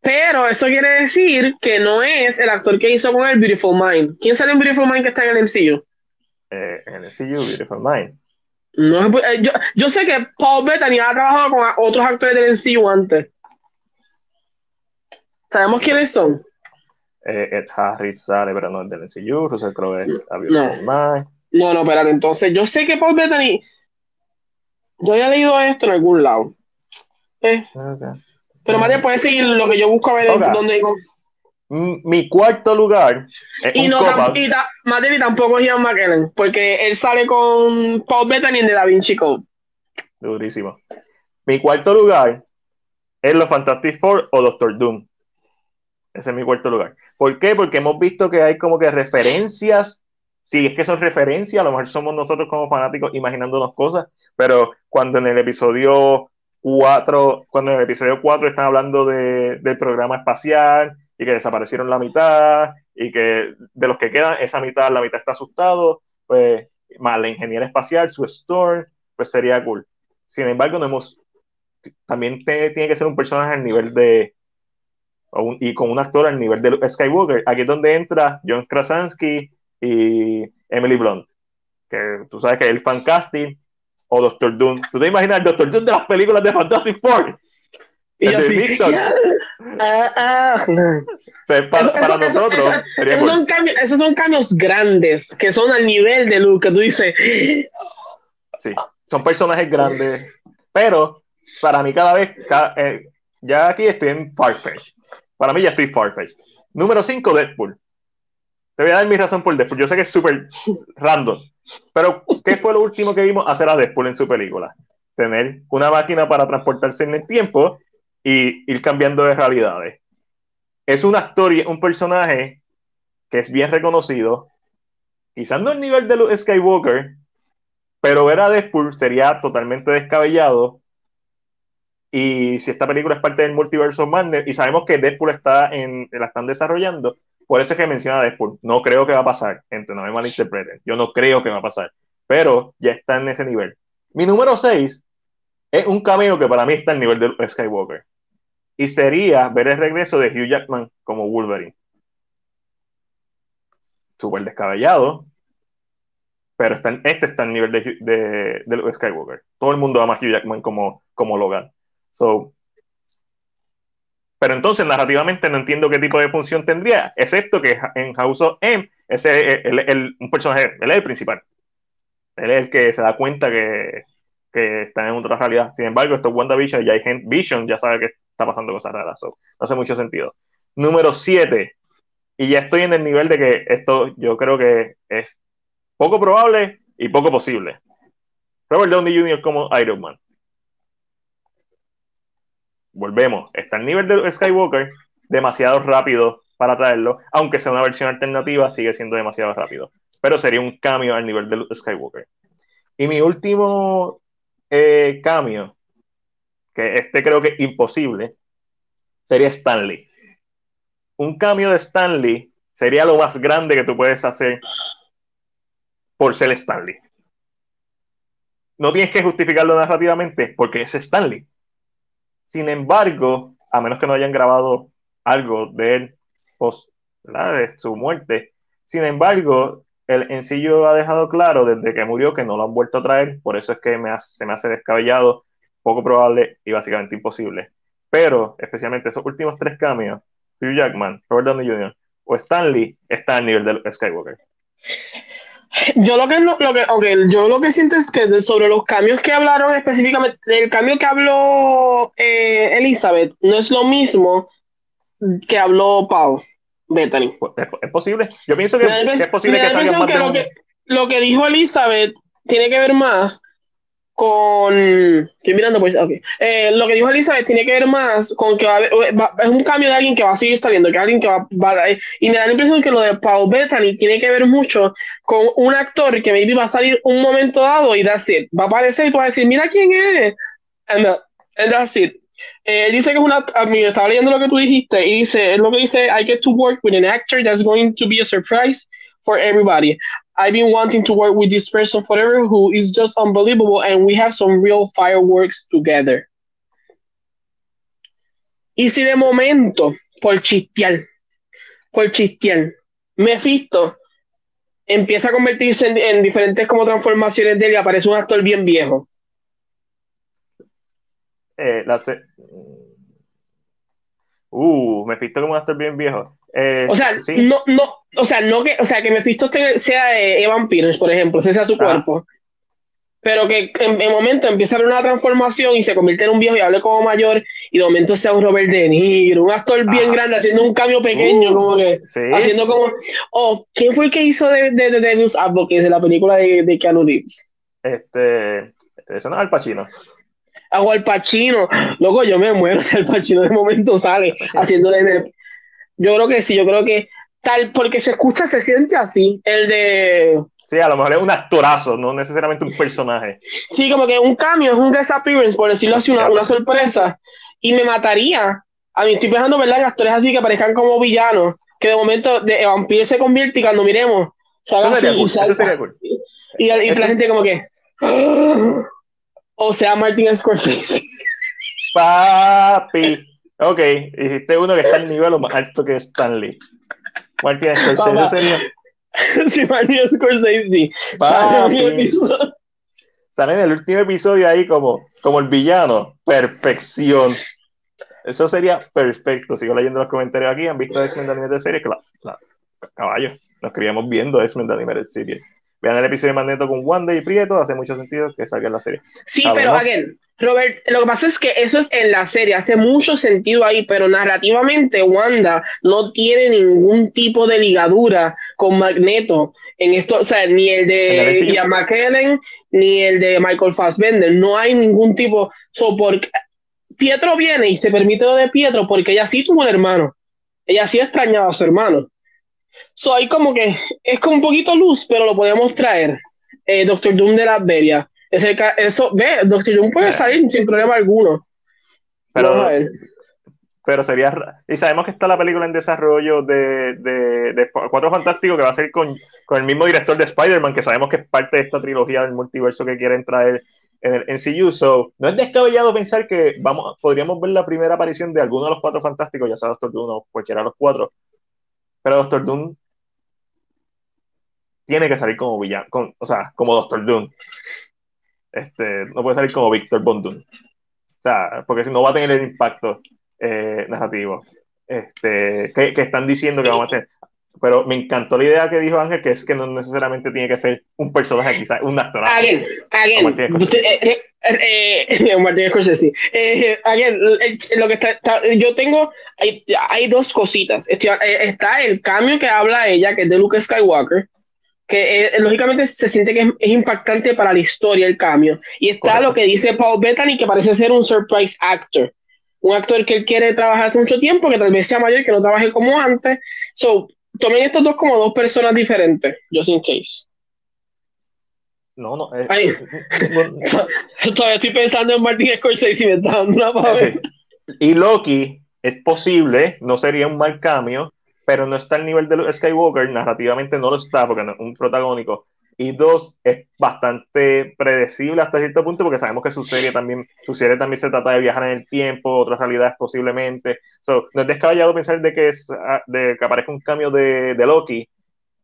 Pero eso quiere decir que no es el actor que hizo con el Beautiful Mind. ¿Quién sale en Beautiful Mind que está en el MCU? Eh, en el MCU, Beautiful Mind. No, eh, yo, yo, sé que Paul Bettany ha trabajado con otros actores del MCU antes. ¿Sabemos quiénes son? Eh, Ed Harris sale, pero no es del MCU, Russell Crowe es no. no, no, espérate, entonces yo sé que Paul Bettany, yo había leído esto en algún lado. Eh. Pero más puedes seguir lo que yo busco a ver okay. dónde mi cuarto lugar es y, un no, y, y tampoco es Ian McKellen, porque él sale con Paul Bettany en The Da Vinci Code. Durísimo. Mi cuarto lugar es los Fantastic Four o Doctor Doom. Ese es mi cuarto lugar. ¿Por qué? Porque hemos visto que hay como que referencias. Si es que son referencias, a lo mejor somos nosotros como fanáticos imaginándonos cosas, pero cuando en el episodio 4, cuando en el episodio 4 están hablando de, del programa espacial, y que desaparecieron la mitad y que de los que quedan, esa mitad, la mitad está asustado, pues más la ingeniera espacial, su store, pues sería cool. Sin embargo, no hemos, también tiene que ser un personaje al nivel de, y con un actor al nivel de Skywalker. Aquí es donde entra John Krasinski y Emily Blunt, que tú sabes que es el fan casting, o Doctor Doom. ¿Tú te imaginas el Doctor Doom de las películas de Fantastic Four? Y así, Ah, ah. para, nosotros. esos, son cambios, esos son cambios grandes que son al nivel de Luke, que tú dices. <gasps> Sí, son personajes grandes. Pero para mí, cada vez. Eh, ya aquí estoy en Farfetch. Para mí, ya estoy Farfetch. Número 5, Deadpool. Te voy a dar mi razón por Deadpool. Yo sé que es súper <laughs> random. Pero, ¿qué fue lo último que vimos hacer a Deadpool en su película? Tener una máquina para transportarse en el tiempo y ir cambiando de realidades. Es un actor y un personaje que es bien reconocido, quizás no el nivel de Luke Skywalker, pero ver a Deadpool sería totalmente descabellado. Y si esta película es parte del multiverso Madness, y sabemos que Deadpool está en, la están desarrollando, por eso es que menciona Deadpool. No creo que va a pasar, entre no me malinterpreten. Yo no creo que va a pasar, pero ya está en ese nivel. Mi número 6 es un cameo que para mí está en nivel de Skywalker y sería ver el regreso de Hugh Jackman como Wolverine. Súper descabellado, pero está este está en nivel de, de, de, Skywalker. Todo el mundo ama a Hugh Jackman como, como Logan. So, pero entonces, narrativamente, no entiendo qué tipo de función tendría, excepto que en House of M, ese el, un personaje, él es el principal. Él es el que se da cuenta que, que está en otra realidad. Sin embargo, esto es WandaVision, ya hay Vision, ya sabe que está pasando cosas raras. no hace mucho sentido. Número 7. Y ya estoy en el nivel de que esto yo creo que es poco probable y poco posible. Robert Downey Jr. como Iron Man. Volvemos. Está el nivel de Skywalker demasiado rápido para traerlo. Aunque sea una versión alternativa, sigue siendo demasiado rápido. Pero sería un cambio al nivel de Skywalker. Y mi último eh, cambio que este creo que es imposible, sería Stanley. Un cambio de Stanley sería lo más grande que tú puedes hacer por ser Stanley. No tienes que justificarlo narrativamente porque es Stanley. Sin embargo, a menos que no hayan grabado algo de él post de su muerte, sin embargo, el ensillo ha dejado claro desde que murió que no lo han vuelto a traer, por eso es que se me hace descabellado poco probable y básicamente imposible. Pero, especialmente esos últimos tres cambios, Hugh Jackman, Robert Downey Jr. o Stanley, está al nivel de Skywalker. Yo lo que, lo que yo lo que siento es que sobre los cambios que hablaron específicamente, el cambio que habló eh, Elizabeth no es lo mismo que habló Paul Bethany. Pues, es, posible. Yo pienso que, es posible que salga más lo, que, lo que dijo Elizabeth tiene que ver más con. Estoy mirando, pues. Okay. Eh, lo que dijo Elizabeth tiene que ver más con que va a haber, es un cambio de alguien que va a seguir saliendo, que alguien que va, va Y me da la impresión que lo de Paul Bettany tiene que ver mucho con un actor que maybe va a salir un momento dado y that's it. Va a aparecer y tú vas a decir, mira quién es. And, uh, and that's it. Eh, dice que es una. A mí estaba leyendo lo que tú dijiste y dice, es lo que dice: I get to work with an actor that's going to be a surprise for everybody. I've been wanting to work with this person forever who is just unbelievable and we have some real fireworks together. Y si de momento, por chistear, por chistear, Mephisto empieza a convertirse en, en, diferentes como transformaciones de él y aparece un actor bien viejo. Eh, la Uh, Mephisto como un actor bien viejo. Eh, o sea, no, no, o sea, no que, o sea, que Mephisto sea Evan Peters, por ejemplo, ese sea su cuerpo. pero que en, en momento empieza a haber una transformación y se convierte en un viejo y hable como mayor, y de momento sea un Robert De Niro, un actor bien grande haciendo un cambio pequeño, uh, como que haciendo como. Oh, ¿quién fue el que hizo de, de, de Devil's Advocate en la película de, de Keanu Reeves? Este. Eso no es Al Pacino. Hago Al Pacino. Loco, yo me muero si Al Pacino de momento sale haciéndole. Yo creo que sí, yo creo que tal, porque se escucha, se siente así. El de. Sí, a lo mejor es un actorazo, no necesariamente un personaje. Sí, como que un cambio, es un guest appearance, por decirlo así, una, una sorpresa. Y me mataría. A mí estoy pensando, ¿verdad? En actores así que parezcan como villanos, que de momento de vampiro se convierte y cuando miremos. Eso sería, cool, eso sería cool. Y, y, la gente como que. O sea, Martin Scorsese. Papi. Ok, dijiste uno que está al nivel más alto que Stanley. Martin Scorsese sería. <laughs> Sí, Martin Scorsese. Papi. Sale en el último episodio ahí como, como el villano. Perfección. Eso sería perfecto. Sigo leyendo los comentarios aquí. ¿Han visto X-Men de Anime de serie? Claro, claro. Caballo. Nos queríamos viendo X-Men de Anime de serie. Vean el episodio de Magneto con Wanda y Prieto, hace mucho sentido que salga en la serie. Sí, pero again, Robert, lo que pasa es que eso es en la serie, hace mucho sentido ahí, pero narrativamente Wanda no tiene ningún tipo de ligadura con Magneto en esto, o sea, ni el de Ian McKellen, ni el de Michael Fassbender, no hay ningún tipo, so, porque Pietro viene y se permite lo de Pietro porque ella sí tuvo un hermano, ella sí extrañaba a su hermano. So, hay como que es como un poquito luz, pero lo podemos traer. Eh, Doctor Doom de la Beria. Eso, ve, Doctor Doom puede salir sin problema alguno. Pero, pero sería. Y sabemos que está la película en desarrollo de, de, de Cuatro Fantásticos que va a ser con, con el mismo director de Spider-Man, que sabemos que es parte de esta trilogía del multiverso que quieren traer en el NCU. So, no es descabellado pensar que vamos, podríamos ver la primera aparición de alguno de los Cuatro Fantásticos, ya sea Doctor Doom o cualquiera de los cuatro. Pero Doctor Doom tiene que salir como villano, o sea, como Doctor Doom. Este, no puede salir como Victor Von Doom. O sea, porque si no va a tener el impacto eh, narrativo este, que, que, están diciendo que vamos a tener. Pero me encantó la idea que dijo Ángel, que es que no necesariamente tiene que ser un personaje, quizás un actor. Again, again, usted, eh, eh, eh, <laughs> Martín Scorsese. Eh, again, lo que está, está, yo tengo, hay, hay dos cositas. Está, está el cambio que habla ella, que es de Luke Skywalker, que eh, lógicamente se siente que es, es, impactante para la historia el cambio. Y está Correcto. lo que dice Paul Bettany, que parece ser un surprise actor. Un actor que él quiere trabajar hace mucho tiempo, que tal vez sea mayor, que no trabaje como antes. So, tomen estos dos como dos personas diferentes, just in case. No, no. Eh, Ay, <laughs> todavía estoy pensando en Martin Scorsese y me está dando una pavera. Sí. Y Loki es posible, no sería un mal cambio, pero no está al nivel de Skywalker, narrativamente no lo está porque no es un protagónico. Y dos, es bastante predecible hasta cierto punto porque sabemos que su serie también, su serie también se trata de viajar en el tiempo, otras realidades posiblemente. So, no es descabellado pensar de que, es, ah, de que aparezca un cambio de, de Loki,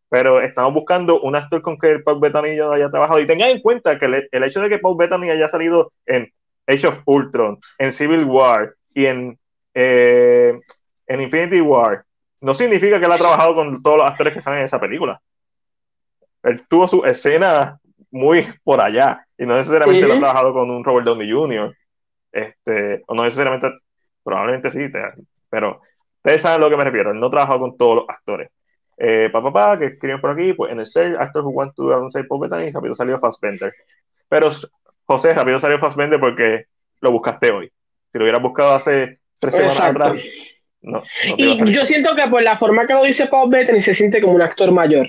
pero estamos buscando un actor con que Paul Bettany ya haya trabajado. Y tengan en cuenta que el, el, hecho de que Paul Bettany haya salido en Age of Ultron, en Civil War y en, eh, en Infinity War, no significa que él ha trabajado con todos los actores que salen en esa película. Él tuvo su escena muy por allá y no necesariamente lo ha trabajado con un Robert Downey Jr. Este, o no necesariamente, probablemente sí, pero ustedes saben a lo que me refiero. Él no ha trabajado con todos los actores. Eh, papá, pa, pa, que escriben por aquí, pues en el ser, Actor Who Want to Say Paul Bettany, rápido salió Fassbender. Pero, José, rápido salió Fassbender porque lo buscaste hoy. Si lo hubieras buscado hace tres semanas atrás, no, no y yo siento que por la forma que lo dice Paul Bettany se siente como un actor mayor.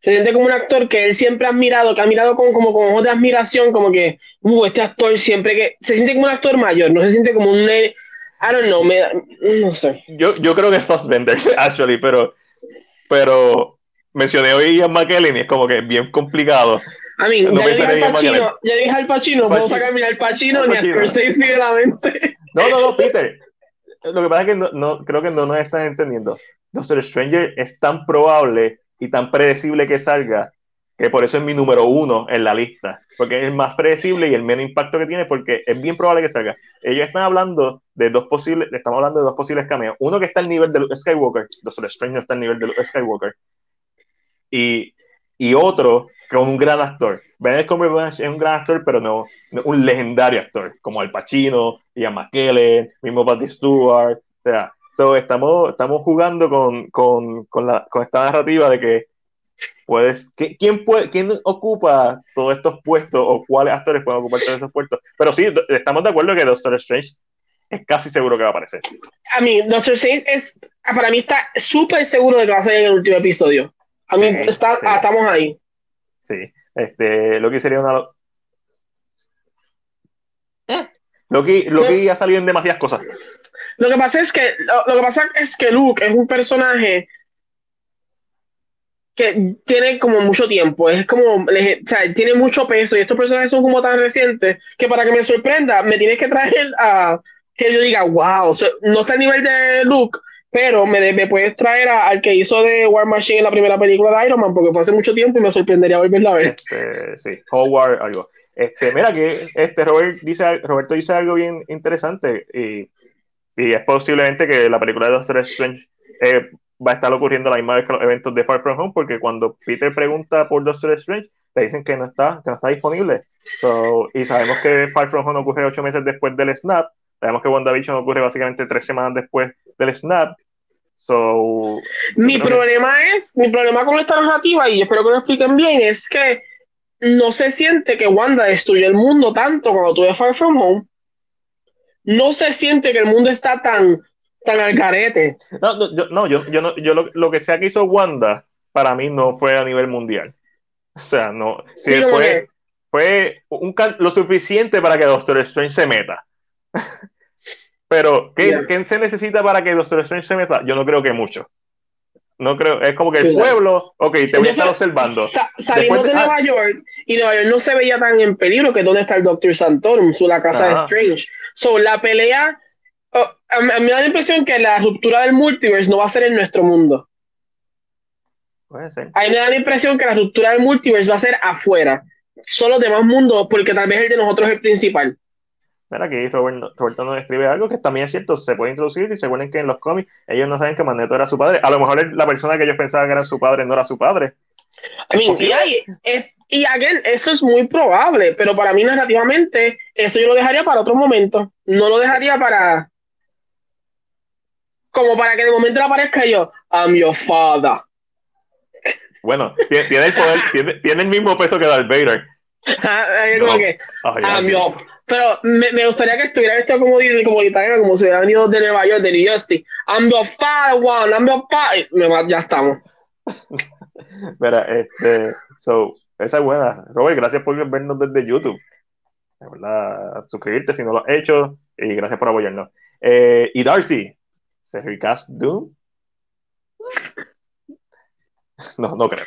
Se siente como un actor que él siempre ha admirado, que ha mirado con, como con ojos de admiración, como que, uh, este actor siempre que. Se siente como un actor mayor, no se siente como un. I don't know, me, no sé. Yo, yo creo que es Fassbender, <laughs> actually, pero. Pero mencioné hoy a McKellen y es como que bien complicado. A mí, no ya, dije al Pacino, ya dije al Pacino, puedo sacarme al Pacino ni a Scorsese de la mente. No, no, no, Peter lo que pasa es que no, no, creo que no nos están entendiendo. Doctor Stranger es tan probable y tan predecible que salga que por eso es mi número uno en la lista, porque es el más predecible y el menos impacto que tiene, porque es bien probable que salga. Ellos están hablando de dos posibles, estamos hablando de dos posibles cameos. Uno que está al nivel de Luke Skywalker, Doctor Strange no está al nivel de Luke Skywalker, y, y otro con un gran actor. Benedict Cumberbatch es un gran actor, pero no, un legendario actor, como Al Pacino, Ian McKellen, mismo Patrick Stewart. O sea, estamos, estamos jugando con, con, con, la, con esta narrativa de que puedes, ¿quién, puede, ¿quién ocupa todos estos puestos o cuáles actores pueden ocupar todos esos puestos? Pero sí, estamos de acuerdo que Doctor Strange es casi seguro que va a aparecer. A mí, Doctor Strange es, para mí está súper seguro de que va a ser en el último episodio. A mí está, estamos ahí. Sí, este, Loki sería una... Loki, Loki ha salido en demasiadas cosas. Lo que pasa es que, lo, que pasa es que Luke es un personaje que tiene como mucho tiempo, es como, o sea, tiene mucho peso y estos personajes son como tan recientes que para que me sorprenda me tienes que traer a que yo diga, wow, no está a nivel de Luke, pero me, puedes traer al que hizo de War Machine en la primera película de Iron Man, porque fue hace mucho tiempo y me sorprendería volverla a ver. Este, sí, Howard, algo. Este, mira que este Robert dice, Roberto dice algo bien interesante y, y es posiblemente que la película de Doctor Strange eh, va a estar ocurriendo la misma vez que los eventos de Far From Home, porque cuando Peter pregunta por Doctor Strange, le dicen que no está, que no está disponible. y sabemos que Far From Home ocurre ocho meses después del snap, sabemos que WandaVision ocurre básicamente tres semanas después del snap, So, mi problema es, mi problema con esta narrativa, y espero que lo expliquen bien, es que no se siente que Wanda destruyó el mundo tanto cuando tuve Far From Home. No se siente que el mundo está tan, tan al carete. No, no, yo, no, yo, yo, yo lo, que sea que hizo Wanda, para mí no fue a nivel mundial. O sea, no. fue, fue un, lo suficiente para que Doctor Strange se meta. <laughs> Pero, ¿qué, se necesita para que Doctor Strange se meta? Yo no creo que mucho. No creo, es como que el pueblo, ok, te voy a estar observando. salimos de, Nueva York y Nueva York no se veía tan en peligro que dónde está el Doctor Santorum, su la casa de Strange. So, la pelea, oh, a, mí me da la impresión que la ruptura del multiverse no va a ser en nuestro mundo. Puede ser. A mí me da la impresión que la ruptura del multiverse va a ser afuera. Solo los demás mundos, porque tal vez el de nosotros es el principal. Mira, aquí Roberto, nos escribe algo que también es cierto, se puede introducir y se recuerden que en los cómics ellos no saben que Magneto era su padre. A lo mejor la persona que ellos pensaban que era su padre no era su padre. I mean, y, again, eso es muy probable, pero para mí narrativamente eso yo lo dejaría para otro momento. No lo dejaría para... Como para que de momento le aparezca yo, I'm your father. Bueno, tiene, el poder, <laughs> tiene, el mismo peso que Darth Vader. I'm your pero me, me, gustaría que estuviera esto como, como italiano, como si hubiera venido de Nueva York, de New Jersey. I'm the father one, I'm the father. Ya estamos. <laughs> Mira, este, so, esa es buena. Robert, gracias por vernos desde YouTube. De verdad, suscribirte si no lo has hecho y gracias por apoyarnos. Eh, y Darcy, ¿se recast Doom? <laughs> No, no creo.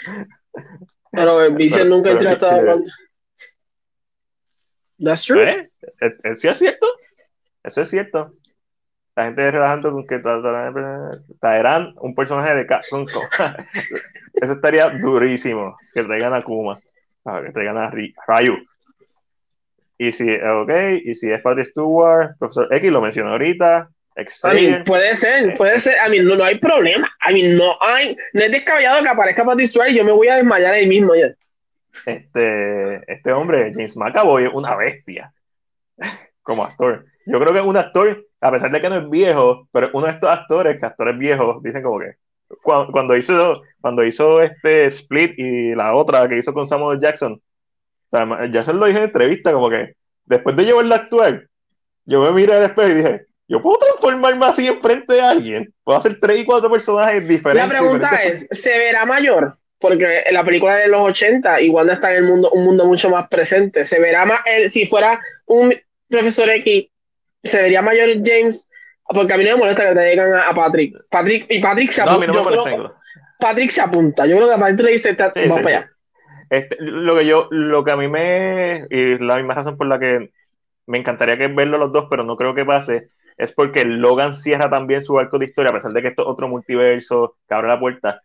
Pero el vicio nunca he tratado. That's true. ¿Eh? ¿Eso es cierto? Eso es cierto. La gente relajando con que traerán un personaje de Capcom. <laughs> Eso estaría durísimo. Que traigan a Kuma. Que traigan a Ryu. Y si, ok, y si es Patrick Stewart, Profesor X lo mencionó ahorita. puede ser, puede ser. A mí no, hay problema. A mí no hay. No es descabellado que aparezca Patrick Stewart y yo me voy a desmayar ahí mismo. Ya este, este hombre, James McAvoy, es una bestia como actor. Yo creo que es un actor, a pesar de que no es viejo, pero uno de estos actores, que actores viejos, dicen como que cuando, hizo, cuando hizo este Split y la otra que hizo con Samuel Jackson, o sea, Jackson lo dije en entrevista, como que después de llevarla a actuar, yo me miré al espejo y dije, yo puedo transformarme así enfrente de alguien, puedo hacer tres y cuatro personajes diferentes. La pregunta es, ¿se verá mayor? Porque en la película de los 80 igual está en el mundo, un mundo mucho más presente. Se verá más, si fuera un profesor X, se vería mayor James, porque a mí no me molesta que te digan a, Patrick. Patrick. Y Patrick se apunta. No, Patrick se apunta. Yo creo que a Patrick le dice, vamos para allá. Este, lo que yo, lo que a mí me, y la misma razón por la que me encantaría que verlo los dos, pero no creo que pase, es porque Logan cierra también su arco de historia, a pesar de que esto es otro multiverso que abre la puerta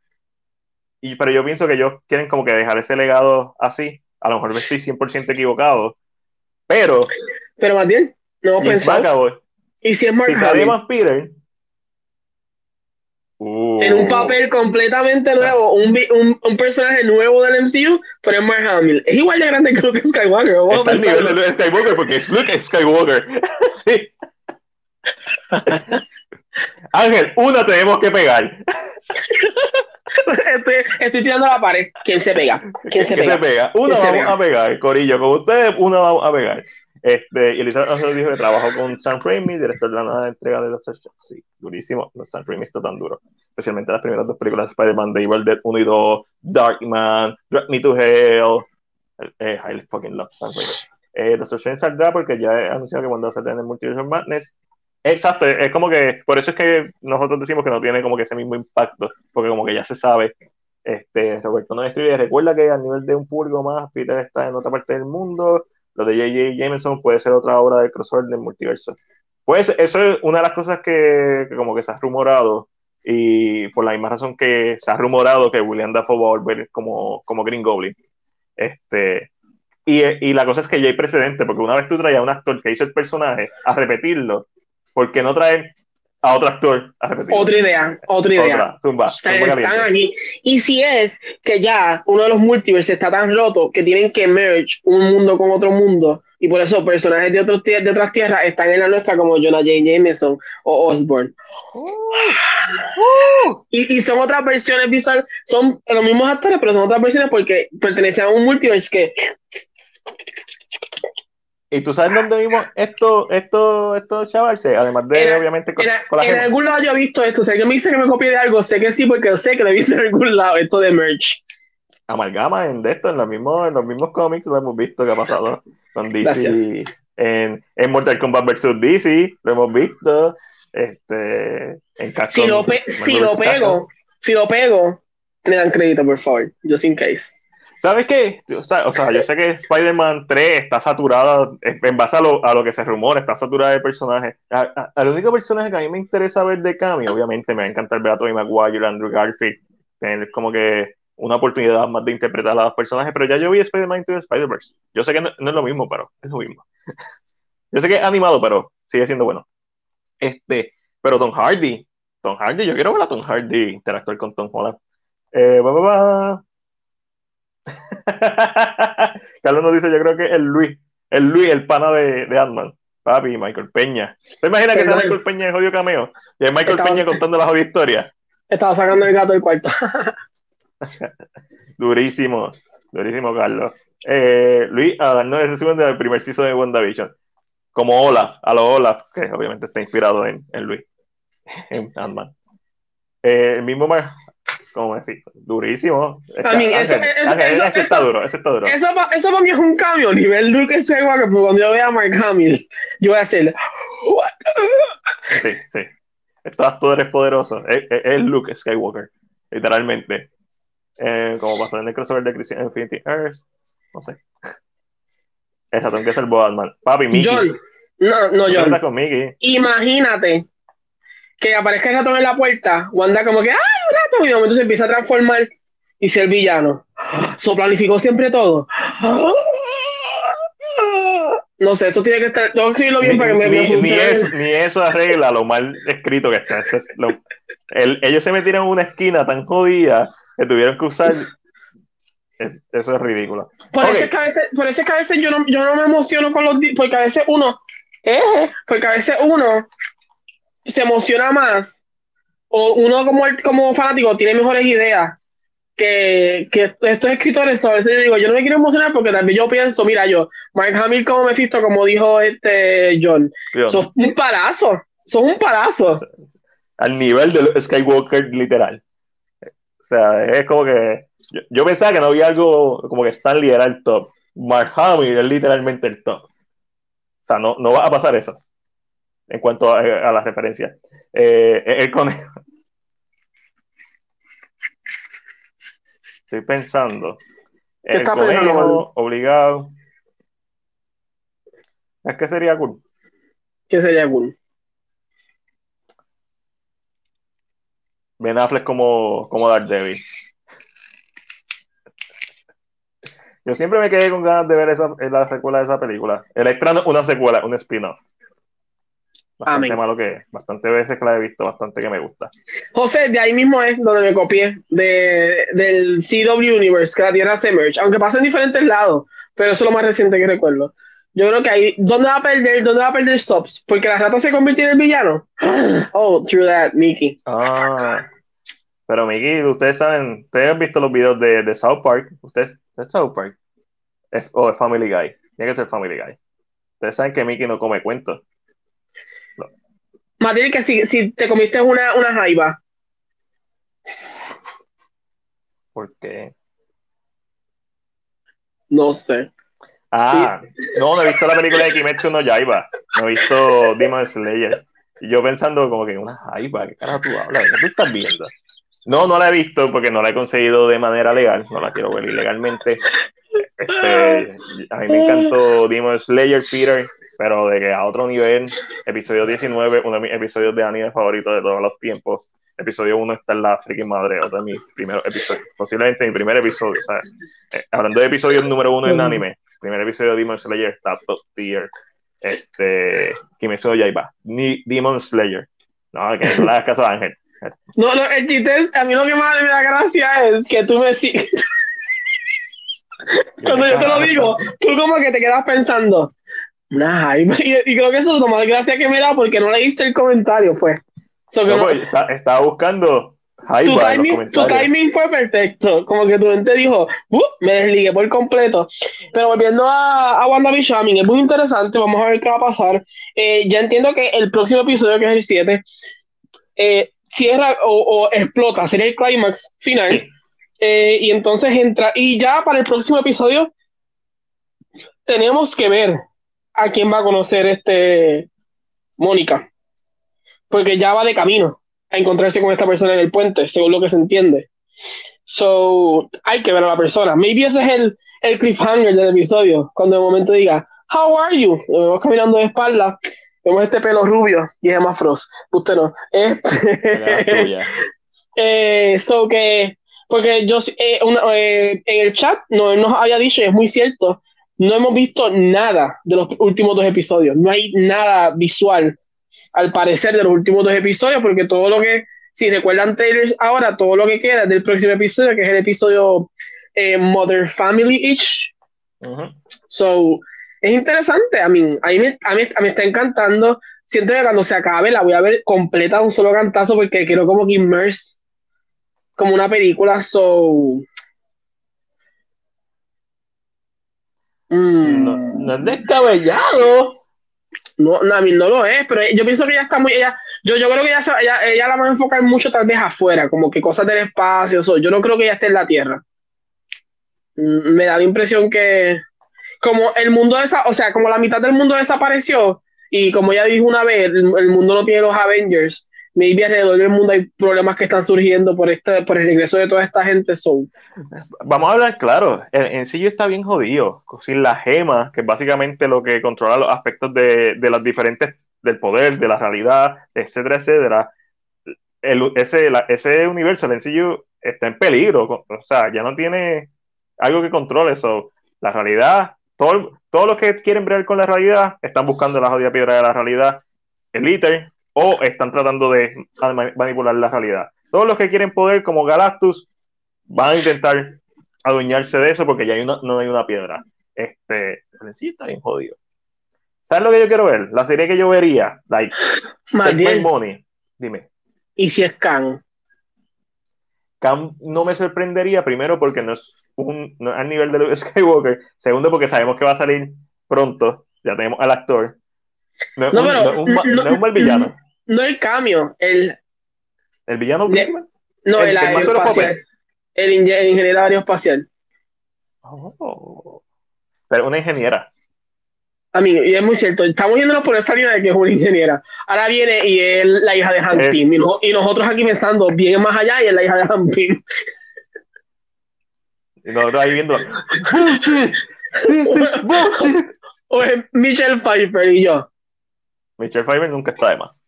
y, pero yo pienso que ellos quieren como que dejar ese legado así. A lo mejor me estoy 100% equivocado. Pero. Pero más bien, no y ¿Y si es Mark si Peter, Uh. En un papel completamente nuevo, un, un, un, personaje nuevo del MCU, pero es Mark Hamill. Es igual de grande que Luke Skywalker. Está al nivel de Luke Skywalker porque es Luke Skywalker. <laughs> sí. <laughs> Ángel, una tenemos que pegar. <laughs> <laughs> Estoy, estoy, tirando a la pared. ¿Quién se pega? ¿Quién se pega? se pega? Una vamos a pegar, Corillo. Con ustedes, una vamos a pegar. Este, y Elizabeth nos dijo que trabajó con Sam Raimi, director de la nueva entrega de los Sí, durísimo. Sam Raimi está tan duro. Especialmente las primeras dos películas de Spider-Man, The Evil Dead 1 y 2, Darkman, Drag Me to Hell. Eh, I fucking love Sam Raimi. Eh, Doctor Strange saldrá porque ya he anunciado que cuando a salir en el Multiverse of Madness. Exacto, es como que, por eso es que nosotros decimos que no tiene como que ese mismo impacto, porque como que ya se sabe este, Roberto no escribe, recuerda que a nivel de un público más, Peter está en otra parte del mundo, lo de J.J. Jameson puede ser otra obra de crossover del multiverso. Pues eso es una de las cosas que, como que se ha rumorado y por la misma razón que se ha rumorado que William Dafoe va a volver como, como Green Goblin. Este, y, y, la cosa es que ya hay precedente, porque una vez tú traías a un actor que hizo el personaje a repetirlo, ¿por qué no traer a otro actor. otra idea, otra idea. están, Y si es que ya uno de los multiversos está tan roto que tienen que merge un mundo con otro mundo y por eso personajes de, otros de otras tierras están en la nuestra como Jonah J. Jameson o Osborne. Uh, uh. y, y, son otras versiones visuales, son los mismos actores, pero son otras versiones porque pertenecen a un multiverse que ¿Y tú sabes dónde vimos esto, esto, esto chavarse? Además de, obviamente, con, la En algún lado yo he visto esto. O sea, que me dice que me copie de algo, sé que sí, porque sé que lo he visto en algún lado, esto de merch. Amalgama en de esto, en los mismos, en los mismos cómics lo hemos visto que ha pasado con <laughs> DC. En, en, Mortal Kombat vs. DC lo hemos visto. Este, en si lo, si lo pego, si lo pego, me dan crédito, por favor, just in case. ¿Sabes qué? O sea, o sea yo sé que Spider-Man 3 está saturada, en base a lo, a lo, que se rumora, está saturada de personajes. Al único personaje que a mí me interesa ver de cambio, obviamente me va a encantar ver a Tobey Maguire, Andrew Garfield, tener como que una oportunidad más de interpretar a los personajes, pero ya yo vi Spider-Man Into the Spider-Verse. Yo sé que no, es lo mismo, pero es lo mismo. <laughs> yo sé que es animado, pero sigue siendo bueno. Este, pero Tom Hardy, Tom Hardy, yo quiero ver a Tom Hardy interactuar con Tom Holland. Eh, <laughs> Carlos nos dice, yo creo que el Luis, el Luis, el pana de, de Ant-Man. Papi, Michael Peña. ¿Te imaginas que sea Michael Peña en jodido cameo? Y es Michael Peña contando la jodida historia. Estaba sacando el gato del cuarto. <laughs> durísimo, durísimo, Carlos. Eh, Luis, a darnos el resumen del primer season de WandaVision. Como Olaf, a lo Olaf, que obviamente está inspirado en, en Luis, en Ant-Man. Eh, el mismo ¿Cómo decir? Durísimo. Está, eso, está duro, eso está duro. Eso, eso, para mí es un cambio, nivel Luke Skywalker, pero cuando yo vea a Mark Hamill, yo voy a hacer... Sí, sí. Estos actores poderosos. Es, es, Luke Skywalker, literalmente. Eh, como pasó en el crossover de Christian Infinity Earth. No sé. Exacto, tengo que ser Batman. Papi, Mickey. John. No, no, John. Con Mickey. Imagínate que aparezca el ratón en la puerta, Wanda como que, ¡ay, un ratón! Y de momento se empieza a transformar y ser villano. So planificó siempre todo. No sé, eso tiene que estar. Tengo que escribirlo bien para que me, ni, ni, eso, ni eso arregla lo mal escrito que está. ellos se metieron en una esquina tan jodida que tuvieron que usar. eso es ridículo. Por, eso es que a veces, por eso es que a veces yo no, yo no me emociono con los. Porque a veces uno. Eh, porque a veces uno se emociona más, o uno como, como fanático tiene mejores ideas que, que estos escritores. A veces yo digo, yo no me quiero emocionar porque también yo pienso, mira, yo, Mark Hamill como me Mephisto, como dijo este John, son un parazo, son un parazo. Al nivel de Skywalker, literal. O sea, es como que. Yo, pensaba que no había algo como que Stanley era el top. Mark Hamill es literalmente el top. O sea, no, no va a pasar eso en cuanto a, la referencia. Eh, el conejo. Estoy pensando. El conejo obligado. Es que sería cool. ¿Qué sería cool? Ben Affleck como, como Daredevil. Yo siempre me quedé con ganas de ver esa, la secuela de esa película. Electra, una secuela, un spin-off. Bastante malo que bastante veces que la he visto, bastante que me gusta. José, de ahí mismo es donde me copié, de, del CW Universe, que la Tierra se merge, aunque pasa en diferentes lados, pero eso es lo más reciente que recuerdo. Yo creo que ahí, ¿dónde va a perder, dónde va a perder Stops? Porque la rata se convirtió en el villano. <gasps> Oh, true that, Mickey. Ah, pero Mickey, ustedes saben, ustedes han visto los videos de, de South Park, ustedes, ¿es South Park? o de Family Guy, tiene que ser Family Guy. Ustedes saben que Mickey no come cuentos. No. que si, si te comiste una, una jaiba. ¿Por qué? No sé. Ah, no, no he visto la película de Kimetsu no Yaiba. No he visto Demon Slayer. Y yo pensando como que una jaiba, ¿qué carajo tú hablas? ¿Qué tú estás viendo? No, no la he visto porque no la he conseguido de manera legal. No la quiero ver ilegalmente. Este, a mí me encantó Demon Slayer, Peter, pero de que a otro nivel, episodio 19, uno de mis episodios de anime favoritos de todos los tiempos. Episodio 1 está en la freaking madre, otro de mis primeros episodios, posiblemente mi primer episodio. O sea, eh, hablando de episodios número uno en anime, primer episodio de Demon Slayer está top tier. Este, Kimetsu Yaiba, ni Demon Slayer. No, que es la casa de Ángel. No, no, el chiste es, a mí lo que más me da gracia es que tú me Cuando yo te lo digo, tú como que te quedas pensando, nah, y, y, creo que eso es lo más gracia que me da porque no leíste el comentario, fue. So no, pues, estaba buscando tu timing, tu timing, fue perfecto. Como que tu mente dijo, uh, me desligué por completo. Pero volviendo a, a WandaVision, es muy interesante. Vamos a ver qué va a pasar. Eh, ya entiendo que el próximo episodio, que es el 7, eh, cierra o, o, explota, sería el clímax final. Eh, y entonces entra. Y ya para el próximo episodio, tenemos que ver a quién va a conocer este Mónica. Porque ya va de camino a encontrarse con esta persona en el puente, según lo que se entiende. So, hay que ver a la persona. Maybe ese es el, el cliffhanger del episodio. Cuando de momento diga, How are you? Vemos caminando de espalda. Vemos este pelo rubio y es más Frost. Usted no. <laughs> Este, eh, so que porque yo eh, eh, en el chat no, nos había dicho, y es muy cierto, no hemos visto nada de los últimos dos episodios. No hay nada visual, al parecer, de los últimos dos episodios, porque todo lo que, si recuerdan Taylor ahora, todo lo que queda del próximo episodio, que es el episodio eh, Mother Family-ish. So, es interesante. a mí, a, mí, a mí está encantando. Siento que cuando se acabe la voy a ver completa un solo cantazo porque quiero como que immerse como una película so mm. no, es descabellado no, no, a mí no lo es, pero yo pienso que ella está muy, ella, yo, yo creo que ella, ella, la va a enfocar mucho tal vez afuera, como que cosas del espacio, yo no creo que ella esté en la Tierra. Mm, me da la impresión que como el mundo, esa, o sea, como la mitad del mundo desapareció y como ya dijo una vez, el mundo no tiene los Avengers, maybe alrededor del mundo hay problemas que están surgiendo por este, por el regreso de toda esta gente. Vamos a hablar claro, en, sí está bien jodido, sin la gema, que es básicamente lo que controla los aspectos de, de las diferentes, del poder, de la realidad, etcétera, etcétera. El, ese, ese universo, el sencillo, está en peligro, o sea, ya no tiene algo que controle eso. La realidad, todo, todos los que quieren ver con la realidad están buscando la jodida piedra de la realidad. El ITER o están tratando de manipular la realidad. Todos los que quieren poder, como Galactus, van a intentar adueñarse de eso porque ya hay una, no hay una piedra. Este, sí está bien jodido. ¿Sabes lo que yo quiero ver? La serie que yo vería, like, <laughs> Take Money. Dime. ¿Y si es Khan? Khan no me sorprendería, primero porque no es, un, no al nivel de Luke Skywalker, segundo porque sabemos que va a salir pronto, ya tenemos al actor, no, no, pero, un, no, es un mal villano. No el cambio, el. ¿El villano principal? No, el, el, aeroespacial. El, el, ingeniero aeroespacial. Oh. Pero una ingeniera. A mí, y es muy cierto, estamos yéndonos por esta línea de que es una ingeniera. Ahora viene y es la hija de Han Pym. Y, y, nosotros aquí pensando bien más allá y es la hija de Han Pym. Y nosotros ahí viendo. O es Michelle Pfeiffer y yo. Michelle Pfeiffer nunca está de más.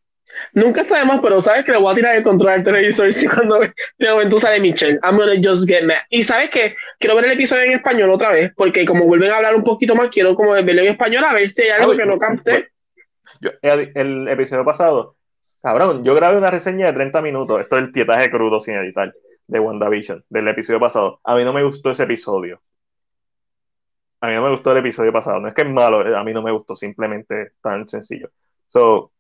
Nunca está de más, pero sabes que le voy a tirar el control del televisor si cuando de momento sale Michelle. I'm gonna just get mad. Y sabes que quiero ver el episodio en español otra vez, porque como vuelven a hablar un poquito más, quiero como verlo en español a ver si hay algo que no capte. el, episodio pasado, cabrón, yo grabé una reseña de 30 minutos, esto es el pietaje crudo sin editar, de WandaVision, del episodio pasado. A mí no me gustó ese episodio. A mí no me gustó el episodio pasado. No es que es malo, a mí no me gustó, simplemente tan sencillo. So,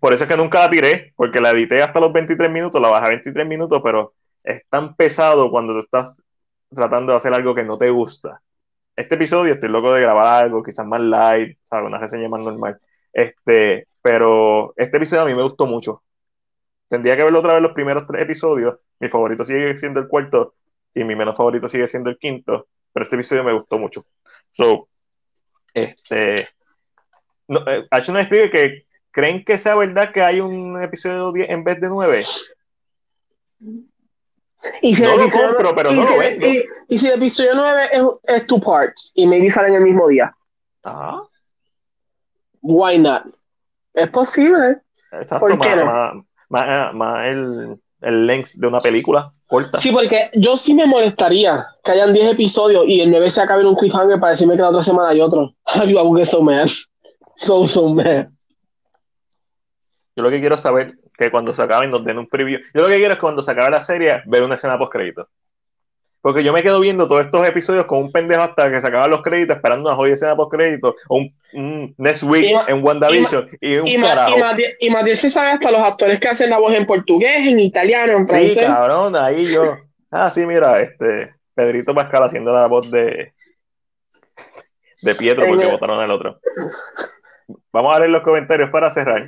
por eso es que nunca la tiré, porque la edité hasta los 23 minutos, la bajé a 23 minutos, pero es tan pesado cuando tú estás tratando de hacer algo que no te gusta. Este episodio estoy loco de grabar algo, quizás más light, ¿sabes? una reseña más normal. Este, pero este episodio a mí me gustó mucho. Tendría que verlo otra vez los primeros tres episodios. Mi favorito sigue siendo el cuarto y mi menos favorito sigue siendo el quinto, pero este episodio me gustó mucho. So, este, no, eh, una escribe que creen que sea verdad que hay un episodio 10 en vez de 9. Y si, no el episodio, pero no lo y, si el episodio 9 es, es, two parts y maybe salen el mismo día. Ajá. Why not? Es posible. Exacto, ¿Por qué más, no? más, más, el, el length de una película corta. Sí, porque yo sí me molestaría que hayan 10 episodios y el 9 se acabe en un cliffhanger para decirme que la otra semana hay otro. Get so mad. So, so mad. Yo lo que quiero saber que cuando se acaben nos den un preview. Yo lo que quiero es que cuando se acabe la serie ver una escena post crédito. Porque yo me quedo viendo todos estos episodios con un pendejo hasta que se acaban los créditos, esperando una jodida escena post crédito, o un, Next Week en WandaVision, y, un carajo. Y Matías se sabe hasta los actores que hacen la voz en portugués, en italiano, en francés. Sí, cabrón, ahí yo. Ah, sí, mira, este, Pedrito Pascal haciendo la voz de, de Pietro porque votaron al otro. Vamos a leer los comentarios para cerrar.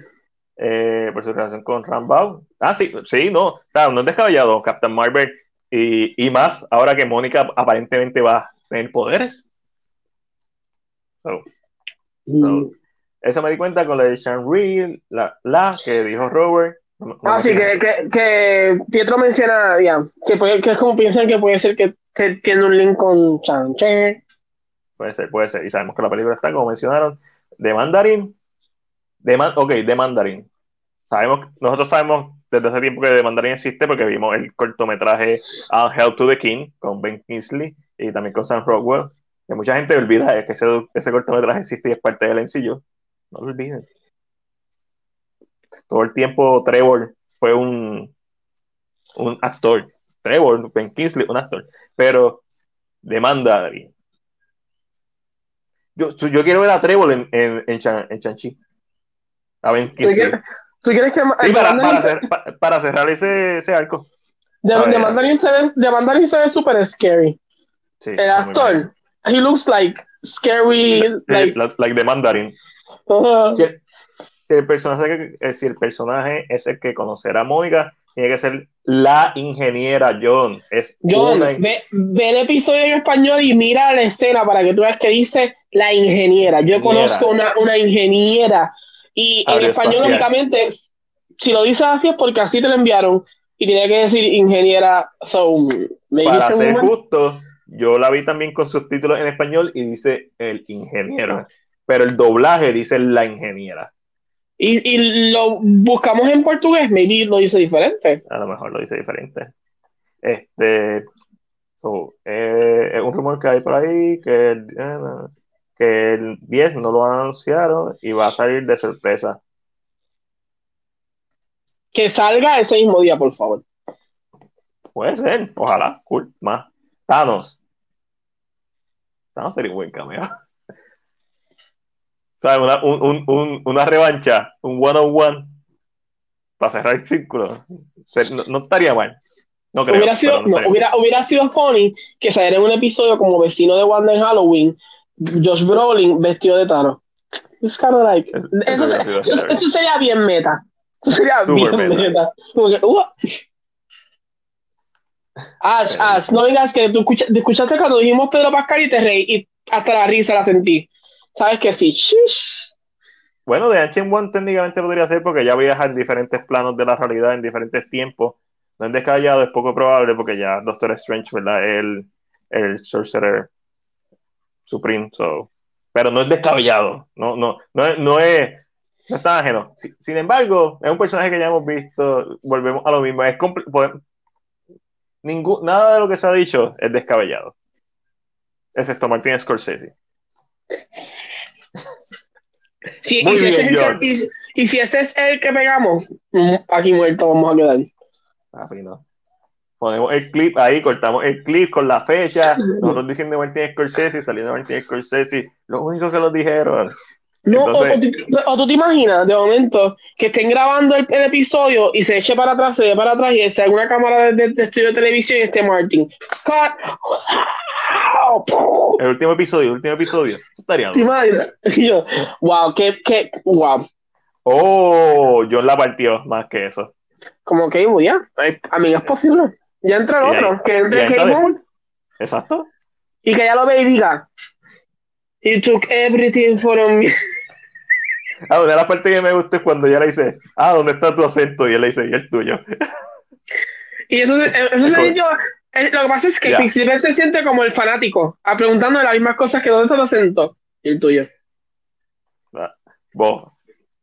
Eh, por su relación con Rambo. Ah, sí, sí, no, claro, no es descabellado, Captain Marvel, y, y más ahora que Mónica aparentemente va a tener poderes. Mm. Eso me di cuenta con la de Sean Real, la, la que dijo Robert. ah, sí, que, que, que, Pietro menciona, ya, que, que es como piensan que puede ser que tiene un link con Chan Puede ser, puede ser. Y sabemos que la película está, como mencionaron, de Mandarin de ok, de Mandarin. Sabemos, nosotros sabemos desde hace tiempo que de Mandarin existe porque vimos el cortometraje Hell to the King con Ben Kingsley y también con Sam Rockwell. Que mucha gente olvida que ese, ese cortometraje existe y es parte del encillo. No lo olviden. Todo el tiempo Trevor fue un, un actor. Trevor, Ben Kingsley, un actor. Pero de Mandarin. Yo, yo quiero ver a Trevor en, en, en, en Chanchi. A ver, ¿Tú, quieres, que sí, para, para, cerrar ese, ese arco. De, de Mandarin se ve, de Mandarin se ve súper scary. Sí, el actor, he looks like scary. like, like the Mandarin. si, el, personaje, eh, si el personaje es el que conocerá a Mónica, tiene que ser la ingeniera John. Es John, ve, el episodio en español y mira la escena para que tú veas que dice la ingeniera. Yo conozco una, una ingeniera y en español, únicamente, si lo dices así es porque así te lo enviaron y tiene que decir ingeniera. So, Para ser justo, yo la vi también con subtítulos en español y dice el ingeniero, pero el doblaje dice la ingeniera. Y, y lo buscamos en portugués, maybe lo dice diferente. A lo mejor lo dice diferente. Este, eh, es un rumor que hay por ahí que eh, que el 10 no lo anunciaron y va a salir de sorpresa. Que salga ese mismo día, por favor. Puede ser, ojalá, cool, más. Thanos. Thanos sería un buen cameo. Una, una revancha, un one-on-one para cerrar el círculo. No, estaría mal. No hubiera, sido, hubiera, hubiera sido funny que saliera en un episodio como vecino de Wanda en Halloween Josh Brolin vestido de Thanos. Es kind of like, eso, sería bien meta. Eso sería bien meta. Uh. Ash, Ash, no digas que tú escuchaste cuando dijimos Pedro Pascal y te reí y hasta la risa la sentí. Sabes que sí. Bueno, de Ancient One técnicamente podría ser porque ya viaja en diferentes planos de la realidad, en diferentes tiempos. No es descabellado, es poco probable porque ya Doctor Strange, ¿verdad? El, el Sorcerer Supreme, pero no es descabellado, no, no, no, es, no está ajeno. Sin embargo, es un personaje que ya hemos visto, volvemos a lo mismo, es ningún, nada de lo que se ha dicho es descabellado, excepto Martin Scorsese. Sí, Muy y, si bien, es el que, y, y si ese es el que pegamos, mm, aquí muerto vamos a quedar. Papi, no. Ponemos el clip ahí, cortamos el clip con la fecha, nosotros diciendo Martin Scorsese, saliendo Martin Scorsese, lo único que lo dijeron. No, o- Entonces- o, tú- o tú te imaginas de momento que estén grabando el, el episodio y se eche para atrás, se dé para atrás y sea una cámara de, de- de estudio de televisión y esté Martin. Cut. El último episodio, el último episodio. Estaría ¿Te duro. imaginas? Y yo, wow, qué, qué, wow. Oh, John la partió más que eso. Como que, ya, a mí es posible. Ya entra el otro, que entre. Moore Exacto. y que ya lo ve y diga, He took everything from me. Ah, una de las partes que me gusta es cuando ella le dice, ah, ¿dónde está tu acento? Y él le dice, y el tuyo. Y eso, se- eso se yo, lo que pasa es que. Pixie se siente como el fanático, a preguntando las mismas cosas que dónde está tu acento. Y el tuyo. Vos,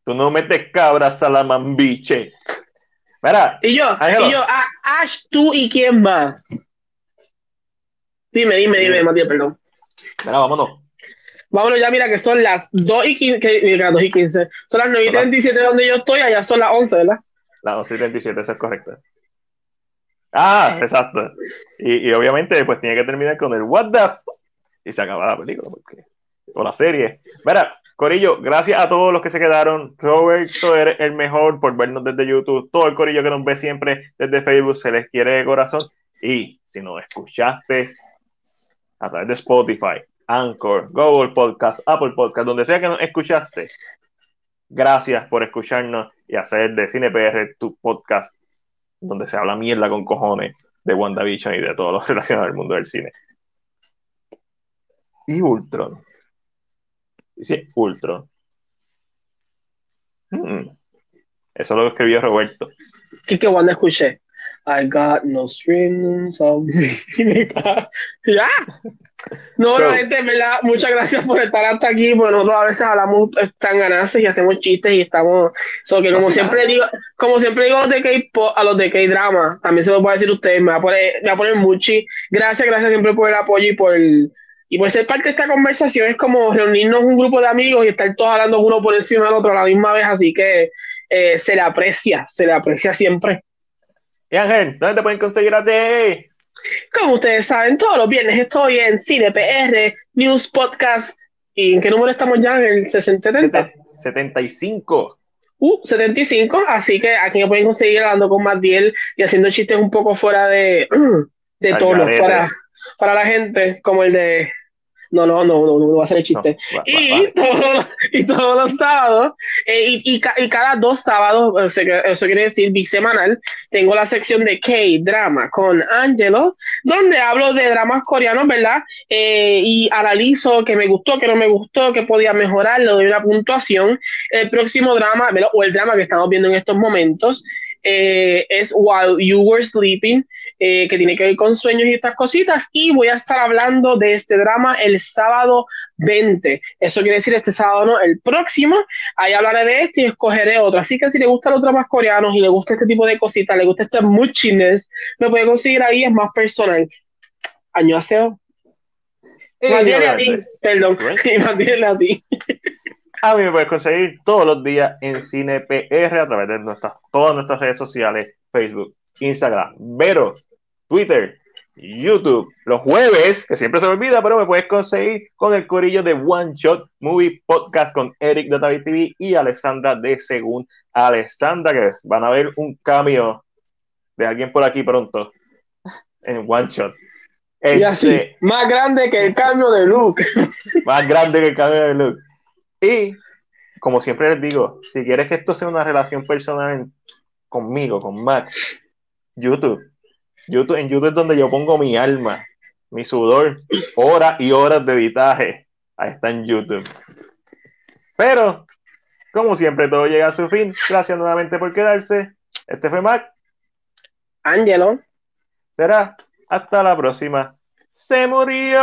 tú no metes cabras salamambiche. Mira, Y yo, Ángelo. y yo, ah, Ash, tú y quién más. Dime, dime, dime. Matías, perdón. mira, vámonos. Vámonos ya, mira que son las 2 y 15, que, mira, 2 y 15. Son las 9 y Hola. 37 donde yo estoy, allá son las 11, ¿verdad? La 11.37, eso es correcto. Ah, exacto. Y, y obviamente, pues tiene que terminar con el What the y se acaba la película, porque, o la serie. Mira, Corillo, gracias a todos los que se quedaron. Roberto, eres el mejor por vernos desde YouTube. Todo el Corillo que nos ve siempre desde Facebook se les quiere de corazón. Y si nos escuchaste a través de Spotify, Anchor, Google Podcast, Apple Podcast, donde sea que nos escuchaste, gracias por escucharnos y hacer de CinePR tu podcast donde se habla mierda con cojones de WandaVision y de todo lo <laughs> relacionado al mundo del cine. Y Ultron. Dice Ultron. Hmm. Eso lo escribió Roberto. ¿Qué que Wanda escuché? I got no strings on me. <laughs> ya. No, So- la gente, en verdad, muchas gracias por estar hasta aquí, porque nosotros a veces hablamos tan ganancias y hacemos chistes y estamos, so que como siempre digo, como siempre digo a los de K-pop, a los de K-drama, también se lo puedo decir a ustedes, me va a poner, me va a poner muchi. Gracias, gracias siempre por el apoyo y por y por ser parte de esta conversación es como reunirnos un grupo de amigos y estar todos hablando uno por encima del otro a la misma vez, así que eh, se le aprecia, se le aprecia siempre. Y Ángel, ¿dónde te pueden conseguir a ti? Como ustedes saben, todos los viernes estoy en Cine PR, News Podcast. ¿Y en qué número estamos ya? ¿En el 60, 70? 75. Uh, 75. Así que aquí me pueden conseguir hablando con Matiel y haciendo chistes un poco fuera de, <clears throat> de tono para, para la gente, como el de. No, no, no, no, no, va a ser el No, chiste. Y, <laughs> y todos los sábados, eh, y, y, ca- y cada dos sábados, que eso quiere decir bisemanal, tengo la sección de K-Drama con Angelo, donde hablo de dramas coreanos, ¿verdad? Eh, y analizo qué me gustó, qué no me gustó, qué podía mejorar, le doy una puntuación. El próximo drama, o el drama que estamos viendo en estos momentos, eh, es While You Were Sleeping, eh, que tiene que ver con sueños y estas cositas. Y voy a estar hablando de este drama el sábado 20. Eso quiere decir este sábado, no, el próximo. Ahí hablaré de este y escogeré otro. Así que si le gustan los dramas coreanos y le gusta este tipo de cositas, le gusta este muchiness, me puede conseguir ahí, es más personal. Año aseo. Y Mantiene a ti, obviamente, perdón, mantiene a ti. A mí me puedes conseguir todos los días en Cine PR a través de nuestras, todas nuestras redes sociales, Facebook, Instagram, Vero, Twitter, YouTube. Los jueves, que siempre se me olvida, pero me puedes conseguir con el corillo de One Shot Movie Podcast con Eric de Tavi TV y Alessandra de Según Alessandra, que van a ver un cambio de alguien por aquí pronto en One Shot. Y así, Este, más grande que el cambio de look. <laughs> más grande que el cambio de look. Y, como siempre les digo, si quieres que esto sea una relación personal conmigo, con Mac, YouTube. YouTube. En YouTube es donde yo pongo mi alma, mi sudor, horas y horas de editaje. Ahí está en YouTube. Pero, como siempre, todo llega a su fin. Gracias nuevamente por quedarse. Este fue Mac. Angelo. Será hasta la próxima. Se murió.